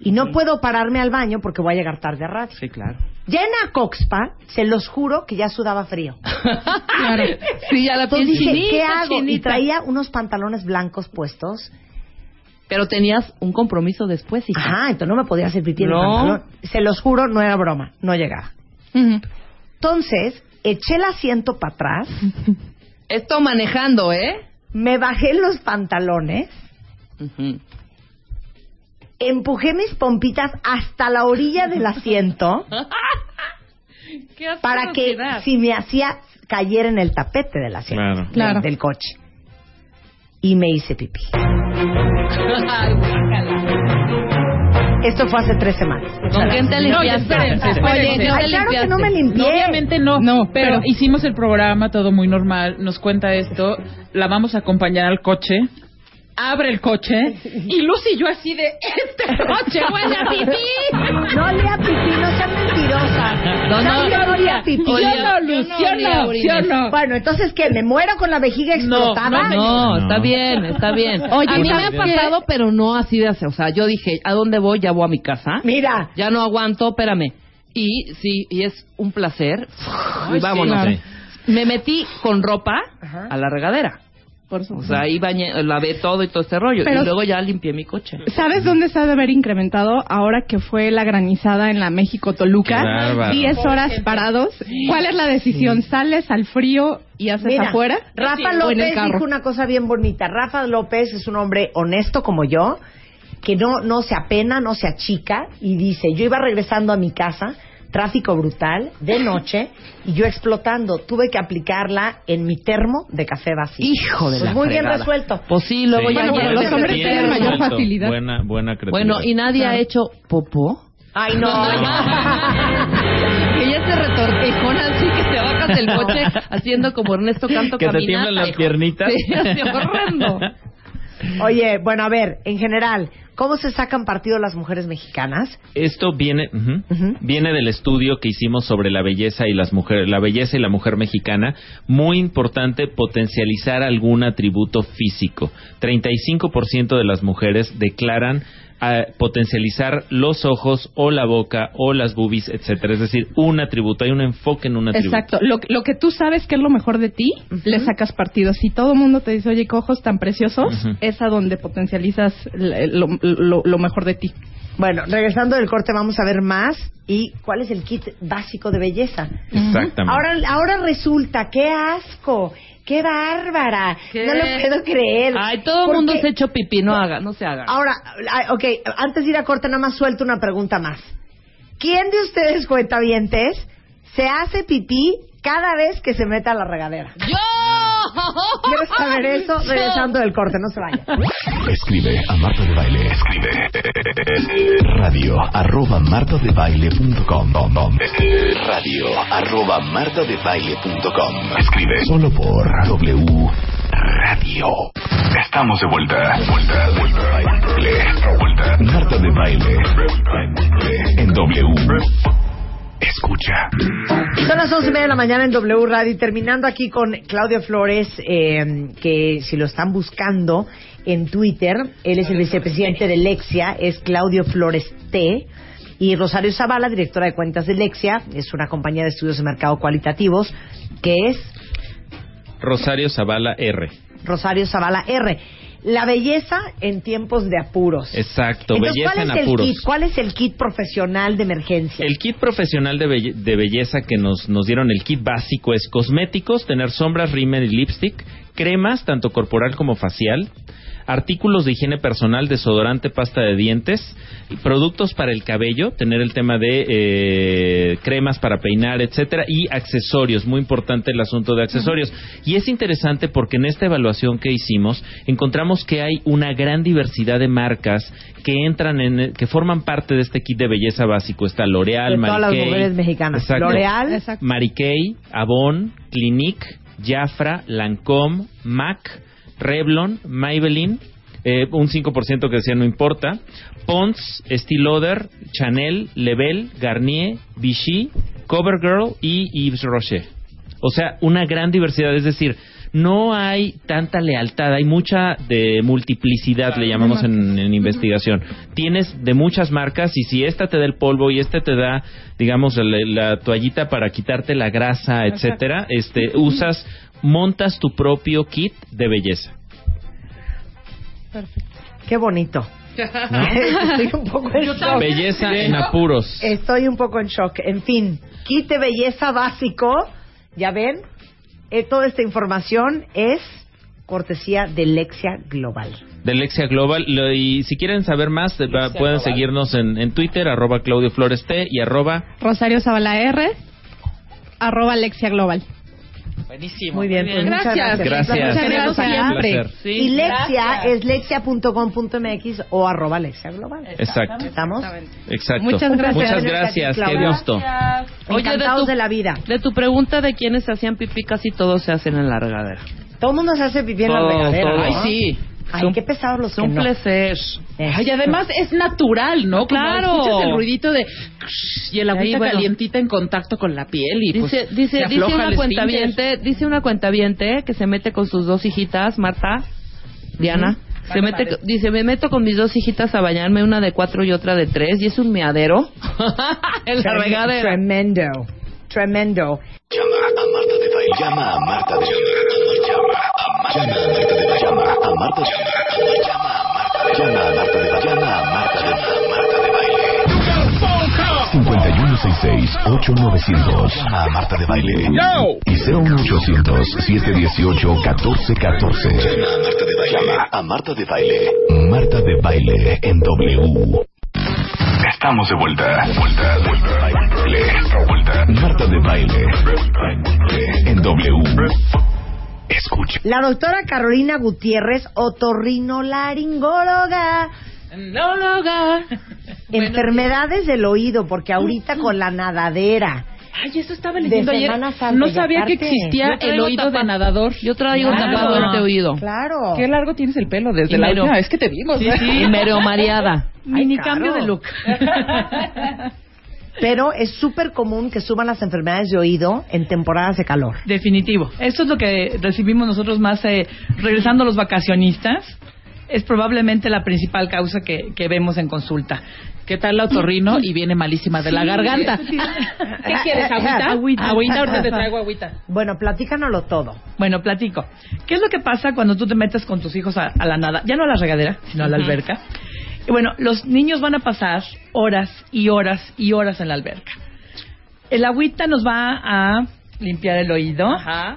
Y no puedo pararme al baño porque voy a llegar tarde a radio. Sí, claro. Ya en Acoxpa, se los juro que ya sudaba frío. Claro. Sí, ya la Entonces dije, chinita, ¿qué hago? Y traía unos pantalones blancos puestos. Pero tenías un compromiso después, hija. Ajá, entonces no me podía hacer pipí en el No. pantalón. Se los juro, no era broma, no llegaba. Entonces, eché el asiento para atrás, Esto manejando, ¿eh? me bajé los pantalones, empujé mis pompitas hasta la orilla del asiento Qué para que si me hacía caer en el tapete del asiento Claro. del- Claro. del coche. Y me hice pipí. Esto fue hace tres semanas. ¿Con quién te No, ya limpiaste? espérense, espérense. Oye, ¿qué te Ay, claro que no me limpié. No, obviamente no. No, pero, pero- hicimos el programa, todo muy normal. Nos cuenta esto. La vamos a acompañar al coche. Abre el coche. Y Lucy y yo así de, este coche huele a pipí. No olía pipí, no sean mentirosas. No, no, ¿Saben que no olía pipí? ¿Sí o no, Luz? ¿Sí o olía no? orines. ¿Sí o no? Bueno, entonces, ¿qué? ¿Me muero con la vejiga explotada? no, No, No. está bien, está bien. Oye, a mí me ha pasado, pero no así de hacer. O sea, yo dije, ¿a dónde voy? Ya voy a mi casa. Mira, Ya no aguanto, espérame. Y sí, y es un placer. y vámonos. sí. Me metí con ropa Ajá. a la regadera. Por O supuesto. sea, ahí bañé, lavé todo y todo este rollo. Pero- y luego ya limpié mi coche. ¿Sabes dónde se ha de haber incrementado ahora que fue la granizada en la México-Toluca? Qué bárbaro. 10 horas parados. ¿Cuál es la decisión? ¿Sales al frío y haces mira, afuera? Rafa López dijo una cosa bien bonita. Rafa López es un hombre honesto como yo, que no, no se apena, no se achica, y dice, yo iba regresando a mi casa, tráfico brutal, de noche, y yo explotando. Tuve que aplicarla en mi termo de café vacío. Hijo de Pues la muy bien fregada. resuelto. Pues sí, luego Sí, ya Bueno, llegué. los hombres Bien tienen mayor facilidad. Buena, buena creatividad. Bueno, y nadie ha hecho popó. Ay, no. que ya se retortejón así que te bajas del coche haciendo como Ernesto Canto Que te caminata, tiemblan las hijo. piernitas. Sí, así horrendo. Oye, bueno, a ver, en general, ¿Cómo se sacan partido las mujeres mexicanas? Esto viene ujú, viene del estudio que hicimos sobre la belleza y las mujeres, la belleza y la mujer mexicana. Muy importante potencializar algún atributo físico. 35% de las mujeres declaran a potencializar los ojos o la boca o las boobies, etcétera. Es decir, un atributo, hay un enfoque en un atributo. Exacto. Lo, lo que tú sabes que es lo mejor de ti, le sacas partido. Si todo el mundo te dice, oye, qué ojos tan preciosos, es a donde potencializas lo, lo- lo mejor de ti. Bueno, regresando del corte vamos a ver más y cuál es el kit básico de belleza. Exactamente. Ahora, ahora resulta, qué asco, qué bárbara, ¿Qué? no lo puedo creer. Ay, todo el mundo se ha hecho pipí, no haga, no se haga. Ahora, ok, antes de ir a corte nada más suelto una pregunta más. ¿Quién de ustedes cuentavientes se hace pipí cada vez que se mete a la regadera? ¡Yo! Quiero saber eso regresando del corte, no se vayan. Escribe a Marta de Baile. Escribe. Radio arroba martadebaile.com. Radio arroba martadebaile.com. Escribe solo por W Radio. Estamos de vuelta. Vuelta, vuelta, vuelta. vuelta. Marta de Baile. En W. Escucha. Son las once y media de la mañana en W Radio y terminando aquí con Claudio Flores, eh, que si lo están buscando en Twitter, él es el vicepresidente de Lexia, es Claudio Flores T. Y Rosario Zavala, directora de cuentas de Lexia, es una compañía de estudios de mercado cualitativos, que es Rosario Zavala R. Rosario Zavala R. La belleza en tiempos de apuros. Exacto, Entonces, belleza ¿cuál en es el apuros. kit? ¿Cuál es el kit profesional de emergencia? El kit profesional de belleza que nos, nos dieron, el kit básico, es cosméticos, tener sombras, rímel y lipstick, cremas, tanto corporal como facial, artículos de higiene personal, desodorante, pasta de dientes, productos para el cabello, tener el tema de eh, cremas para peinar, etcétera, y accesorios, muy importante el asunto de accesorios. Y es interesante porque en esta evaluación que hicimos encontramos que hay una gran diversidad de marcas que entran en, que forman parte de este kit de belleza básico. Está L'Oreal, De todas las Mary Kay, mujeres mexicanas. L'Oreal. Mary Kay, Avon, Clinique, Jafra, Lancome, MAC, Revlon, Maybelline, eh, un 5% que decía no importa, Pond's, Estée Lauder, Chanel, Level, Garnier, Vichy, CoverGirl y Yves Rocher. O sea, una gran diversidad, es decir, no hay tanta lealtad, hay mucha de multiplicidad, le llamamos en, en investigación. Tienes de muchas marcas y si esta te da el polvo y este te da, digamos, la, la toallita para quitarte la grasa, etcétera, este, usas, montas tu propio kit de belleza. Qué bonito. Estoy un poco en shock. Belleza en apuros. Estoy un poco en shock. En fin, kit de belleza básico. Ya ven, eh, toda esta información es cortesía de Lexia Global. de Lexia Global. Lo- y si quieren saber más, eh, pueden Global. seguirnos en, en Twitter, arroba Claudio Flores T y arroba Rosario Zavala R, arroba Alexia Global. Buenísimo. Muy bien, pues muchas Gracias. gracias. Gracias. Muchas Gracias. gracias. Sí, y Lexia gracias. es lexia.com.mx o arroba Lexia Global. Exacto. ¿Estamos? Exacto. Muchas gracias. Muchas gracias. Qué gusto. Oye, de Encantados tu, de la vida. de tu pregunta de quiénes se hacían pipí, casi todos se hacen en la regadera. Todo el mundo se hace pipí en la regadera. todo. ¿no? Ay, sí. Ay, Son- qué pesados los que Son no. placer. Ay, además es natural, ¿no? Como Claro. escuchas el ruidito de y el agüita bueno. calientita en contacto con la piel y Dice, pues dice, se dice una el cuentaviente, dice una cuentaviente que se mete con sus dos hijitas, Marta, Diana, se Vale, mete, vale. dice, me meto con mis dos hijitas a bañarme, una de cuatro y otra de tres, y es un meadero en la Trem- regadera. Tremendo. Tremendo. Llama a Marta de Baile. Llama a Marta de Baile. Llama a Marta de Baile. Llama a Marta de. Llama a Marta de. Llama a Marta de Baile. Llama a Marta de Marta de Baile. 5166-8900. Llama a Marta de Baile. Y 01800-718-1414. Llama a Marta de Baile. Llama a Marta de Baile. Marta de Baile en W. Estamos de vuelta. Vuelta, vuelta, baile. Vuelta. Marta de Baile. En W. Escucha. La doctora Carolina Gutiérrez, otorrinolaringóloga. Enóloga. Enfermedades del oído, porque ahorita con la nadadera Ay, eso estaba De leyendo ayer. Santa, No sabía que existía el oído tapa- de nadador. Yo traigo Claro. tapado este oído. Claro. Qué largo tienes el pelo desde Y la mero- última vez que te vimos. Sí, ¿eh? sí. Y mero mareada. Mini cambio de look. Pero es súper común que suban las enfermedades de oído en temporadas de calor. Definitivo. Esto es lo que recibimos nosotros más eh, regresando a los vacacionistas. Es probablemente la principal causa que, que vemos en consulta. ¿Qué tal la otorrino? Y viene malísima de la Sí, garganta. ¿Qué quieres, agüita? Agüita. Agüita, ahorita te traigo agüita. Bueno, platícanoslo todo. Bueno, platico. ¿Qué es lo que pasa cuando tú te metes con tus hijos a, a la nada? Ya no a la regadera, sino a la alberca. Y bueno, los niños van a pasar horas y horas y horas en la alberca. El agüita nos va a limpiar el oído,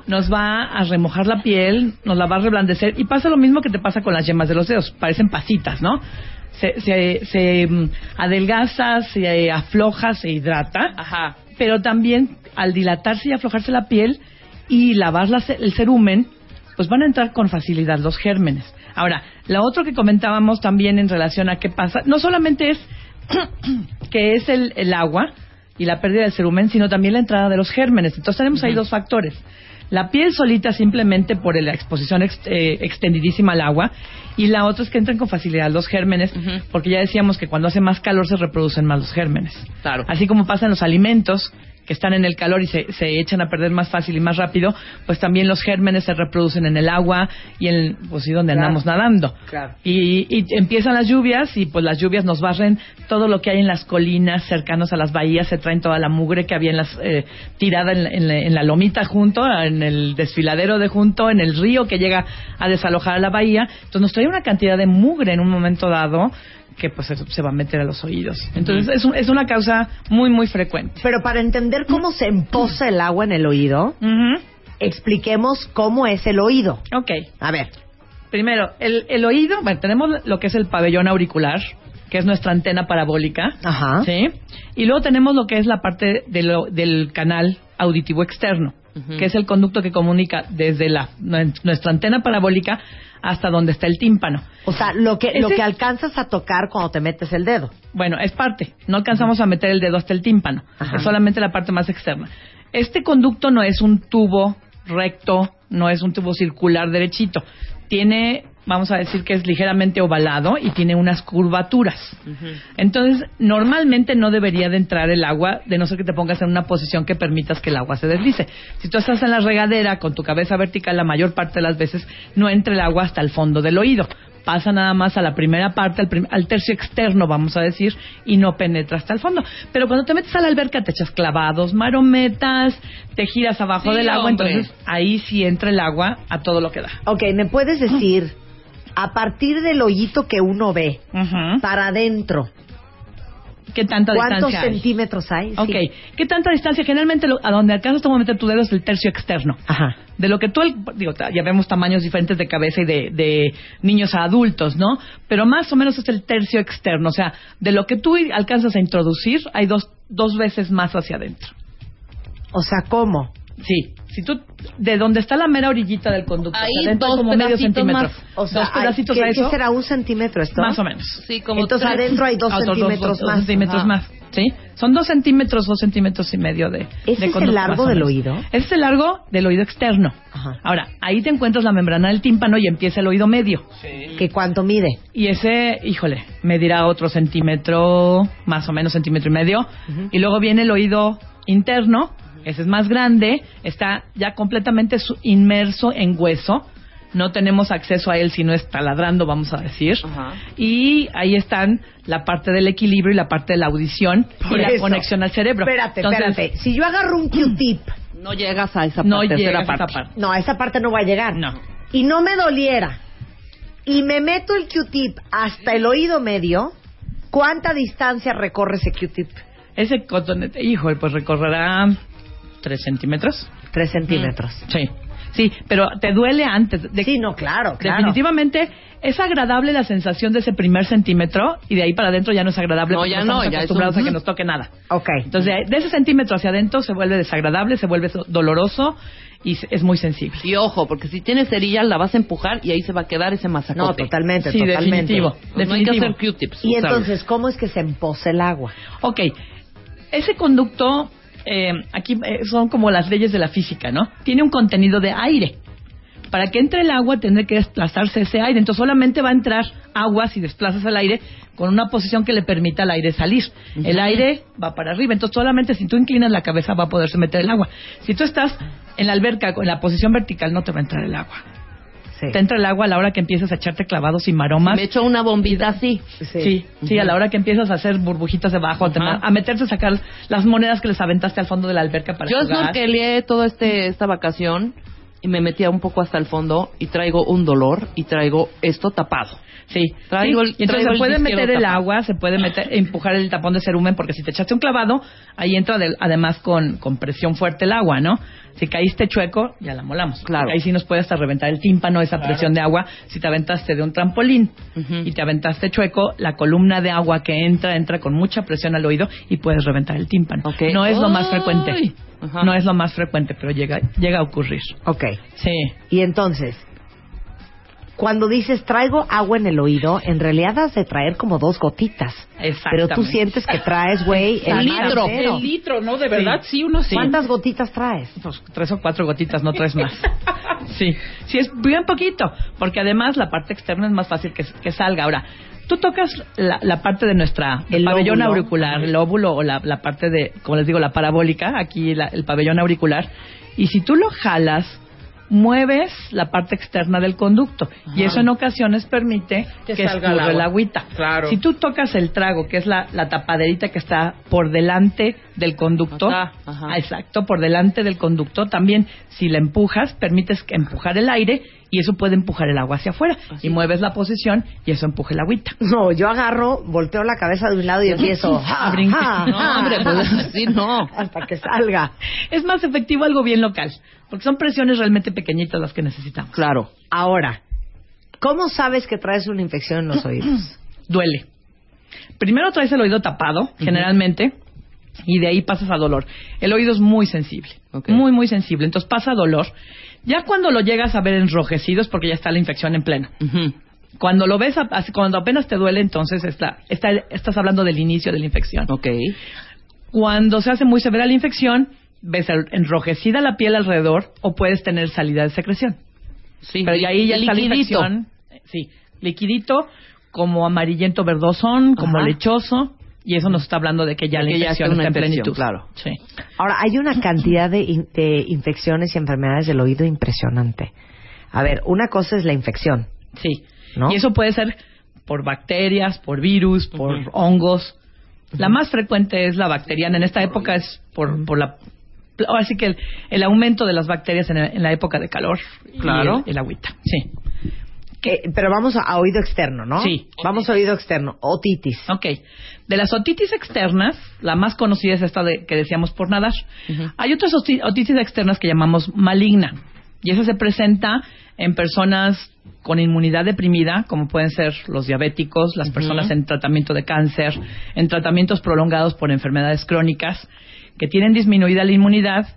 nos va a remojar la piel, nos la va a reblandecer y pasa lo mismo que te pasa con las yemas de los dedos, parecen pasitas, ¿no? Se, se, se mm, adelgaza, se afloja, se hidrata, pero también al dilatarse y aflojarse la piel y lavar la el cerumen, pues van a entrar con facilidad los gérmenes. Ahora, lo otro que comentábamos también en relación a qué pasa, no solamente es que es el, el agua y la pérdida del cerumen, sino también la entrada de los gérmenes. Entonces tenemos ahí dos factores. La piel solita simplemente por la exposición ex- eh, extendidísima al agua y la otra es que entran con facilidad los gérmenes porque ya decíamos que cuando hace más calor se reproducen más los gérmenes. Claro. Así como pasa en los alimentos que están en el calor y se, se echan a perder más fácil y más rápido, pues también los gérmenes se reproducen en el agua y en pues sí donde Claro. andamos nadando. Claro. Y, y empiezan las lluvias y pues las lluvias nos barren todo lo que hay en las colinas cercanos a las bahías, se traen toda la mugre que había en las, eh, tirada en, la- en en la lomita junto, en el desfiladero de junto, en el río que llega a desalojar a la bahía. Entonces nos trae una cantidad de mugre en un momento dado que pues eso se va a meter a los oídos. Entonces es, un- es una causa muy, muy frecuente. Pero para entender cómo se empoza el agua en el oído, expliquemos cómo es el oído. Ok. A ver. Primero, el, el oído, bueno, tenemos lo que es el pabellón auricular, que es nuestra antena parabólica. Ajá. ¿Sí? Y luego tenemos lo que es la parte de lo- del canal auditivo externo, que es el conducto que comunica desde la, nuestra antena parabólica hasta donde está el tímpano. O sea, lo que, lo que alcanzas a tocar cuando te metes el dedo. Bueno, es parte. No alcanzamos a meter el dedo hasta el tímpano. Ajá. Es solamente la parte más externa. Este conducto no es un tubo recto, no es un tubo circular derechito. Tiene, vamos a decir que es ligeramente ovalado y tiene unas curvaturas. Entonces, normalmente no debería de entrar el agua, de no ser que te pongas en una posición que permitas que el agua se deslice. Si tú estás en la regadera con tu cabeza vertical, la mayor parte de las veces no entra el agua hasta el fondo del oído. Pasa nada más a la primera parte, al, prim- al tercio externo, vamos a decir, y no penetra hasta el fondo. Pero cuando te metes a la alberca, te echas clavados, marometas, te giras abajo Sí, del agua, hombre. entonces ahí sí entra el agua a todo lo que da. Ok, ¿me puedes decir, a partir del hoyito que uno ve, para adentro, ¿Qué tanta cuántos distancia hay? centímetros hay? Ok, Sí. ¿qué tanta distancia? Generalmente lo- a donde alcanzas a meter tu dedo es el tercio externo. Ajá. De lo que tú, el- digo, ya vemos tamaños diferentes de cabeza y de, de niños a adultos, ¿no? Pero más o menos es el tercio externo. O sea, de lo que tú alcanzas a introducir, hay dos, dos veces más hacia adentro. O sea, ¿cómo? Sí. Si tú, de donde está la mera orillita del conducto, Ahí dos como medio pedacitos centímetro. más. O sea, dos hay- pedacitos ¿qué, a eso. qué será un centímetro esto? Más o menos. Sí, como Entonces tres- adentro hay dos Ah, otros centímetros dos más. centímetros Ajá. más. ¿Sí? Son dos centímetros, dos centímetros y medio de. ¿Ese de es el largo del oído? Ese es el largo del oído externo. Ahora, ahí te encuentras la membrana del tímpano y empieza el oído medio. ¿Que cuánto mide? Y ese, híjole, medirá otro centímetro, más o menos centímetro y medio. Y luego viene el oído interno, ese es más grande, está ya completamente su- inmerso en hueso. No tenemos acceso a él si no es taladrando, vamos a decir. Y ahí están la parte del equilibrio y la parte de la audición Por y la conexión al cerebro. Espérate, Entonces, espérate. Si yo agarro un Q-tip, No llegas a esa No parte, tercera llegas a esa parte. parte. no, a esa parte no voy a llegar. No. Y no me doliera. Y me meto el Q-tip hasta el oído medio, ¿cuánta distancia recorre ese Q-tip? Ese cotonete, híjole, pues recorrerá tres centímetros. Tres centímetros. Sí, sí, pero te duele antes. De, Sí, no, claro, claro. Definitivamente es agradable la sensación de ese primer centímetro y de ahí para adentro ya no es agradable No, porque ya estamos no, ya es acostumbrados un- a que nos toque nada. Ok. Entonces, de, de ese centímetro hacia adentro se vuelve desagradable, se vuelve so- doloroso y se- es muy sensible. Y ojo, porque si tienes cerilla la vas a empujar y ahí se va a quedar ese masacote. No, totalmente, Sí, totalmente. definitivo. Pues no hay que definitivo. hacer Q-tips. Y entonces, ¿cómo es que se empoza el agua? Ok, ese conducto eh, aquí eh, son como las leyes de la física, ¿no? Tiene un contenido de aire. Para que entre el agua tiene que desplazarse ese aire. Entonces solamente va a entrar agua si desplazas el aire con una posición que le permita al aire salir. El aire va para arriba. Entonces solamente si tú inclinas la cabeza va a poderse meter el agua. Si tú estás en la alberca en la posición vertical no te va a entrar el agua. Te entra el agua a la hora que empiezas a echarte clavados y maromas. Me echo una bombita así. Sí, sí, a la hora que empiezas a hacer burbujitas debajo, a, Ajá. a meterse a sacar las monedas que les aventaste al fondo de la alberca para Yo jugar. snorkeleé toda este, esta vacación y me metía un poco hasta el fondo y traigo un dolor y traigo esto tapado. Sí, Traigo sí. el- y entonces traigo se puede el meter el tapado. agua, se puede meter, empujar el tapón de cerumen, porque si te echaste un clavado, ahí entra del- además con, con presión fuerte el agua, ¿no? Si caíste chueco, ya la molamos. Claro. Ahí sí nos puede hasta reventar el tímpano, esa Claro. presión de agua. Si te aventaste de un trampolín y te aventaste chueco, la columna de agua que entra, entra con mucha presión al oído y puedes reventar el tímpano. No es lo más frecuente. Ajá. No es lo más frecuente, pero llega, llega a ocurrir. Ok. Sí. Y entonces, cuando dices traigo agua en el oído, en realidad has de traer como dos gotitas. Pero tú sientes que traes, güey, el, entero. El litro, ¿no? De verdad, sí, uno sí. ¿Cuántas gotitas traes? Pues tres o cuatro gotitas, no tres más. Sí, sí es bien poquito, porque además la parte externa es más fácil que, que salga. Ahora, tú tocas la, la parte de nuestra El pabellón auricular, el óvulo o la, la parte de, como les digo, la parabólica, aquí la- el pabellón auricular, y si tú lo jalas, mueves la parte externa del conducto y Ajá. eso en ocasiones permite Que que, salga el escurra el, agua. agüita. Claro. Si tú tocas el trago, que es la, la tapaderita que está por delante del conducto, Acá, ajá. exacto, por delante del conducto, también si la empujas, permites que empujar el aire y eso puede empujar el agua hacia afuera. Y mueves la posición y eso empuja el agüita. No, yo agarro, volteo la cabeza de un lado y empiezo A ja, brincar. ja, No, ja, hombre, pues, así no. Hasta que salga. Es más efectivo algo bien local, porque son presiones realmente pequeñitas las que necesitamos. Claro. Ahora, ¿cómo sabes que traes una infección en los oídos? Duele. Primero traes el oído tapado, generalmente, y de ahí pasas a dolor. El oído es muy sensible, muy, muy sensible. Entonces pasa dolor. Ya cuando lo llegas a ver enrojecido es porque ya está la infección en pleno. Cuando lo ves, cuando apenas te duele, entonces está, está, estás hablando del inicio de la infección. Cuando se hace muy severa la infección, ves enrojecida la piel alrededor o puedes tener salida de secreción. Sí, Pero y ahí ya está la infección. Sí, liquidito, como amarillento verdosón, como Ajá. lechoso, y eso nos está hablando de que ya la Que ya infección está una está en infección, plenitud. claro. Sí. Ahora, hay una cantidad de, in- de infecciones y enfermedades del oído impresionante. A ver, una cosa es la infección. Sí. ¿No? Y eso puede ser por bacterias, por virus, por hongos. La más frecuente es la bacteriana. En esta época es por, por la. Ahora sí que el, el aumento de las bacterias en, en la época de calor. y Claro. el, el agüita. Sí. Que- pero vamos a, a oído externo, ¿no? Sí. Vamos a oído externo. Otitis. Ok. De las otitis externas, la más conocida es esta de, que decíamos por nadar. Hay otras oti- otitis externas que llamamos maligna. Y esa se presenta en personas con inmunidad deprimida, como pueden ser los diabéticos, las personas en tratamiento de cáncer, en tratamientos prolongados por enfermedades crónicas, que tienen disminuida la inmunidad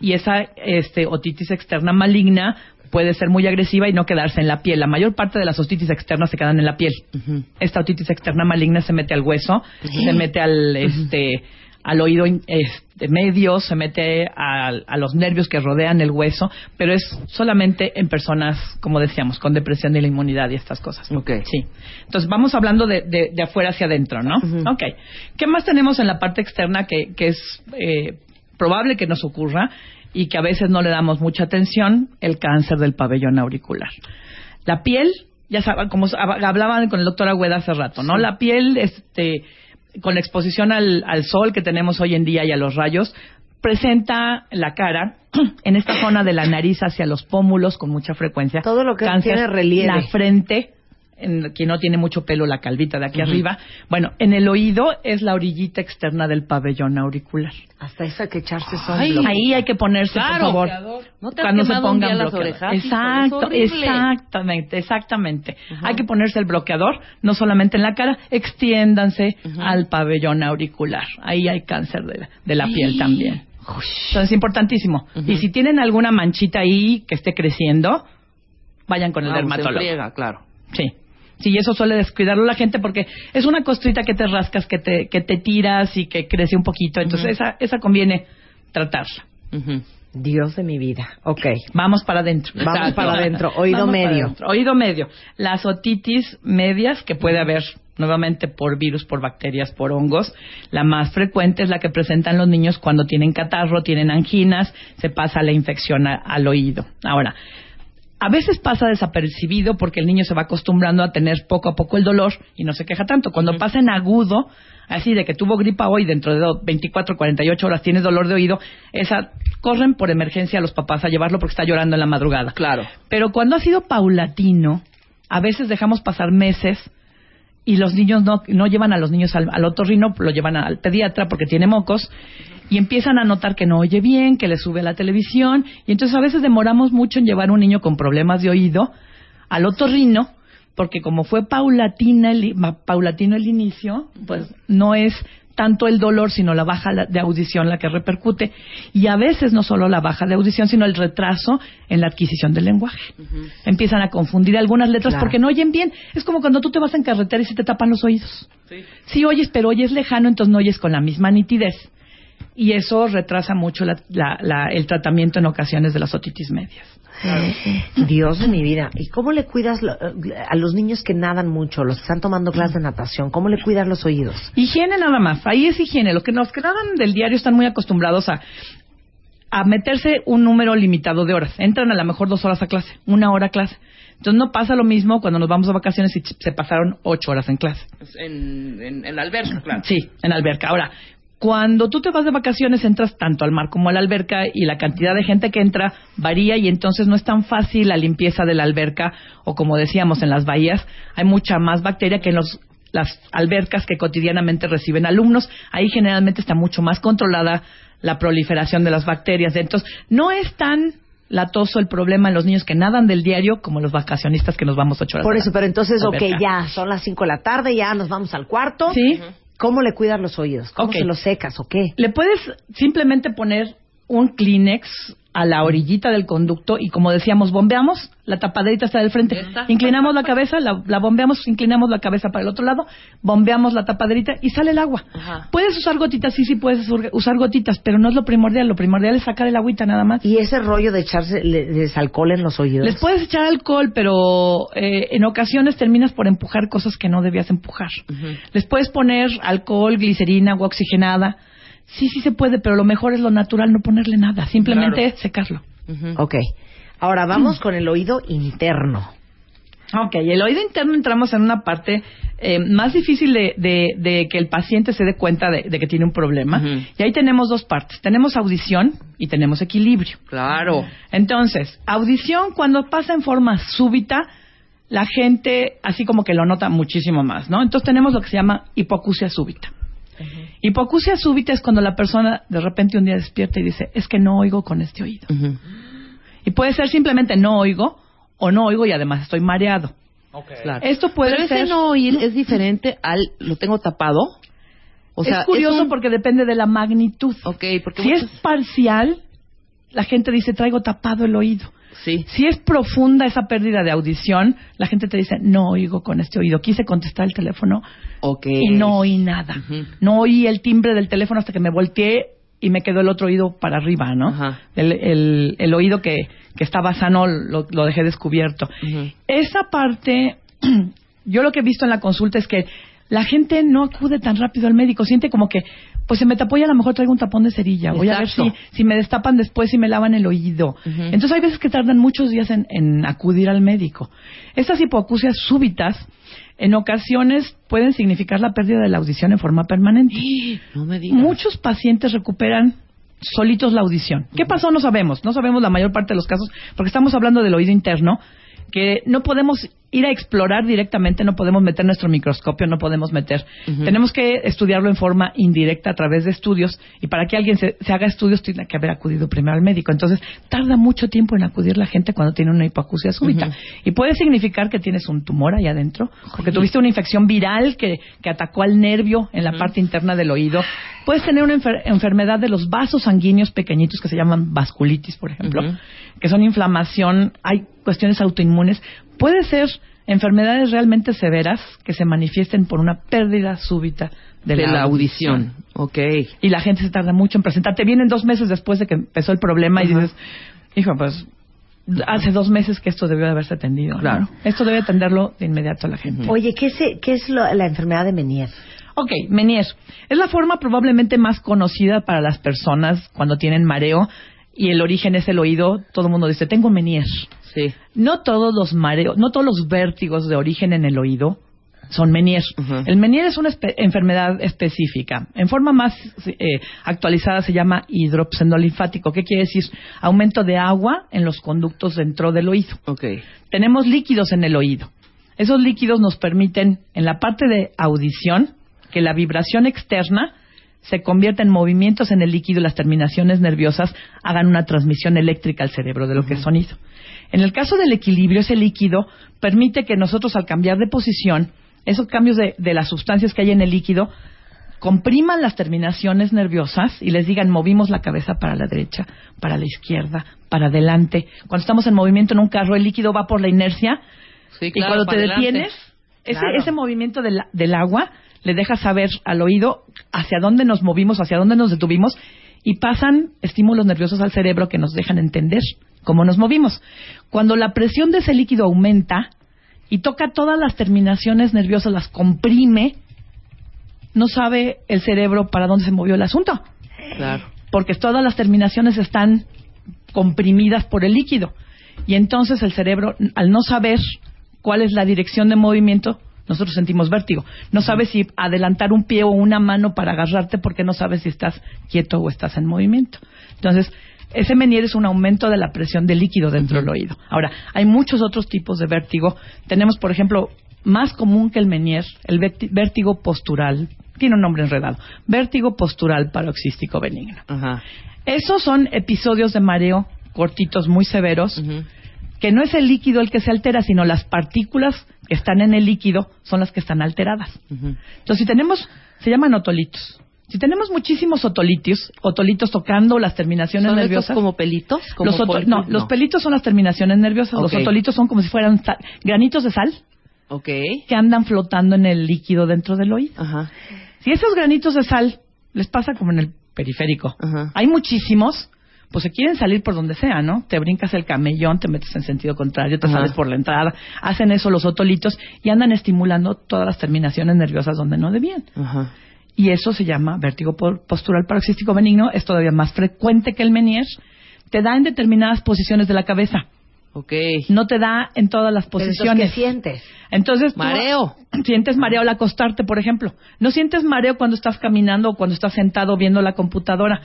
y esa este, otitis externa maligna puede ser muy agresiva y no quedarse en la piel. La mayor parte de las otitis externas se quedan en la piel. Esta otitis externa maligna se mete al hueso, se mete al este al oído este, medio, se mete al- a, los nervios que rodean el hueso, pero es solamente en personas, como decíamos, con depresión de la inmunidad y estas cosas. Sí. Entonces vamos hablando de, de- de afuera hacia adentro, ¿no? Ok. ¿Qué más tenemos en la parte externa que, que es eh, probable que nos ocurra y que a veces no le damos mucha atención? El cáncer del pabellón auricular. La piel, ya saben, como hablaban con el doctor Agüeda hace rato, ¿no? Sí. La piel, este, con la exposición al, al sol que tenemos hoy en día y a los rayos, presenta la cara en esta zona de la nariz hacia los pómulos con mucha frecuencia. Todo lo que tiene relieve. La frente, en, que no tiene mucho pelo, la calvita de aquí arriba. Bueno, en el oído es la orillita externa del pabellón auricular. Hasta eso hay que echarse sunblock. ahí hay que ponerse, Claro. por favor. ¿No te cuando se pongan las bloqueador. orejas? Exacto, exactamente, exactamente. Hay que ponerse el bloqueador, no solamente en la cara, extiéndanse al pabellón auricular. Ahí hay cáncer de la, de la piel también. Entonces es importantísimo. Y si tienen alguna manchita ahí que esté creciendo, vayan con el Ah, pues, se dermatólogo. friega, claro. Sí. Sí, y eso suele descuidarlo la gente porque es una costrita que te rascas, que te, que te tiras y que crece un poquito. Entonces, esa, esa conviene tratarla. Dios de mi vida. Ok. Vamos para adentro. Vamos Exacto. para adentro. Oído Vamos medio. adentro. Oído medio. Las otitis medias que puede haber nuevamente por virus, por bacterias, por hongos. La más frecuente es la que presentan los niños cuando tienen catarro, tienen anginas, se pasa la infección a- al oído. Ahora, a veces pasa desapercibido porque el niño se va acostumbrando a tener poco a poco el dolor y no se queja tanto. Cuando pasa en agudo, así de que tuvo gripa hoy, dentro de do- 24, 48 horas tienes dolor de oído, esa corren por emergencia a los papás a llevarlo porque está llorando en la madrugada. Claro. Pero cuando ha sido paulatino, a veces dejamos pasar meses y los niños no, no llevan a los niños al, al otorrino, lo llevan al pediatra porque tiene mocos y empiezan a notar que no oye bien, que le sube la televisión y entonces a veces demoramos mucho en llevar a un niño con problemas de oído al otorrino porque como fue paulatina el, paulatino el inicio, pues no es tanto el dolor, sino la baja de audición la que repercute. Y a veces no solo la baja de audición, sino el retraso en la adquisición del lenguaje. Empiezan a confundir algunas letras Claro. porque no oyen bien. Es como cuando tú te vas en carretera y se te tapan los oídos. Sí oyes, pero oyes lejano, entonces no oyes con la misma nitidez. Y eso retrasa mucho la- la- la- el tratamiento en ocasiones de las otitis medias. Dios de mi vida. ¿Y cómo le cuidas lo- a los niños que nadan mucho, los que están tomando clases de natación? ¿Cómo le cuidas los oídos? Higiene nada más, ahí es higiene. Los que nos quedan del diario están muy acostumbrados a, a meterse un número limitado de horas. Entran a lo mejor dos horas a clase, una hora a clase. Entonces no pasa lo mismo cuando nos vamos a vacaciones y se pasaron ocho horas en clase. En, en, en la alberca, claro. Sí, en alberca. Ahora, cuando tú te vas de vacaciones entras tanto al mar como a la alberca y la cantidad de gente que entra varía y entonces no es tan fácil la limpieza de la alberca o como decíamos en las bahías hay mucha más bacteria que en los las albercas que cotidianamente reciben alumnos. Ahí generalmente está mucho más controlada la proliferación de las bacterias. Entonces, no es tan latoso el problema en los niños que nadan del diario como los vacacionistas que nos vamos ocho horas. Por eso, pero entonces, ok, ya son las 5 de la tarde, ya nos vamos al cuarto. Sí. ¿Cómo le cuidas los oídos? ¿Cómo se los secas o qué? Le puedes simplemente poner un Kleenex a la orillita del conducto y como decíamos, bombeamos, la tapaderita está del frente, inclinamos la cabeza, la, la bombeamos, inclinamos la cabeza para el otro lado, bombeamos la tapaderita y sale el agua. Ajá. Puedes usar gotitas, sí, sí puedes usar- gotitas, pero no es lo primordial, lo primordial es sacar el agüita nada más. Y ese rollo de echarse le- les alcohol en los oídos. Les puedes echar alcohol, pero eh, en ocasiones terminas por empujar cosas que no debías empujar. Les puedes poner alcohol, glicerina, agua oxigenada. Sí, sí se puede, pero lo mejor es lo natural, no ponerle nada, simplemente secarlo. Ok. Ahora vamos con el oído interno. Ok, el oído interno entramos en una parte eh, más difícil de, de- de que el paciente se dé cuenta de, de que tiene un problema. Y ahí tenemos dos partes. Tenemos audición y tenemos equilibrio. Claro. Entonces, audición cuando pasa en forma súbita, la gente así como que lo nota muchísimo más, ¿no? Entonces tenemos lo que se llama hipoacusia súbita. Hipoacusia súbita es cuando la persona de repente un día despierta y dice, es que no oigo con este oído. Y puede ser simplemente no oigo o no oigo y además estoy mareado. Claro. Esto puede Pero ese ser... no oír es diferente al lo tengo tapado. O sea, es curioso un- porque depende de la magnitud. Porque Si es parcial, la gente dice traigo tapado el oído. Sí. Si es profunda esa pérdida de audición, la gente te dice no oigo con este oído. Quise contestar el teléfono y no oí nada. No oí el timbre del teléfono hasta que me volteé y me quedó el otro oído para arriba, ¿no? Ajá. El, el- el oído que, que estaba sano lo, lo dejé descubierto. Esa parte, yo lo que he visto en la consulta es que la gente no acude tan rápido al médico, siente como que, pues se me tapó y a lo mejor traigo un tapón de cerilla, voy a ver si, si me destapan después y me lavan el oído. Entonces hay veces que tardan muchos días en, en acudir al médico. Estas hipoacusias súbitas, en ocasiones pueden significar la pérdida de la audición en forma permanente. No me digas. Muchos pacientes recuperan solitos la audición. ¿Qué pasó? No sabemos. No sabemos la mayor parte de los casos porque estamos hablando del oído interno que no podemos ir a explorar directamente, no podemos meter nuestro microscopio, no podemos meter. Tenemos que estudiarlo en forma indirecta a través de estudios y para que alguien se, se haga estudios tiene que haber acudido primero al médico. Entonces, tarda mucho tiempo en acudir la gente cuando tiene una hipoacusia súbita. Y puede significar que tienes un tumor ahí adentro, porque tuviste una infección viral que, que atacó al nervio en la parte interna del oído. Puedes tener una enfer- enfermedad de los vasos sanguíneos pequeñitos que se llaman vasculitis, por ejemplo, que son inflamación, hay cuestiones autoinmunes. Puede ser enfermedades realmente severas que se manifiesten por una pérdida súbita de, De la audición. Ok. Y la gente se tarda mucho en presentarte. Vienen dos meses después de que empezó el problema y dices, hijo, pues hace dos meses que esto debió de haberse atendido. ¿no? Claro. Esto debe atenderlo de inmediato a la gente. Oye, ¿qué es, qué es lo- la enfermedad de Menier? Ok, Menier. Es la forma probablemente más conocida para las personas cuando tienen mareo y el origen es el oído. Todo el mundo dice, tengo Menier. Sí. No todos los mareos, no todos los vértigos de origen en el oído son Menier. El Menier es una espe- enfermedad específica. En forma más eh, actualizada se llama hidropsenolinfático. ¿Qué quiere decir? Aumento de agua en los conductos dentro del oído. Okay. Tenemos líquidos en el oído. Esos líquidos nos permiten, en la parte de audición, que la vibración externa se convierta en movimientos en el líquido y las terminaciones nerviosas hagan una transmisión eléctrica al cerebro de lo que es sonido. En el caso del equilibrio, ese líquido permite que nosotros al cambiar de posición, esos cambios de, de las sustancias que hay en el líquido, compriman las terminaciones nerviosas y les digan movimos la cabeza para la derecha, para la izquierda, para adelante. Cuando estamos en movimiento en un carro, el líquido va por la inercia Sí, y cuando te adelante. detienes, ese, Claro. ese movimiento del, del agua le deja saber al oído hacia dónde nos movimos, hacia dónde nos detuvimos y pasan estímulos nerviosos al cerebro que nos dejan entender cómo nos movimos. Cuando la presión de ese líquido aumenta y toca todas las terminaciones nerviosas, las comprime, no sabe el cerebro para dónde se movió el asunto Claro. porque todas las terminaciones están comprimidas por el líquido. Y entonces el cerebro, al no saber cuál es la dirección de movimiento, nosotros sentimos vértigo. No sabes si adelantar un pie o una mano para agarrarte porque no sabes si estás quieto o estás en movimiento. Entonces, ese menier es un aumento de la presión del líquido dentro del oído. Ahora, hay muchos otros tipos de vértigo. Tenemos, por ejemplo, más común que el menier, el vérti- vértigo postural. Tiene un nombre enredado. Vértigo postural paroxístico benigno. Ajá. Esos son episodios de mareo cortitos muy severos, que no es el líquido el que se altera, sino las partículas que están en el líquido son las que están alteradas. Entonces, si tenemos, se llaman otolitos. Si tenemos muchísimos otolitos, otolitos tocando las terminaciones ¿Son estos nerviosas. como pelitos? Como Los oto- no, los pelitos son las terminaciones nerviosas. Los otolitos son como si fueran sal- granitos de sal Ok. que andan flotando en el líquido dentro del oído. Ajá. Si esos granitos de sal les pasa como en el periférico, hay muchísimos, pues se quieren salir por donde sea, ¿no? Te brincas el camellón, te metes en sentido contrario, te Ajá. sales por la entrada, hacen eso los otolitos y andan estimulando todas las terminaciones nerviosas donde no debían. Ajá. Y eso se llama vértigo po- postural paroxístico benigno, es todavía más frecuente que el Menier, te da en determinadas posiciones de la cabeza. Ok. No te da en todas las Pero entonces, posiciones. ¿qué sientes? Entonces, Mareo. sientes mareo al acostarte, por ejemplo. No sientes mareo cuando estás caminando o cuando estás sentado viendo la computadora.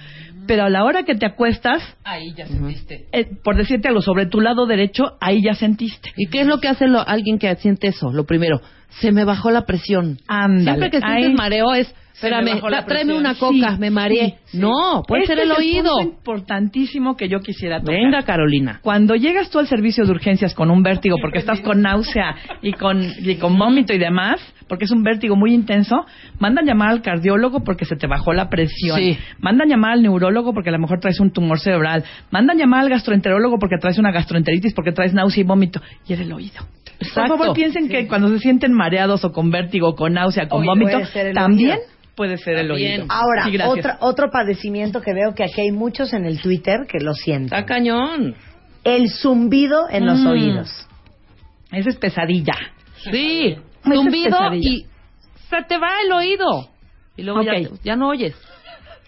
Pero a la hora que te acuestas, Ahí ya sentiste. eh, por decirte algo, sobre tu lado derecho, ahí ya sentiste. ¿Y qué es lo que hace lo- alguien que siente eso? Lo primero, se me bajó la presión. Ándale. Siempre que sientes Ahí mareo es, espérame, tráeme una coca, Sí, me mareé. sí. No, puede Este ser el es oído. punto importantísimo que yo quisiera tocar. Venga, Carolina. Cuando llegas tú al servicio de urgencias con un vértigo porque estás con náusea y con, y con vómito y demás, porque es un vértigo muy intenso, mandan llamar al cardiólogo porque se te bajó la presión. Sí. Mandan llamar al neurólogo porque a lo mejor traes un tumor cerebral. Mandan llamar al gastroenterólogo porque traes una gastroenteritis, porque traes náusea y vómito. Y es el oído. Por Exacto. favor, piensen que cuando se sienten mareados o con vértigo, con náusea, con Oye, vómito, el también oído. Puede ser el También. oído. Ahora, Sí, otra- otro padecimiento que veo que aquí hay muchos en el Twitter que lo sienten. Está cañón. El zumbido en los Mm. oídos. Esa es pesadilla. Sí, zumbido pesadilla. y se te va el oído. Y luego ya, ya no oyes.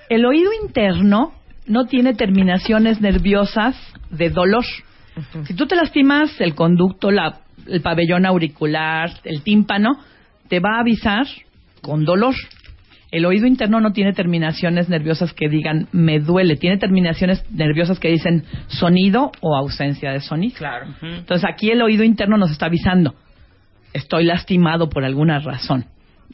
El oído interno no tiene terminaciones nerviosas de dolor. Si tú te lastimas el conducto, la- el pabellón auricular, el tímpano, te va a avisar con dolor. El oído interno no tiene terminaciones nerviosas que digan me duele, tiene terminaciones nerviosas que dicen sonido o ausencia de sonido. Claro. Entonces aquí el oído interno nos está avisando, estoy lastimado por alguna razón.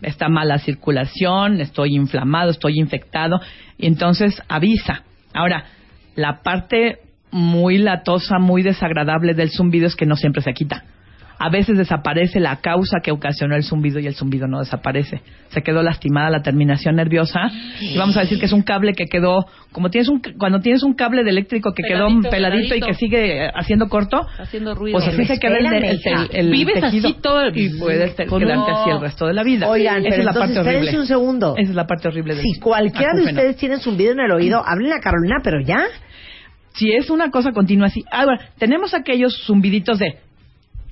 Está mala circulación, estoy inflamado, estoy infectado, y entonces avisa. Ahora, la parte muy latosa, muy desagradable del zumbido es que no siempre se quita. A veces desaparece la causa que ocasionó el zumbido y el zumbido no desaparece. Se quedó lastimada la terminación nerviosa y vamos a decir que es un cable que quedó, como tienes un, cuando tienes un cable de eléctrico que quedó Peladito, peladito, y que sigue haciendo corto, Haciendo ruido. pues así se queda el, el, el- el Vives tejido así todo el- y puedes quedarte así el resto de la vida. Oigan, Esa pero es la entonces parte espérense horrible. un segundo. Esa es la parte horrible Si cualquiera de ustedes tiene zumbido en el oído, hablen a Carolina, pero ya. Si es una cosa continua así. Ahora, tenemos aquellos zumbiditos de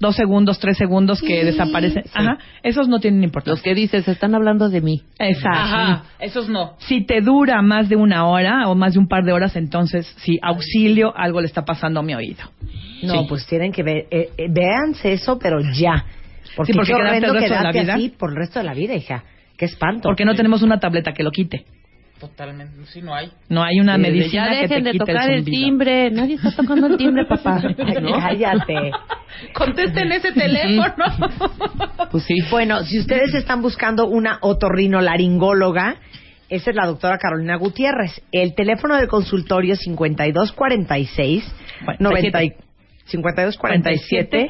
dos segundos, tres segundos que desaparecen. Ajá, esos no tienen importancia. Los que dices, están hablando de mí. Exacto. Ajá, esos no. Si te dura más de una hora o más de un par de horas, entonces, sí, auxilio, algo le está pasando a mi oído. No, Sí. pues tienen que ver, eh, eh, véanse eso, pero ya. Porque, Sí, porque qué quedarte el resto de la quedarte vida. así por el resto de la vida, hija. Qué espanto. Porque no tenemos una tableta que lo quite. Totalmente, sí, no hay. No hay una medicina ya que dejen te de quite tocar el, zumbido. timbre. Nadie está tocando el timbre, papá. ¿No? Cállate. Contesten ese teléfono. Pues sí. Bueno, si ustedes están buscando una otorrinolaringóloga, esa es la doctora Carolina Gutiérrez. El teléfono del consultorio es 5246 90 y- 5247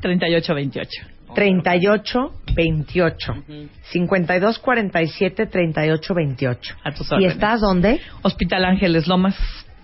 3828. 3828 5247 3828 A tus ¿Y órdenes. estás dónde? Hospital Ángeles Lomas,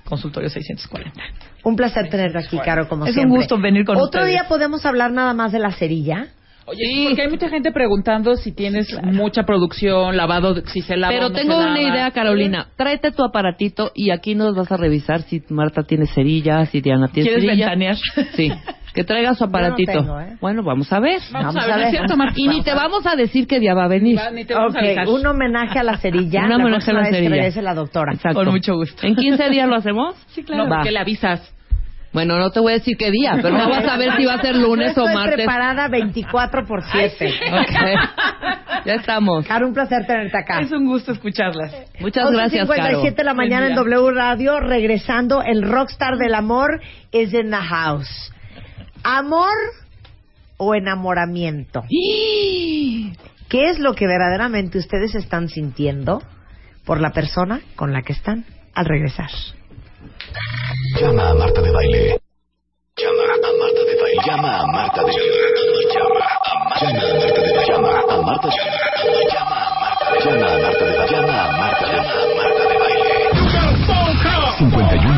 consultorio 640. Un placer tenerte aquí, Caro, como Es un siempre. gusto venir con Otro ustedes. día podemos hablar nada más de la cerilla. Oye, porque hay mucha gente preguntando si tienes mucha producción, lavado, si se lava Pero no tengo se una lava. idea, Carolina. Tráete tu aparatito y aquí nos vas a revisar si Marta tiene cerillas, si Diana tiene ¿Quieres cerillas. ventanear? Sí. Que traiga su aparatito. tengo, ¿eh? Bueno, vamos a ver. Vamos a ver, ¿no es cierto? Y ni te vamos a decir qué día va a venir. Va, ni te vamos a avisar. Ok, un homenaje a la cerilla. Un homenaje a la cerilla. regrese la doctora. Exacto. Con mucho gusto. ¿En 15 días lo hacemos? Sí, claro. Que le avisas. Bueno, no te voy a decir qué día, pero no vas a ver si va a ser lunes Yo o estoy martes. preparada 24 por 7. Ok. Ya estamos. Caro, un placer tenerte acá. Es un gusto escucharlas. Muchas gracias, Caro. 57 de la mañana en. W Radio, regresando, el rockstar del amor is in the house. ¿Amor o enamoramiento? ¿Qué es lo que verdaderamente ustedes están sintiendo por la persona con la que están al regresar? Llama a Marta de Baile. Llama a Marta de Baile. Llama a Marta de Baile. Llama a Marta de Baile. Llama a Marta de Baile. Llama a Marta de Baile. Llama a Marta de Baile. Llama a Marta de Baile.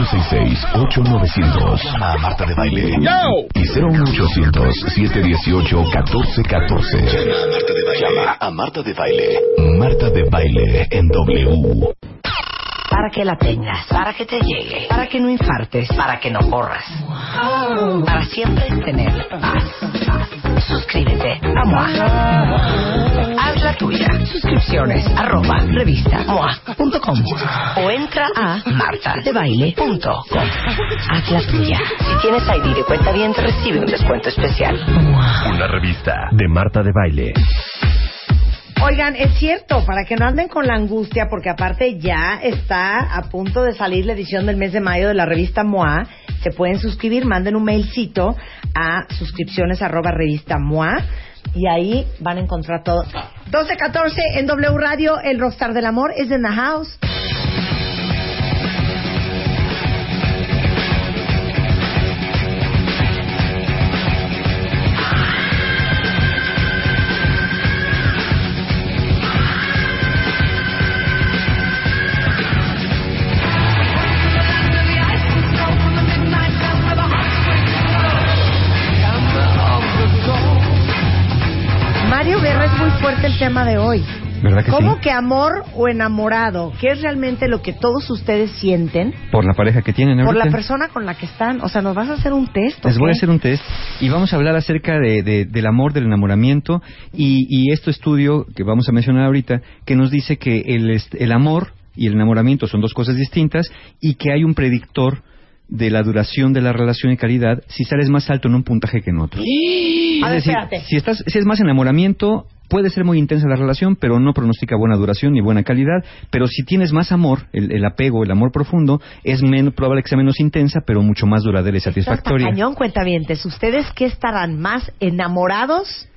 5166-8900. Llama a Marta de Baile. Y 01800-718-1414. Llama a Marta de Baile. Llama a Marta de Baile. Marta de Baile en W. Para que la tengas, para que te llegue, para que no infartes, para que no corras. Para siempre tener paz. Suscríbete a MOA. Haz la tuya. Suscripciones arroba revista MOA.com o entra a martadebaile.com. Haz la tuya. Si tienes ID de cuenta bien, te recibe un descuento especial. Una revista de Marta de Baile. Oigan, es cierto, para que no anden con la angustia, porque aparte ya está a punto de salir la edición del mes de mayo de la revista MOA. Se pueden suscribir, manden un mailcito a suscripciones arroba revista MOA y ahí van a encontrar todo. 12-14 en W Radio, el Rockstar del Amor es in the house. Tema de hoy. ¿Verdad que ¿Cómo sí? que amor o enamorado? ¿Qué es realmente lo que todos ustedes sienten Por la pareja que tienen por la ahorita. persona con la que están? O sea, ¿nos vas a hacer un test? Les voy a hacer un test y vamos a hablar acerca de, de- del amor, del enamoramiento y, y este estudio que vamos a mencionar ahorita que nos dice que el, el amor y el enamoramiento son dos cosas distintas y que hay un predictor de la duración de la relación y calidad si sales más alto en un puntaje que en otro. A Es ver, si, estás, si es más enamoramiento, puede ser muy intensa la relación, pero no pronostica buena duración ni buena calidad. Pero si tienes más amor, el, el apego, el amor profundo, es menos probable que sea menos intensa, pero mucho más duradera y Está satisfactoria. cañón, cuentavientes. ¿Ustedes qué estarán más enamorados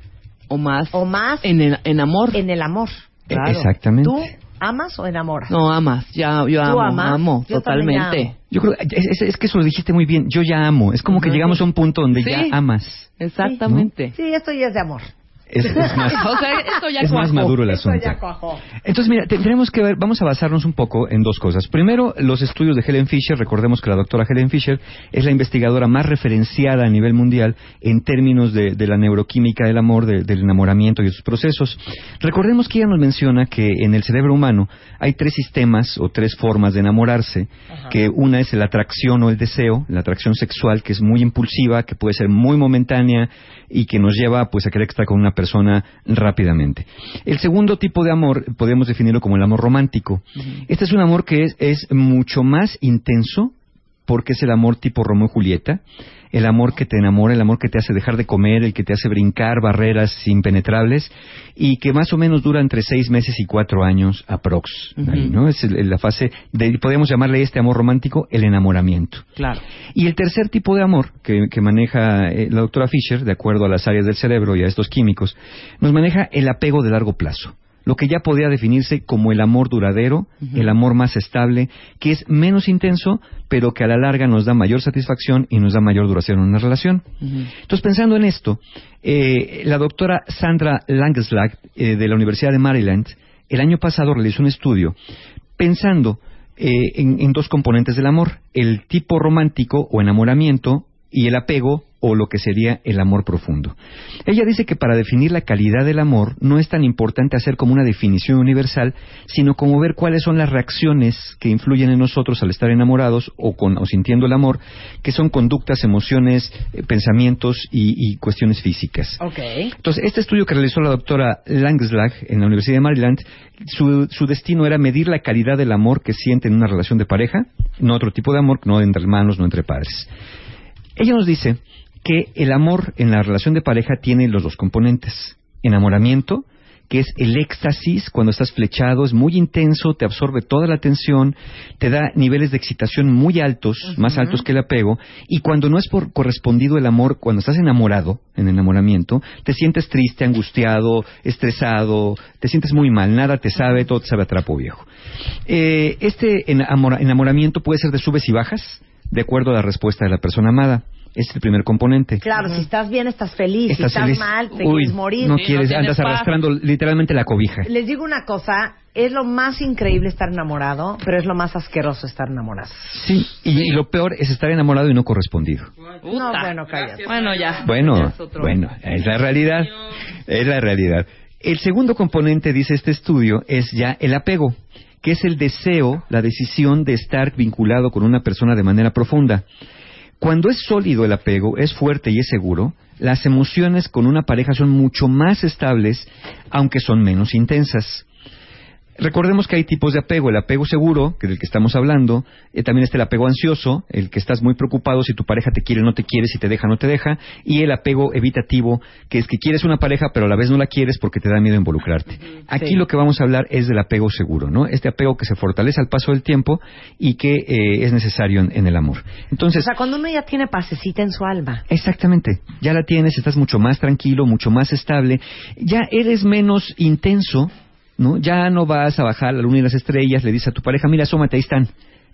O más. o más En, el- en amor. en el amor? E- Exactamente. ¿Tú? ¿Amas o enamoras? No, amas. Ya, yo ¿Tú amo, amas? amo, Yo totalmente. amo. Yo creo es, es- es que eso lo dijiste muy bien. Yo ya amo. Es como que llegamos a un punto donde Sí. ya amas. Exactamente. Sí, esto ya es de amor. Es, es más, O sea, esto ya es más maduro el Esto asunto. ya cuajó. Entonces, mira, tendremos que ver, vamos a basarnos un poco en dos cosas. Primero, los estudios de Helen Fisher. Recordemos que la doctora Helen Fisher es la investigadora más referenciada a nivel mundial en términos de, de la neuroquímica del amor, de- del enamoramiento y sus procesos. Recordemos que ella nos menciona que en el cerebro humano hay tres sistemas o tres formas de enamorarse, que una es la atracción o el deseo, la atracción sexual, que es muy impulsiva, que puede ser muy momentánea y que nos lleva pues a querer estar con una persona rápidamente. El segundo tipo de amor podemos definirlo como el amor romántico. Este es un amor que es, es mucho más intenso porque es el amor tipo Romeo y Julieta, el amor que te enamora, el amor que te hace dejar de comer, el que te hace brincar barreras impenetrables y que más o menos dura entre seis meses y cuatro años aprox. ahí, ¿no? Es la fase, de, podemos llamarle este amor romántico el enamoramiento. Claro. Y el tercer tipo de amor que, que maneja eh, la doctora Fisher, de acuerdo a las áreas del cerebro y a estos químicos, nos maneja el apego de largo plazo. Lo que ya podría definirse como el amor duradero, el amor más estable, que es menos intenso, pero que a la larga nos da mayor satisfacción y nos da mayor duración en una relación. Entonces, pensando en esto, eh, la doctora Sandra Langeslag eh, de la Universidad de Maryland, el año pasado realizó un estudio pensando eh, en, en dos componentes del amor, el tipo romántico o enamoramiento y el apego o lo que sería el amor profundo. Ella dice que para definir la calidad del amor no es tan importante hacer como una definición universal, sino como ver cuáles son las reacciones que influyen en nosotros al estar enamorados o, con, o sintiendo el amor, que son conductas, emociones, eh, pensamientos y, y cuestiones físicas. Ok. Entonces, este estudio que realizó la doctora Langslag en la Universidad de Maryland, su, su destino era medir la calidad del amor que siente en una relación de pareja, no otro tipo de amor, no entre hermanos, no entre padres. Ella nos dice que el amor en la relación de pareja tiene los dos componentes. Enamoramiento, que es el éxtasis cuando estás flechado, es muy intenso, te absorbe toda la atención, te da niveles de excitación muy altos, más altos que el apego, y cuando no es por correspondido el amor, cuando estás enamorado, en enamoramiento, te sientes triste, angustiado, estresado, te sientes muy mal, nada te sabe, todo te sabe a trapo viejo. Eh, este enamora- enamoramiento puede ser de subes y bajas, de acuerdo a la respuesta de la persona amada. Este es el primer componente. Claro, si estás bien, estás feliz. Estás si estás feliz. mal, te Uy, quieres morir. No quieres, andas arrastrando literalmente la cobija. Les digo una cosa, es lo más increíble estar enamorado, pero es lo más asqueroso estar enamorado. Sí, y, y lo peor es estar enamorado y no correspondido. No, bueno, cállate. Bueno, ya. Bueno, Ya es otro. bueno, es la realidad. Es la realidad. El segundo componente, dice este estudio, es ya el apego, que es el deseo, la decisión de estar vinculado con una persona de manera profunda. Cuando es sólido el apego, es fuerte y es seguro, las emociones con una pareja son mucho más estables, aunque son menos intensas. Recordemos que hay tipos de apego, el apego seguro, que del que estamos hablando, eh, también está el apego ansioso, el que estás muy preocupado si tu pareja te quiere o no te quiere, si te deja o no te deja, y el apego evitativo, que es que quieres una pareja pero a la vez no la quieres porque te da miedo involucrarte. Aquí lo que vamos a hablar es del apego seguro, ¿no? Este apego que se fortalece al paso del tiempo y que eh, es necesario en, en el amor. Entonces, o sea, cuando uno ya tiene pasecita en su alma. Exactamente, ya la tienes, estás mucho más tranquilo, mucho más estable, ya eres menos intenso, ¿no? Ya no vas a bajar la luna y las estrellas, le dices a tu pareja, mira, asómate, ahí están,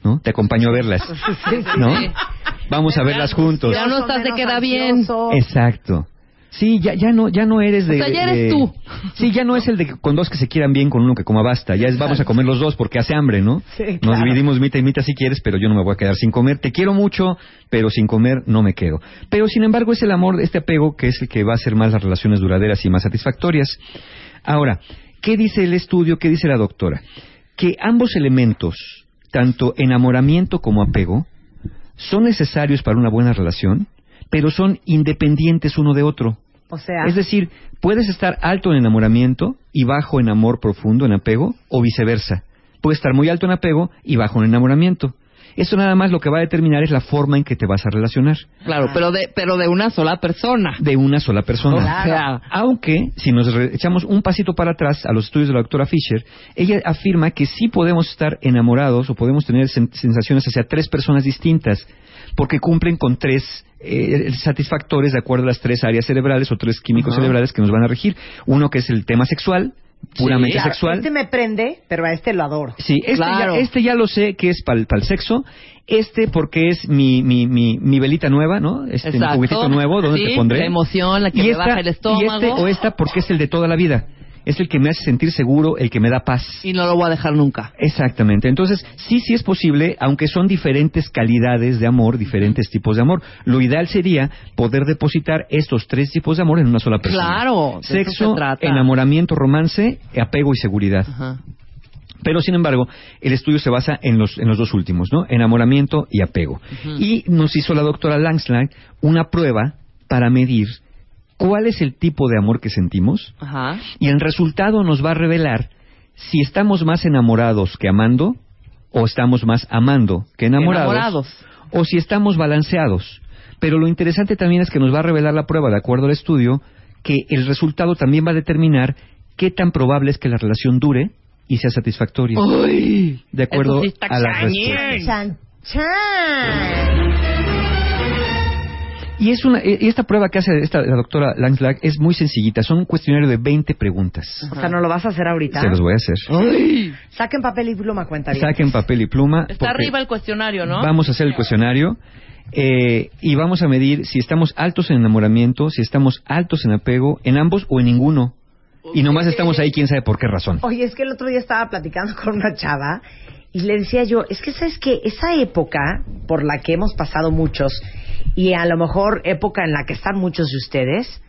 ¿no? Te acompaño a verlas, ¿no? Vamos a verlas juntos. Ya no estás de queda bien. Exacto. Sí, ya, ya no, ya no eres de. O sea, ya eres de- tú. Sí, ya no es el de que con dos que se quieran bien, con uno que coma basta. Ya es vamos a comer los dos porque hace hambre, ¿no? Sí, Nos dividimos mitad y mitad si quieres, pero yo no me voy a quedar sin comer. Te quiero mucho, pero sin comer no me quedo. Pero sin embargo es el amor, este apego, que es el que va a hacer más las relaciones duraderas y más satisfactorias. Ahora, ¿qué dice el estudio? ¿Qué dice la doctora? Que ambos elementos, tanto enamoramiento como apego, son necesarios para una buena relación, pero son independientes uno de otro. O sea, Es decir, puedes estar alto en enamoramiento y bajo en amor profundo, en apego, o viceversa. Puedes estar muy alto en apego y bajo en enamoramiento. Eso nada más lo que va a determinar es la forma en que te vas a relacionar. Claro, pero de, pero de una sola persona. De una sola persona. O sea, Aunque, si nos re- echamos un pasito para atrás a los estudios de la doctora Fisher, ella afirma que sí podemos estar enamorados o podemos tener sen- sensaciones hacia tres personas distintas, porque cumplen con tres eh, satisfactores de acuerdo a las tres áreas cerebrales o tres químicos cerebrales que nos van a regir. Uno que es el tema sexual, puramente Claro, sexual. Este me prende, pero a este lo adoro. Sí, este, ya, este ya lo sé que es para el sexo. Este porque es mi, mi, mi, mi velita nueva, ¿no? Este mi juguetito nuevo, ¿dónde Sí, te pondré? la emoción, la que y me esta, baja el estómago. Y este o esta porque es el de toda la vida. Es el que me hace sentir seguro, el que me da paz. Y no lo voy a dejar nunca. Exactamente. Entonces, sí, sí es posible, aunque son diferentes calidades de amor, diferentes tipos de amor. Lo ideal sería poder depositar estos tres tipos de amor en una sola persona. Claro, Sexo, se trata. enamoramiento, romance, apego y seguridad. Ajá. Pero, sin embargo, el estudio se basa en los, en los dos últimos, ¿no? Enamoramiento y apego. Y nos hizo la doctora Langslag una prueba para medir cuál es el tipo de amor que sentimos Ajá. y el resultado nos va a revelar si estamos más enamorados que amando o estamos más amando que enamorados, Enamorados. o si estamos balanceados. Pero lo interesante también es que nos va a revelar la prueba, de acuerdo al estudio, que el resultado también va a determinar qué tan probable es que la relación dure y sea satisfactoria. Uy, de acuerdo eso sí está a las cañón. respuestas. Chan, chan. Y es una y esta prueba que hace esta, la doctora Langslag es muy sencillita, son un cuestionario de 20 preguntas. O sea, ¿no lo vas a hacer ahorita? Se los voy a hacer. Saquen papel y pluma, cuenta bien. Saquen papel y pluma. Está arriba el cuestionario, ¿no? Vamos a hacer el cuestionario eh, y vamos a medir si estamos altos en enamoramiento, si estamos altos en apego, en ambos o en ninguno. Y nomás estamos ahí, quién sabe por qué razón. Oye, es que el otro día estaba platicando con una chava y le decía yo, es que sabes que esa época por la que hemos pasado muchos y a lo mejor época en la que están muchos de ustedes,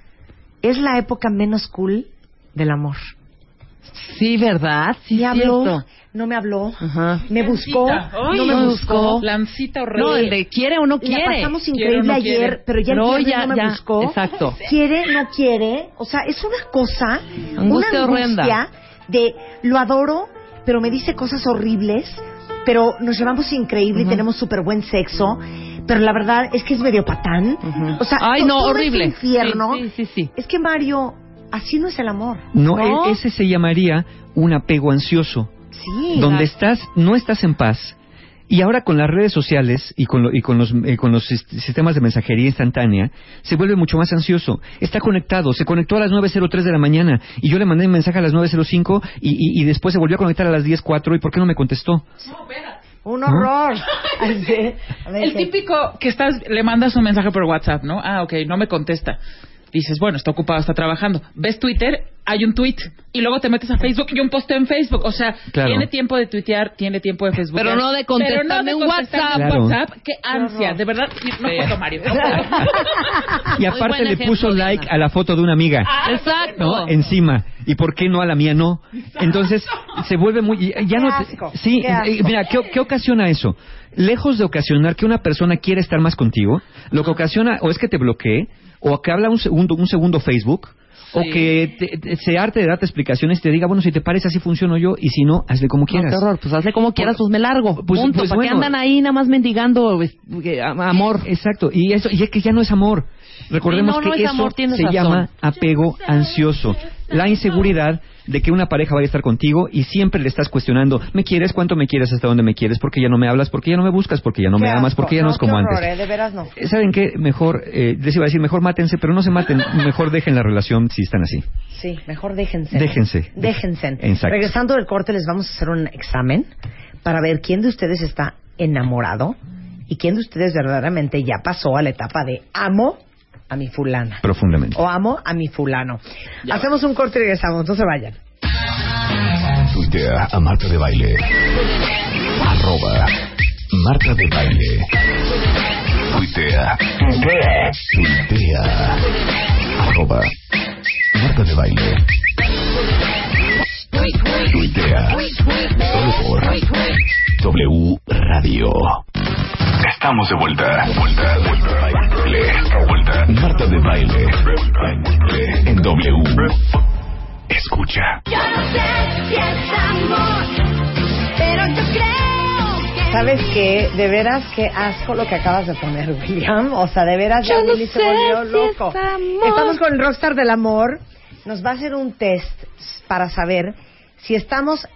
es la época menos cool del amor. Sí, ¿verdad? Sí, me habló, cierto. no me habló, Ajá. me buscó, Ay, no me buscó. Lancita horrible. No, el de quiere o no quiere. La pasamos Quiere increíble quiere. ayer, pero ya No, ya, no me ya, buscó. exacto. Quiere, no quiere. O sea, es una cosa, Angustia una angustia horrenda. de lo adoro, pero me dice cosas horribles, pero nos llevamos increíble y tenemos súper buen sexo, pero la verdad es que es medio patán. O sea, Ay, no, horrible. infierno. Sí, sí, sí. Es que Mario, así no es el amor. No, e- ese se llamaría un apego ansioso, Sí. donde estás, no estás en paz. Y ahora con las redes sociales y con, lo- y con los, eh, con los sis- sistemas de mensajería instantánea, se vuelve mucho más ansioso. Está conectado, se conectó a las 9.03 de la mañana y yo le mandé un mensaje a las 9.05 y, y, y después se volvió a conectar a las 10.04 y ¿por qué no me contestó? Un horror. Ay, sí. A ver, El típico que estás, le mandas un mensaje por WhatsApp, ¿no? Ah, ok, no me contesta. Dices, bueno, está ocupado, está trabajando. Ves Twitter, hay un tweet. Y luego te metes a Facebook y un posteo en Facebook. O sea, Claro. tiene tiempo de tuitear, tiene tiempo de Facebook. Pero no de contestarme un WhatsApp. Claro. WhatsApp. Qué ansia, de verdad. No puedo, Mario. no puedo. Y aparte le puso ejemplo, like a la foto de una amiga. Exacto. ¿no? Encima. ¿Y por qué no a la mía no? Entonces, se vuelve muy... ya- Qué no asco, sí, qué asco. mira, ¿qué, qué ocasiona eso? Lejos de ocasionar que una persona quiera estar más contigo, lo que ocasiona o es que te bloquee, o que habla un segundo, un segundo Facebook, o que te- te- se arte de darte explicaciones y te diga, bueno, si te parece así funciono yo, y si no, hazle como No, quieras. qué horror. Pues hazle como quieras, pues me largo. Pues- Punto. pues ¿Para qué bueno. andan ahí nada más mendigando pues, que- am- amor? Exacto, y eso y es que ya no es amor. Recordemos Sí, no, no que es eso amor, se razón. llama apego ansioso. La inseguridad de que una pareja vaya a estar contigo y siempre le estás cuestionando, ¿me quieres? ¿Cuánto me quieres? ¿Hasta dónde me quieres? ¿Por qué ya no me hablas? ¿Por qué ya no me buscas? ¿Por qué ya no me amas? ¿Por qué ya no, es como horror, antes? eh, de veras no. Eh, ¿Saben qué? Mejor, eh, les iba a decir, mejor mátense, pero no se maten, mejor dejen la relación si están así. Sí, mejor déjense. Déjense. Déjense. Exacto. Regresando del corte, les vamos a hacer un examen para ver quién de ustedes está enamorado y quién de ustedes verdaderamente ya pasó a la etapa de amo a mi fulana. Profundamente. O amo a mi fulano. Hacemos un corte y regresamos, no se vayan. Tuitea a Marta de Baile. Arroba Marta de Baile. Tuitea. Tuitea. Arroba Marta de Baile. Tuitea. Solo por W Radio. Estamos de vuelta. Vuelta, vuelta, baile. Marta de Baile. En W. Escucha. Yo no sé si es amor, pero yo creo que ¿Sabes qué? De veras, qué asco lo que acabas de poner, William. O sea, de veras, ya Willy se volvió si loco. es amor. Estamos con el Rockstar del Amor. Nos va a hacer un test para saber si estamos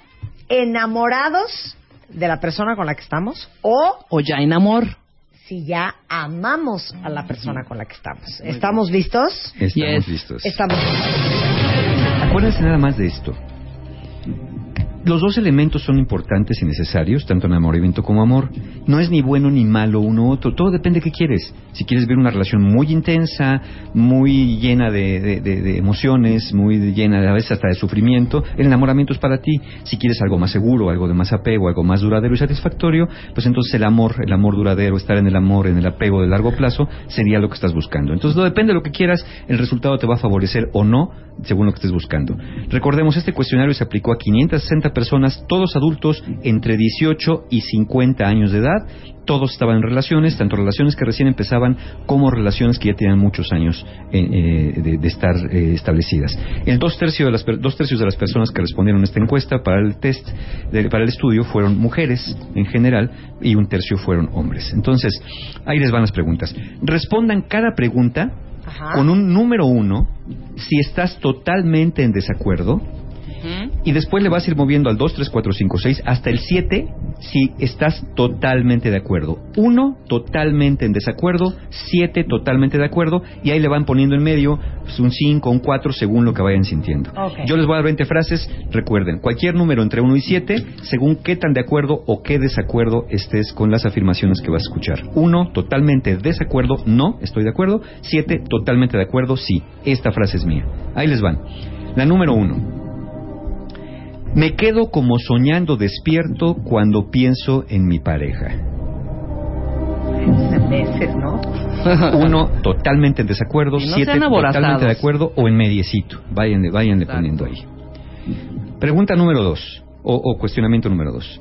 enamorados de la persona con la que estamos o O ya en amor. Si ya amamos a la persona con la que estamos. ¿Estamos listos? Estamos Yes. listos. Estamos Acuérdense nada más de esto. Los dos elementos son importantes y necesarios, tanto enamoramiento como amor. No es ni bueno ni malo uno u otro, todo depende de qué quieres. Si quieres ver una relación muy intensa, muy llena de, de- de- de emociones, muy llena a veces hasta de sufrimiento, el enamoramiento es para ti. Si quieres algo más seguro, algo de más apego, algo más duradero y satisfactorio, pues entonces el amor, el amor duradero, estar en el amor, en el apego de largo plazo, sería lo que estás buscando. Entonces, no depende de lo que quieras, el resultado te va a favorecer o no, según lo que estés buscando. Recordemos, este cuestionario se aplicó a 560 personas, todos adultos entre 18 y 50 años de edad. Todos estaban en relaciones, tanto relaciones que recién empezaban como relaciones que ya tenían muchos años eh, eh, de, de estar eh, establecidas. El dos tercios, de las, dos tercios de las personas que respondieron a esta encuesta para el test, de- para el estudio, fueron mujeres en general y un tercio fueron hombres. Entonces, ahí les van las preguntas. Respondan cada pregunta con un número uno si estás totalmente en desacuerdo y después le vas a ir moviendo al 2, 3, 4, 5, 6 hasta el 7 si estás totalmente de acuerdo. 1 totalmente en desacuerdo, 7 totalmente de acuerdo y ahí le van poniendo en medio pues, un 5, un 4 según lo que vayan sintiendo. Ok. Yo les voy a dar 20 frases, recuerden, cualquier número entre 1 y 7 según qué tan de acuerdo o qué desacuerdo estés con las afirmaciones que vas a escuchar. 1 totalmente desacuerdo, no, estoy de acuerdo. 7 totalmente de acuerdo, sí, esta frase es mía. Ahí les van. La número 1. Me quedo como soñando despierto cuando pienso en mi pareja. meses, ¿no? Uno, totalmente en desacuerdo. No siete, totalmente de acuerdo o en mediecito. Váyanle, váyanle poniendo ahí. Pregunta número dos, o, o cuestionamiento número dos.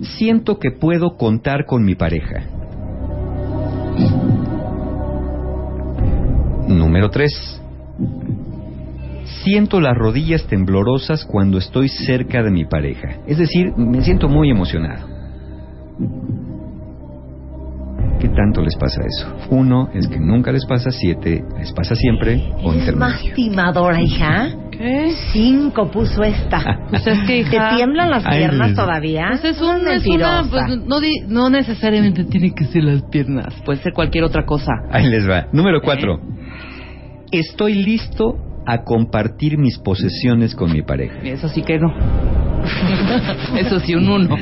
Siento que puedo contar con mi pareja. Número tres. Siento las rodillas temblorosas cuando estoy cerca de mi pareja. Es decir, me siento muy emocionado. ¿Qué tanto les pasa eso? Uno es que nunca les pasa, siete les pasa siempre, o ¿Es más intermedio. timadora, hija? ¿Qué? Cinco puso esta. Pues es que, hija- ¿Te tiemblan las Ay, piernas les- todavía? Pues es, un, es una, pues, no, necesariamente tiene que ser las piernas, puede ser cualquier otra cosa. Ahí les va. Número cuatro. Estoy listo a compartir mis posesiones con mi pareja. Eso sí que no. Eso sí, un uno.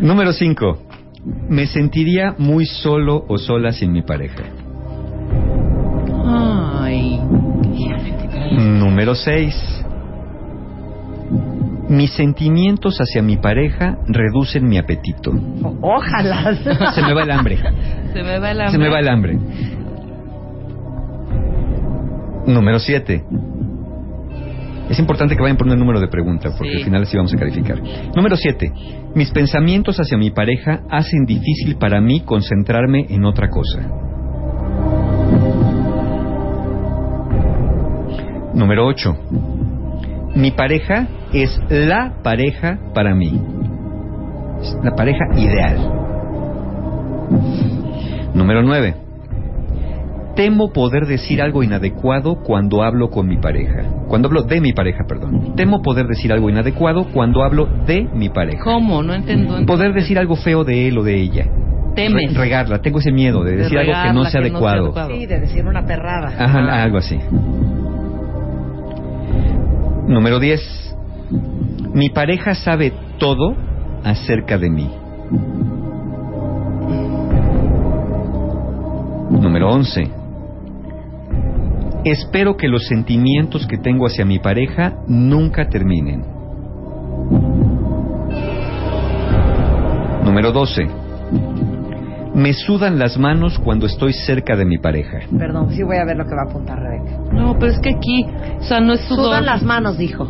Número cinco. Me sentiría muy solo o sola sin mi pareja. Ay. Número 6. Mis sentimientos hacia mi pareja reducen mi apetito. Ojalá. Se me va el hambre. Se me va el hambre. Se me va el hambre. Número 7. Es importante que vayan por un número de pregunta, porque Sí. al final así vamos a calificar. Número 7. Mis pensamientos hacia mi pareja hacen difícil para mí concentrarme en otra cosa. Número 8. Mi pareja es la pareja para mí. Es la pareja ideal. Número 9. Temo poder decir algo inadecuado cuando hablo con mi pareja. Cuando hablo de mi pareja, perdón. Temo poder decir algo inadecuado cuando hablo de mi pareja. ¿Cómo? No entiendo. Poder decir algo feo de él o de ella. Temes. Re- regarla. Tengo ese miedo de De decir algo que no sea que no sea adecuado. adecuado. Sí, de decir una perrada. Ajá, algo así. Número 10. Mi pareja sabe todo acerca de mí. Número 11. Espero que los sentimientos que tengo hacia mi pareja nunca terminen. Número 12. Me sudan las manos cuando estoy cerca de mi pareja. Perdón, sí voy a ver lo que va a apuntar Rebeca. No, pero es que aquí, o sea, no es sudor. Sudan las manos, dijo.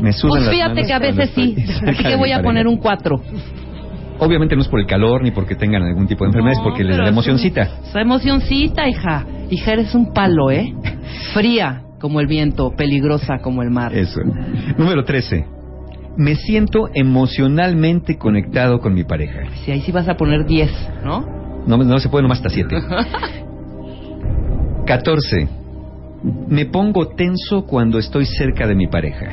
Me sudan Pues las fíjate manos que a veces sí. Así que voy a poner un 4. Obviamente no es por el calor ni porque tengan algún tipo de enfermedad, es porque les da emocioncita. Esa emocioncita, hija. Hija, eres un palo, ¿eh? Fría como el viento, peligrosa como el mar. Eso. Número 13. Me siento emocionalmente conectado con mi pareja. Si ahí sí vas a poner 10, ¿no? No, no se puede nomás hasta 7. 14. Me pongo tenso cuando estoy cerca de mi pareja.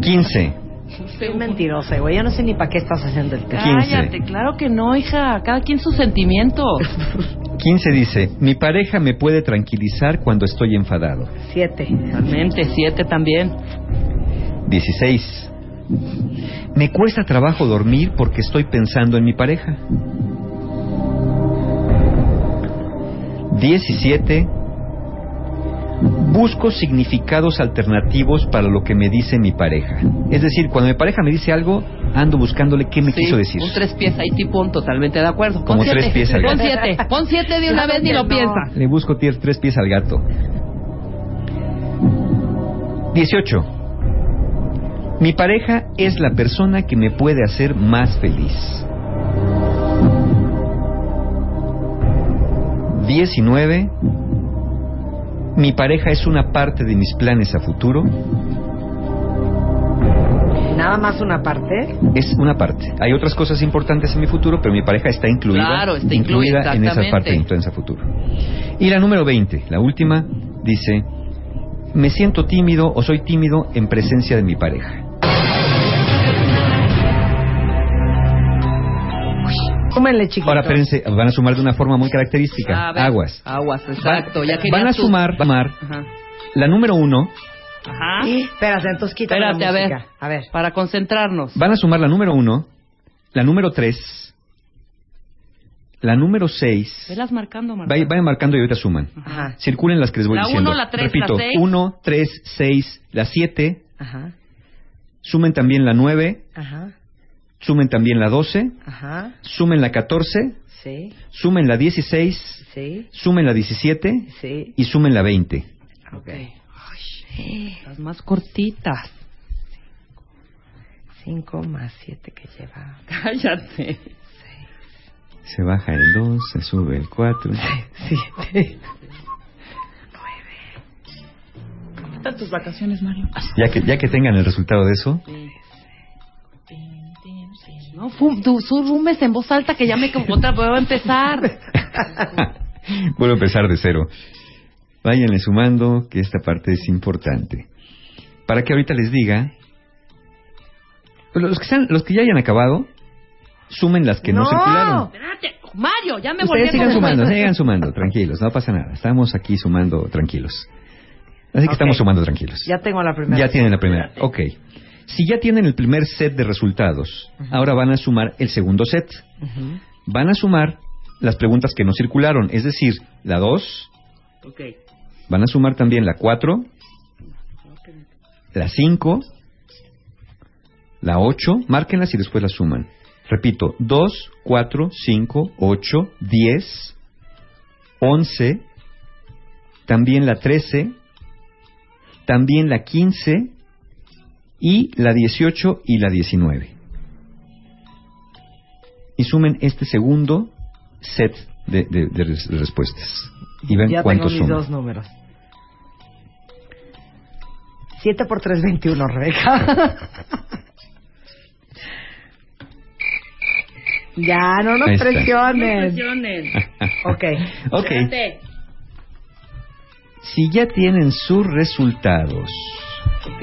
15. Soy mentirosa, güey. Yo no sé ni para qué estás haciendo el test. Cállate, claro que no, hija. Cada quien sus sentimientos. 15 dice, mi pareja me puede tranquilizar cuando estoy enfadado. Siete. Totalmente, siete también. 16. Me cuesta trabajo dormir porque estoy pensando en mi pareja. 17. Busco significados alternativos para lo que me dice mi pareja. Es decir, cuando mi pareja me dice algo, ando buscándole qué me Sí, quiso decir. Un tres pies ahí, tipón, totalmente de acuerdo. Pon Como siete. tres pies al Pon gato. siete. Pon siete de una vez ni lo No. piensa. Le busco tier- tres pies al gato. 18. Mi pareja es la persona que me puede hacer más feliz. 19. Mi pareja es una parte de mis planes a futuro. Nada más una parte. Es una parte. Hay otras cosas importantes en mi futuro, pero mi pareja está incluida, Claro, está incluida incluida, en esa parte de influencia futuro. Y la número 20, la última, dice, me siento tímido o soy tímido en presencia de mi pareja. Súmenle, chiquitos. Ahora, espérense, van a sumar de una forma muy característica. A ver. Aguas. Aguas, exacto. Ya Van a tú. sumar, van a sumar Ajá. la número uno, Ajá. Espérate, entonces quítame la a ver. música. A ver. Para concentrarnos. van a sumar la número uno, la número tres, la número seis. Velas marcando. Vayan, marcando y ahorita suman. Ajá. Circulen las que les voy La diciendo. uno, la tres, Repito, la seis. 1, 3, 6, la 7. Ajá. Sumen también la 9. Ajá. Sumen también la 12. Ajá. Sumen la 14. Sí. Sumen la 16. Sí. Sumen la 17. Sí. Y sumen la 20. Ok. Las más cortitas. Cinco más siete que lleva. Cállate. Se baja el 2, se sube el 4. Siete. ¿Qué tal tus vacaciones, Mario? Ya que, ya que tengan el resultado de eso, No, tú sumes en voz alta que ya me otra voy a empezar. vuelvo a empezar de cero. Váyanle sumando que esta parte es importante. Para que ahorita les diga. Pues Los que, sean- los que ya hayan acabado, sumen las que no, circularon. Espérate, Mario, ya me volví Ustedes a sigan sumando, sigan sumando, tranquilos, no pasa nada. Estamos aquí sumando tranquilos. Así que Ok. estamos sumando tranquilos. Ya tengo la primera. Ya tienen la primera. Ok. Si ya tienen el primer set de resultados, ahora van a sumar el segundo set. Ujú. Van a sumar las preguntas que no circularon, es decir, la 2, Ok. van a sumar también la 4, la 5, la 8, márquenlas y después las suman. Repito, 2, 4, 5, 8, 10, 11, también la 13, también la 15 y la 18 y la 19. Y sumen este segundo set de, de- de res- de respuestas. Y ven Ya tengo cuántos mis suman. dos números. 7 por 3, 21, Rebeca. ya, no nos Ahí está. presiones. Ok. Ok. Si ya tienen sus resultados, Ok.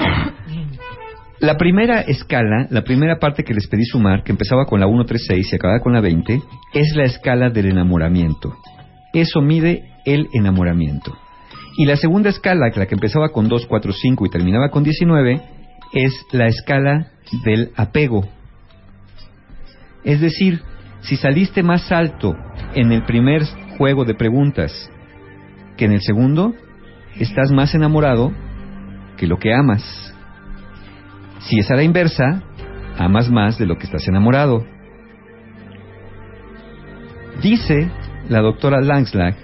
la primera escala, la primera parte que les pedí sumar, que empezaba con la 1, 3, 6 y acababa con la 20, es la escala del enamoramiento. Eso mide el enamoramiento. Y la segunda escala, la que empezaba con 2, 4, 5 y terminaba con 19, es la escala del apego. Es decir, si saliste más alto en el primer juego de preguntas que en el segundo, estás más enamorado que lo que amas. Si es a la inversa, amas más de lo que estás enamorado. Dice la doctora Langslag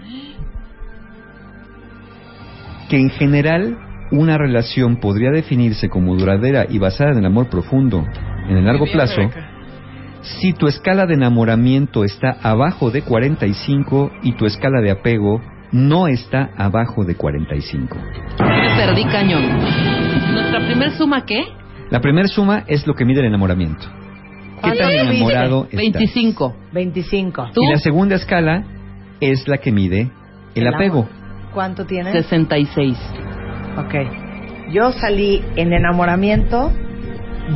que en general una relación podría definirse como duradera y basada en el amor profundo en el largo plazo si tu escala de enamoramiento está abajo de 45 y tu escala de apego no está abajo de 45. Me perdí cañón. ¿Nuestra primer suma qué? La primera suma es lo que mide el enamoramiento. ¿Qué tan enamorado estás? 25. 25. ¿Tú? Y la segunda escala es la que mide el El apego. ¿Cuánto tienes? 66. Ok. Yo salí en enamoramiento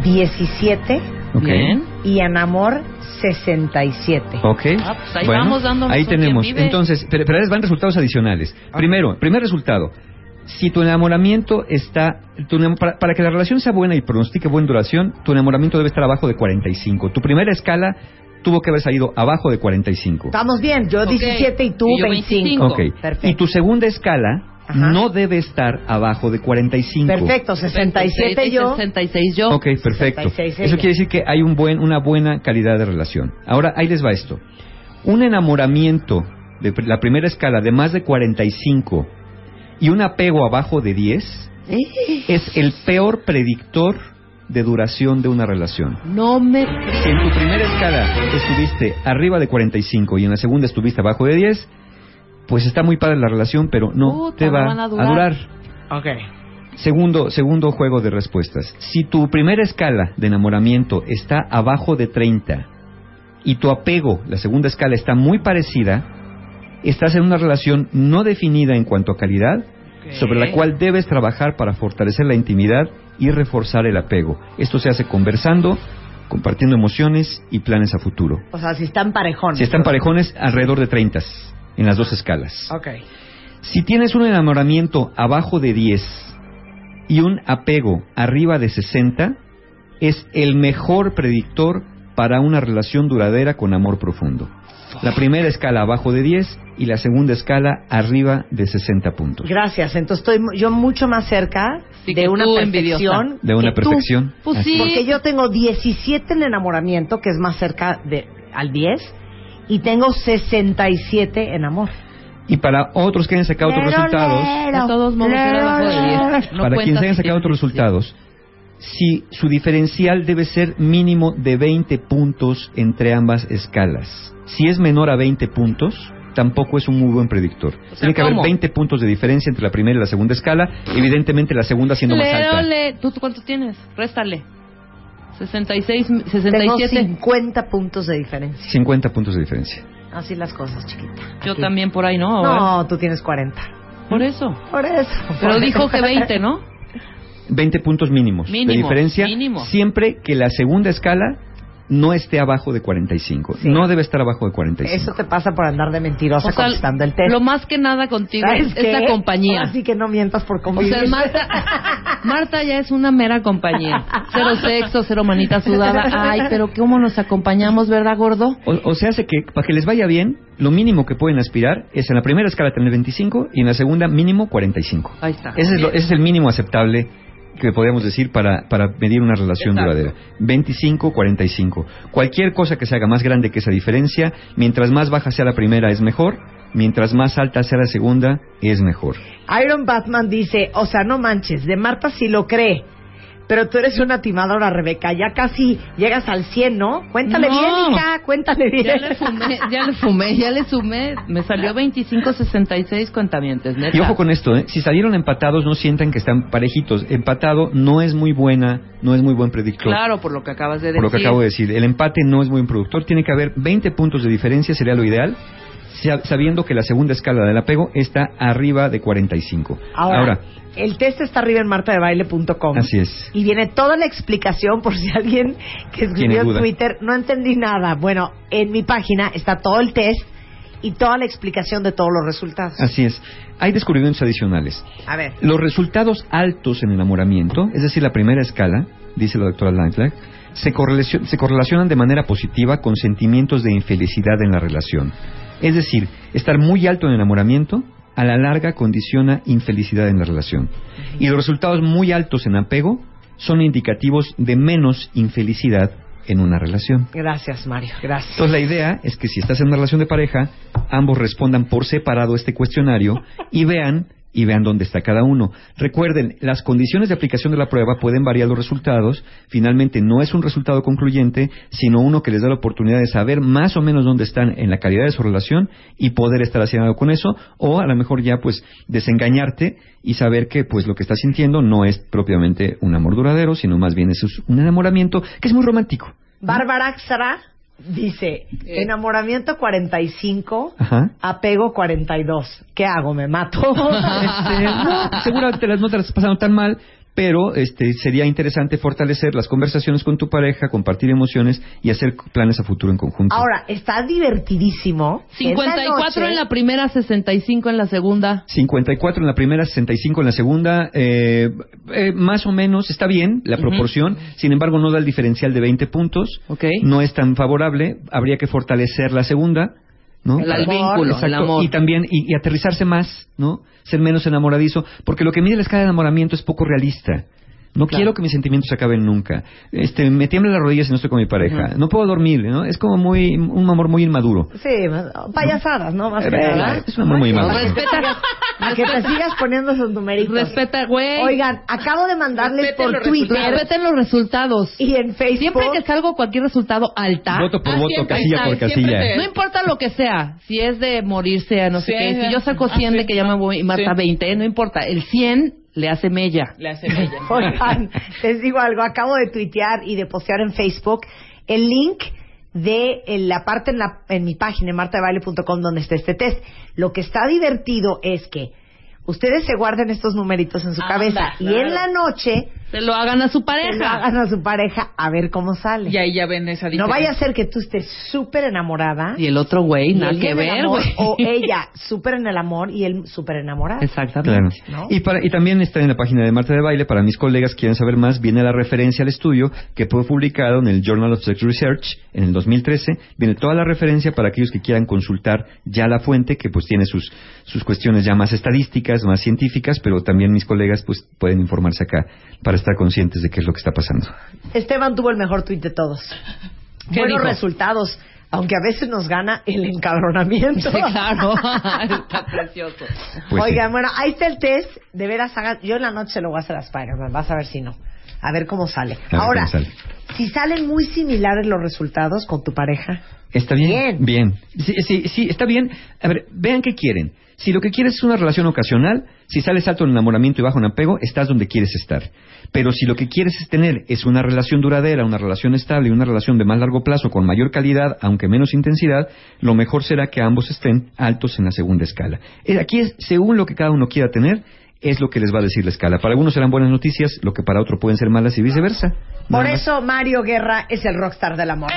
17. ¿ok? Bien. Y en amor 67. Ok. Ah, pues ahí Bueno, vamos dándonos ahí tenemos. vive. Entonces, pero, pero van resultados adicionales. Primero, primer resultado. Si tu enamoramiento está... tu enam- para, para que la relación sea buena y pronostique buena duración, tu enamoramiento debe estar abajo de 45. Tu primera escala tuvo que haber salido abajo de 45. Estamos bien, yo 17 y tú Y yo 25. Ok. Perfecto. Y tu segunda escala no debe estar abajo de 45. Perfecto, 67 yo. 66 yo. Ok, perfecto. 66 Eso quiere decir que hay un buen, una buena calidad de relación. Ahora, ahí les va esto. Un enamoramiento de la primera escala de más de 45 y un apego abajo de 10 es el peor predictor de duración de una relación. No me... Si en tu primera escala estuviste arriba de 45 y en la segunda estuviste abajo de 10, pues está muy padre la relación, pero no Puta, te no va van a a durar. durar. Ok. Segundo, segundo juego de respuestas. Si tu primera escala de enamoramiento está abajo de 30 y tu apego, la segunda escala, está muy parecida, estás en una relación no definida en cuanto a calidad, sobre la cual debes trabajar para fortalecer la intimidad y reforzar el apego. Esto se hace conversando, compartiendo emociones y planes a futuro. O sea, si están parejones. Si están parejones, alrededor de 30 en las dos escalas. Ok. Si tienes un enamoramiento abajo de 10 y un apego arriba de 60, es el mejor predictor para una relación duradera con amor profundo. La primera escala abajo de 10 y la segunda escala arriba de 60 puntos. Gracias. Entonces estoy yo mucho más cerca Sí, de una perfección. De una que tú. perfección. Pues Así sí. Porque yo tengo 17 en enamoramiento, que es más cerca de al 10, y tengo 67 en amor. Y para otros que hayan sacado otros resultados, lero, De todos modos, era abajo de 10. No para quienes hayan sacado otros resultados, si su diferencial debe ser mínimo de 20 puntos entre ambas escalas. Si es menor a 20 puntos, tampoco es un muy buen predictor. Tiene que haber ¿cómo? 20 puntos de diferencia entre la primera y la segunda escala, evidentemente la segunda siendo más alta. le- ¿Tú tú cuánto tienes? Réstale. 66, Tengo 67. 50 puntos de diferencia. 50 puntos de diferencia. Así las cosas, chiquita. Yo Aquí. también por ahí, ¿no? No, tú tienes 40. Por eso. Por eso. Pero Por dijo eso. que 20, ¿no? 20 puntos mínimos de Mínimo, diferencia, mínimo. siempre que la segunda escala no esté abajo de 45. No debe estar abajo de 45. Eso te pasa por andar de mentirosa O sea, contestando el test. Lo más que nada contigo ¿Sabes es, qué? la compañía. Así que no mientas por O convivir. sea, Marta, Marta ya es una mera compañía. Cero sexo, cero manita sudada. Ay, pero ¿cómo nos acompañamos, verdad, gordo? O, o se hace que para que les vaya bien, lo mínimo que pueden aspirar es en la primera escala tener 25 y en la segunda mínimo 45. Ahí está. Ese es, lo- ese es el mínimo aceptable que podríamos decir para, para medir una relación Exacto. duradera. 25, 45. Cualquier cosa que se haga más grande que esa diferencia, mientras más baja sea la primera es mejor, mientras más alta sea la segunda es mejor. Iron Batman dice, o sea, no manches, de Marta sí lo cree. Pero tú eres una timadora, Rebeca. Ya casi llegas al 100, ¿no? Cuéntale No. bien, hija, cuéntale bien. Ya le fumé, ya le fumé, ya le sumé. Me salió 25.66 cuentamientos, neta. Y ojo con esto, ¿eh? si salieron empatados no sientan que están parejitos. Empatado no es muy buena, no es muy buen predictor. Claro, por lo que acabas de decir. Por lo que acabo de decir, el empate no es muy buen productor. Tiene que haber 20 puntos de diferencia, sería lo ideal, sabiendo que la segunda escala del apego está arriba de 45. Ahora, el test está arriba en martadebaile.com. así es. Y viene toda la explicación por si alguien que escribió en. Twitter no entendí nada. Bueno, en mi página está todo el test y toda la explicación de todos los resultados. Así es. Hay descubrimientos adicionales. A ver. Los resultados altos en enamoramiento, es decir, la primera escala, dice la doctora Lightflag, se, correlacion- se correlacionan de manera positiva con sentimientos de infelicidad en la relación. Es decir, estar muy alto en enamoramiento a la larga condiciona infelicidad en la relación. Y los resultados muy altos en apego son indicativos de menos infelicidad en una relación. Gracias, Mario. Gracias. Entonces la idea es que si estás en una relación de pareja, ambos respondan por separado este cuestionario y vean y vean dónde está cada uno. Recuerden, las condiciones de aplicación de la prueba pueden variar los resultados. Finalmente, no es un resultado concluyente, sino uno que les da la oportunidad de saber más o menos dónde están en la calidad de su relación y poder estar haciendo con eso, o a lo mejor ya pues desengañarte y saber que pues lo que estás sintiendo no es propiamente un amor duradero, sino más bien es un enamoramiento que es muy romántico. Bárbara dice, enamoramiento 45, Ajá. apego 42. ¿Qué hago? ¿Me mato? Este, no, seguramente las notas las pasando tan mal, pero este sería interesante fortalecer las conversaciones con tu pareja, compartir emociones y hacer planes a futuro en conjunto. Ahora, está divertidísimo. 54 en la primera, 65 en la segunda. 54 en la primera, 65 en la segunda, eh, eh, más o menos está bien la proporción, sin embargo no da el diferencial de 20 puntos, no es tan favorable, habría que fortalecer la segunda. ¿No? El- el vínculo, el amor. Y también, y, y aterrizarse más, ¿no? Ser menos enamoradizo, porque lo que mide la escala de enamoramiento es poco realista. No quiero que mis sentimientos se acaben nunca. Este, me tiemblan las rodillas si no estoy con mi pareja. No puedo dormir, ¿no? Es como muy, un amor muy inmaduro. Sí, payasadas, ¿no? Más que Eh, nada. es un amor muy inmaduro. Respeta, a que te sigas poniendo esos numeritos. Respeta, güey. Oigan, acabo de mandarles Respeten por Twitter resultados. Respeten los resultados. y en Facebook. Siempre que salgo cualquier resultado alta. Voto por Ah, voto, siempre, casilla por está, siempre casilla. te- No importa lo que sea. Si es de morirse a no sé Sí, qué. Si yo saco Ah, 100 sí. de que ya me voy y Marta Sí. 20, no importa. El 100 le hace mella. Le hace bella. Oigan, les digo algo, acabo de tuitear y de postear en Facebook el link de la parte en, la, en mi página, martadebaile.com, donde está este test. Lo que está divertido es que ustedes se guarden estos numeritos en su Anda, cabeza y claro. en la noche Se lo hagan a su se lo pareja. hagan a su pareja a ver cómo sale. Y ahí ya ven esa No diferencia. vaya a ser que tú estés súper enamorada Y el otro güey, nada que ver, amor, güey. o ella súper en el amor y él súper enamorado. Exactamente. Claro. ¿no? Y, para, y también está en la página de Marta de Baile, para mis colegas que quieren saber más, viene la referencia al estudio que fue publicado en el Journal of Sex Research en el 2013. Viene toda la referencia para aquellos que quieran consultar ya la fuente, que pues tiene sus, sus cuestiones ya más estadísticas, más científicas, pero también mis colegas pues pueden informarse acá para estar conscientes de qué es lo que está pasando. Esteban tuvo el mejor tuit de todos. ¿Qué Buenos dijo? resultados, aunque a veces nos gana el encabronamiento. Sí, claro. Está precioso. Pues sí. Oigan, bueno, ahí está el test. De veras, hagan. Yo en la noche se lo voy a hacer a Spider-Man. Vas a ver si no. A ver cómo sale. Ver Ahora, cómo sale. si salen muy similares los resultados con tu pareja, ¿Está bien? Bien. Sí, sí, sí, está bien. A ver, vean qué quieren. Si lo que quieres es una relación ocasional, si sales alto en enamoramiento y bajo en apego, estás donde quieres estar. Pero si lo que quieres es tener es una relación duradera, una relación estable, una relación de más largo plazo con mayor calidad, aunque menos intensidad, lo mejor será que ambos estén altos en la segunda escala. Eh, Aquí es según lo que cada uno quiera tener, es lo que les va a decir la escala. Para algunos serán buenas noticias, lo que para otro pueden ser malas y viceversa. por Nada más. eso Mario Guerra es el rockstar del amor.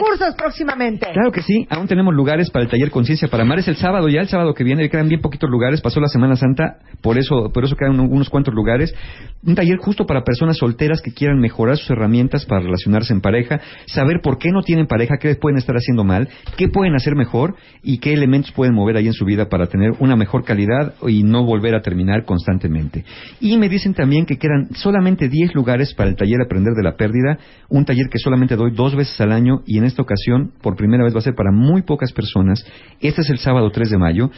Cursos próximamente. Claro que sí, aún tenemos lugares para el taller Conciencia para Amar. Es el sábado ya, el sábado que viene, quedan bien poquitos lugares. Pasó la Semana Santa, por eso, por eso quedan un- unos cuantos lugares. Un taller justo para personas solteras que quieran mejorar sus herramientas para relacionarse en pareja, saber por qué no tienen pareja, qué pueden estar haciendo mal, qué pueden hacer mejor y qué elementos pueden mover ahí en su vida para tener una mejor calidad y no volver a terminar constantemente. Y me dicen también que quedan solamente 10 lugares para el taller Aprender de la Pérdida, un taller que solamente doy dos veces al año y en esta ocasión por primera vez va a ser para muy pocas personas. Este es el sábado 3 de mayo.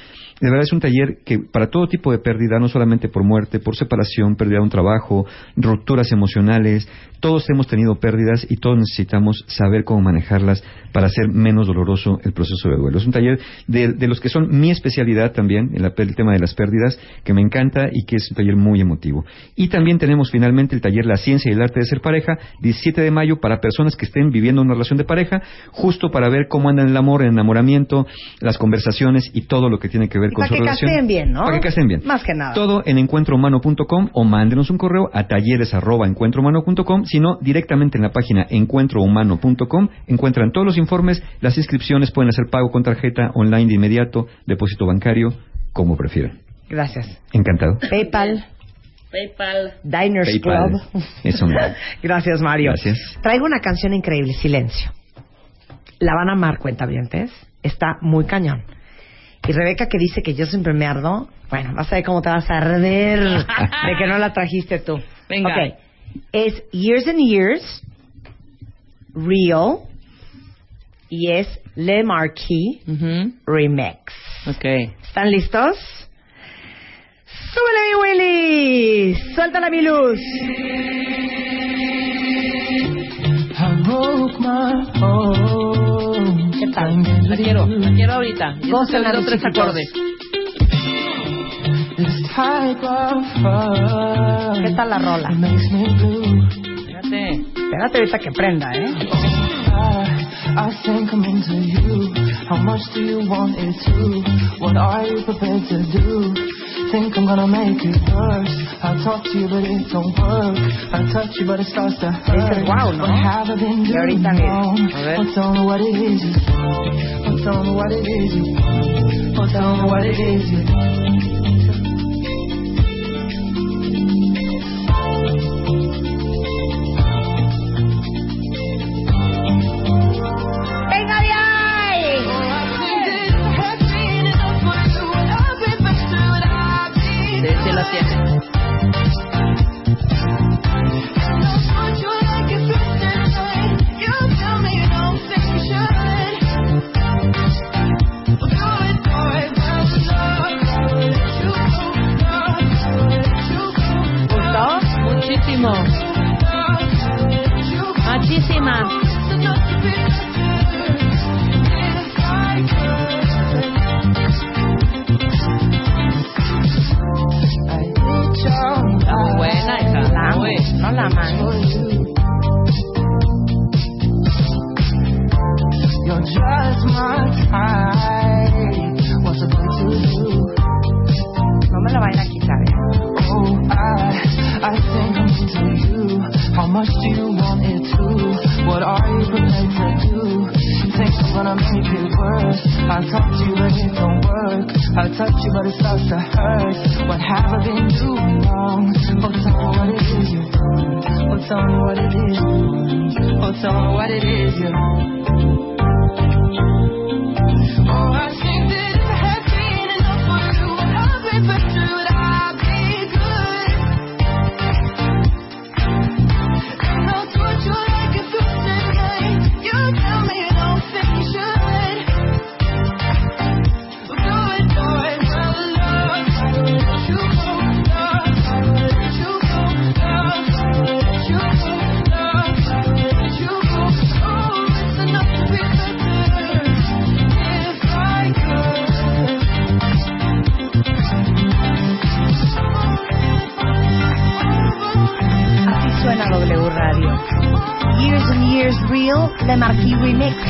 De verdad es un taller que para todo tipo de pérdida, no solamente por muerte, por separación, pérdida de un trabajo, rupturas emocionales, todos hemos tenido pérdidas y todos necesitamos saber cómo manejarlas para hacer menos doloroso el proceso de duelo. Es un taller de, los que son mi especialidad también, el, el tema de las pérdidas, que me encanta y que es un taller muy emotivo. Y también tenemos finalmente el taller La Ciencia y el Arte de Ser Pareja, 17 de mayo, para personas que estén viviendo una relación de pareja, justo para ver cómo andan el amor, el enamoramiento, las conversaciones y todo lo que tiene que ver Y con para su que relación. caseen bien, ¿no? Para que caseen bien. Más que nada. Todo en encuentrohumano.com o mándenos un correo a talleres arroba encuentrohumano.com, sino directamente en la página encuentrohumano.com encuentran todos los informes, las inscripciones, pueden hacer pago con tarjeta online de inmediato, depósito bancario, como prefieran. Gracias. Encantado. PayPal, PayPal. Diners PayPal. Club. Eso me Gracias, Mario. Gracias. Traigo una canción increíble, Silencio. La van a amar, cuentavientes. Está muy cañón. Y Rebeca que dice que yo siempre me ardo, bueno, vas a ver cómo te vas a arder de que no la trajiste tú. Venga. Ok. Es Years and Years, Real, y es Le Marquis Remix. Ok. ¿Están listos? ¡Súbele mi Willy! ¡Suéltala mi luz! ¿Qué tal? La quiero, la quiero ahorita. Gócenla, estoy mis tres acordes. ¿Qué tal la rola? Espérate. Espérate ahorita que prenda, ¿eh? Think I'm into you. How much do you want it to? What you prepared to do? think I'm gonna make it worse. I talk to you, but it don't work. I touch you, but it starts to hurt. wow, ¿no? What have I been doing ahorita, wrong? Oh, tell me what it is you want. Oh, tell me what it is you want. Oh, tell me what it is you want. You're just my type. How much do you want it to? What are you prepared to do? Think I'm gonna make it worse. I talk to you, but it don't work. I touch you, but it starts to hurt. What have I been doing wrong? Oh, tell me what it is you've done. Oh, tell me what it is. Oh, tell me what it is you Oh, I Marquis Remix.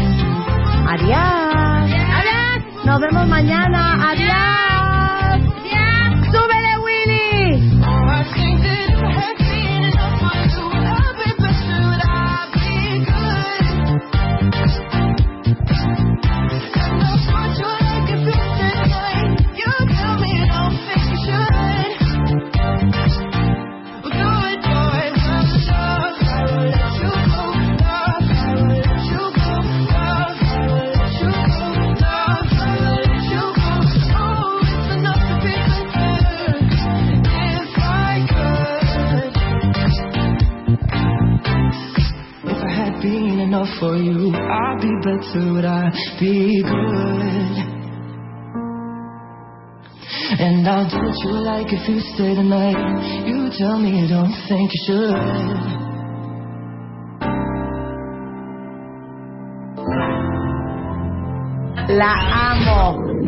I'd be I be good? And I'll do what you like if you stay the night. You tell me you don't think you should. La amo.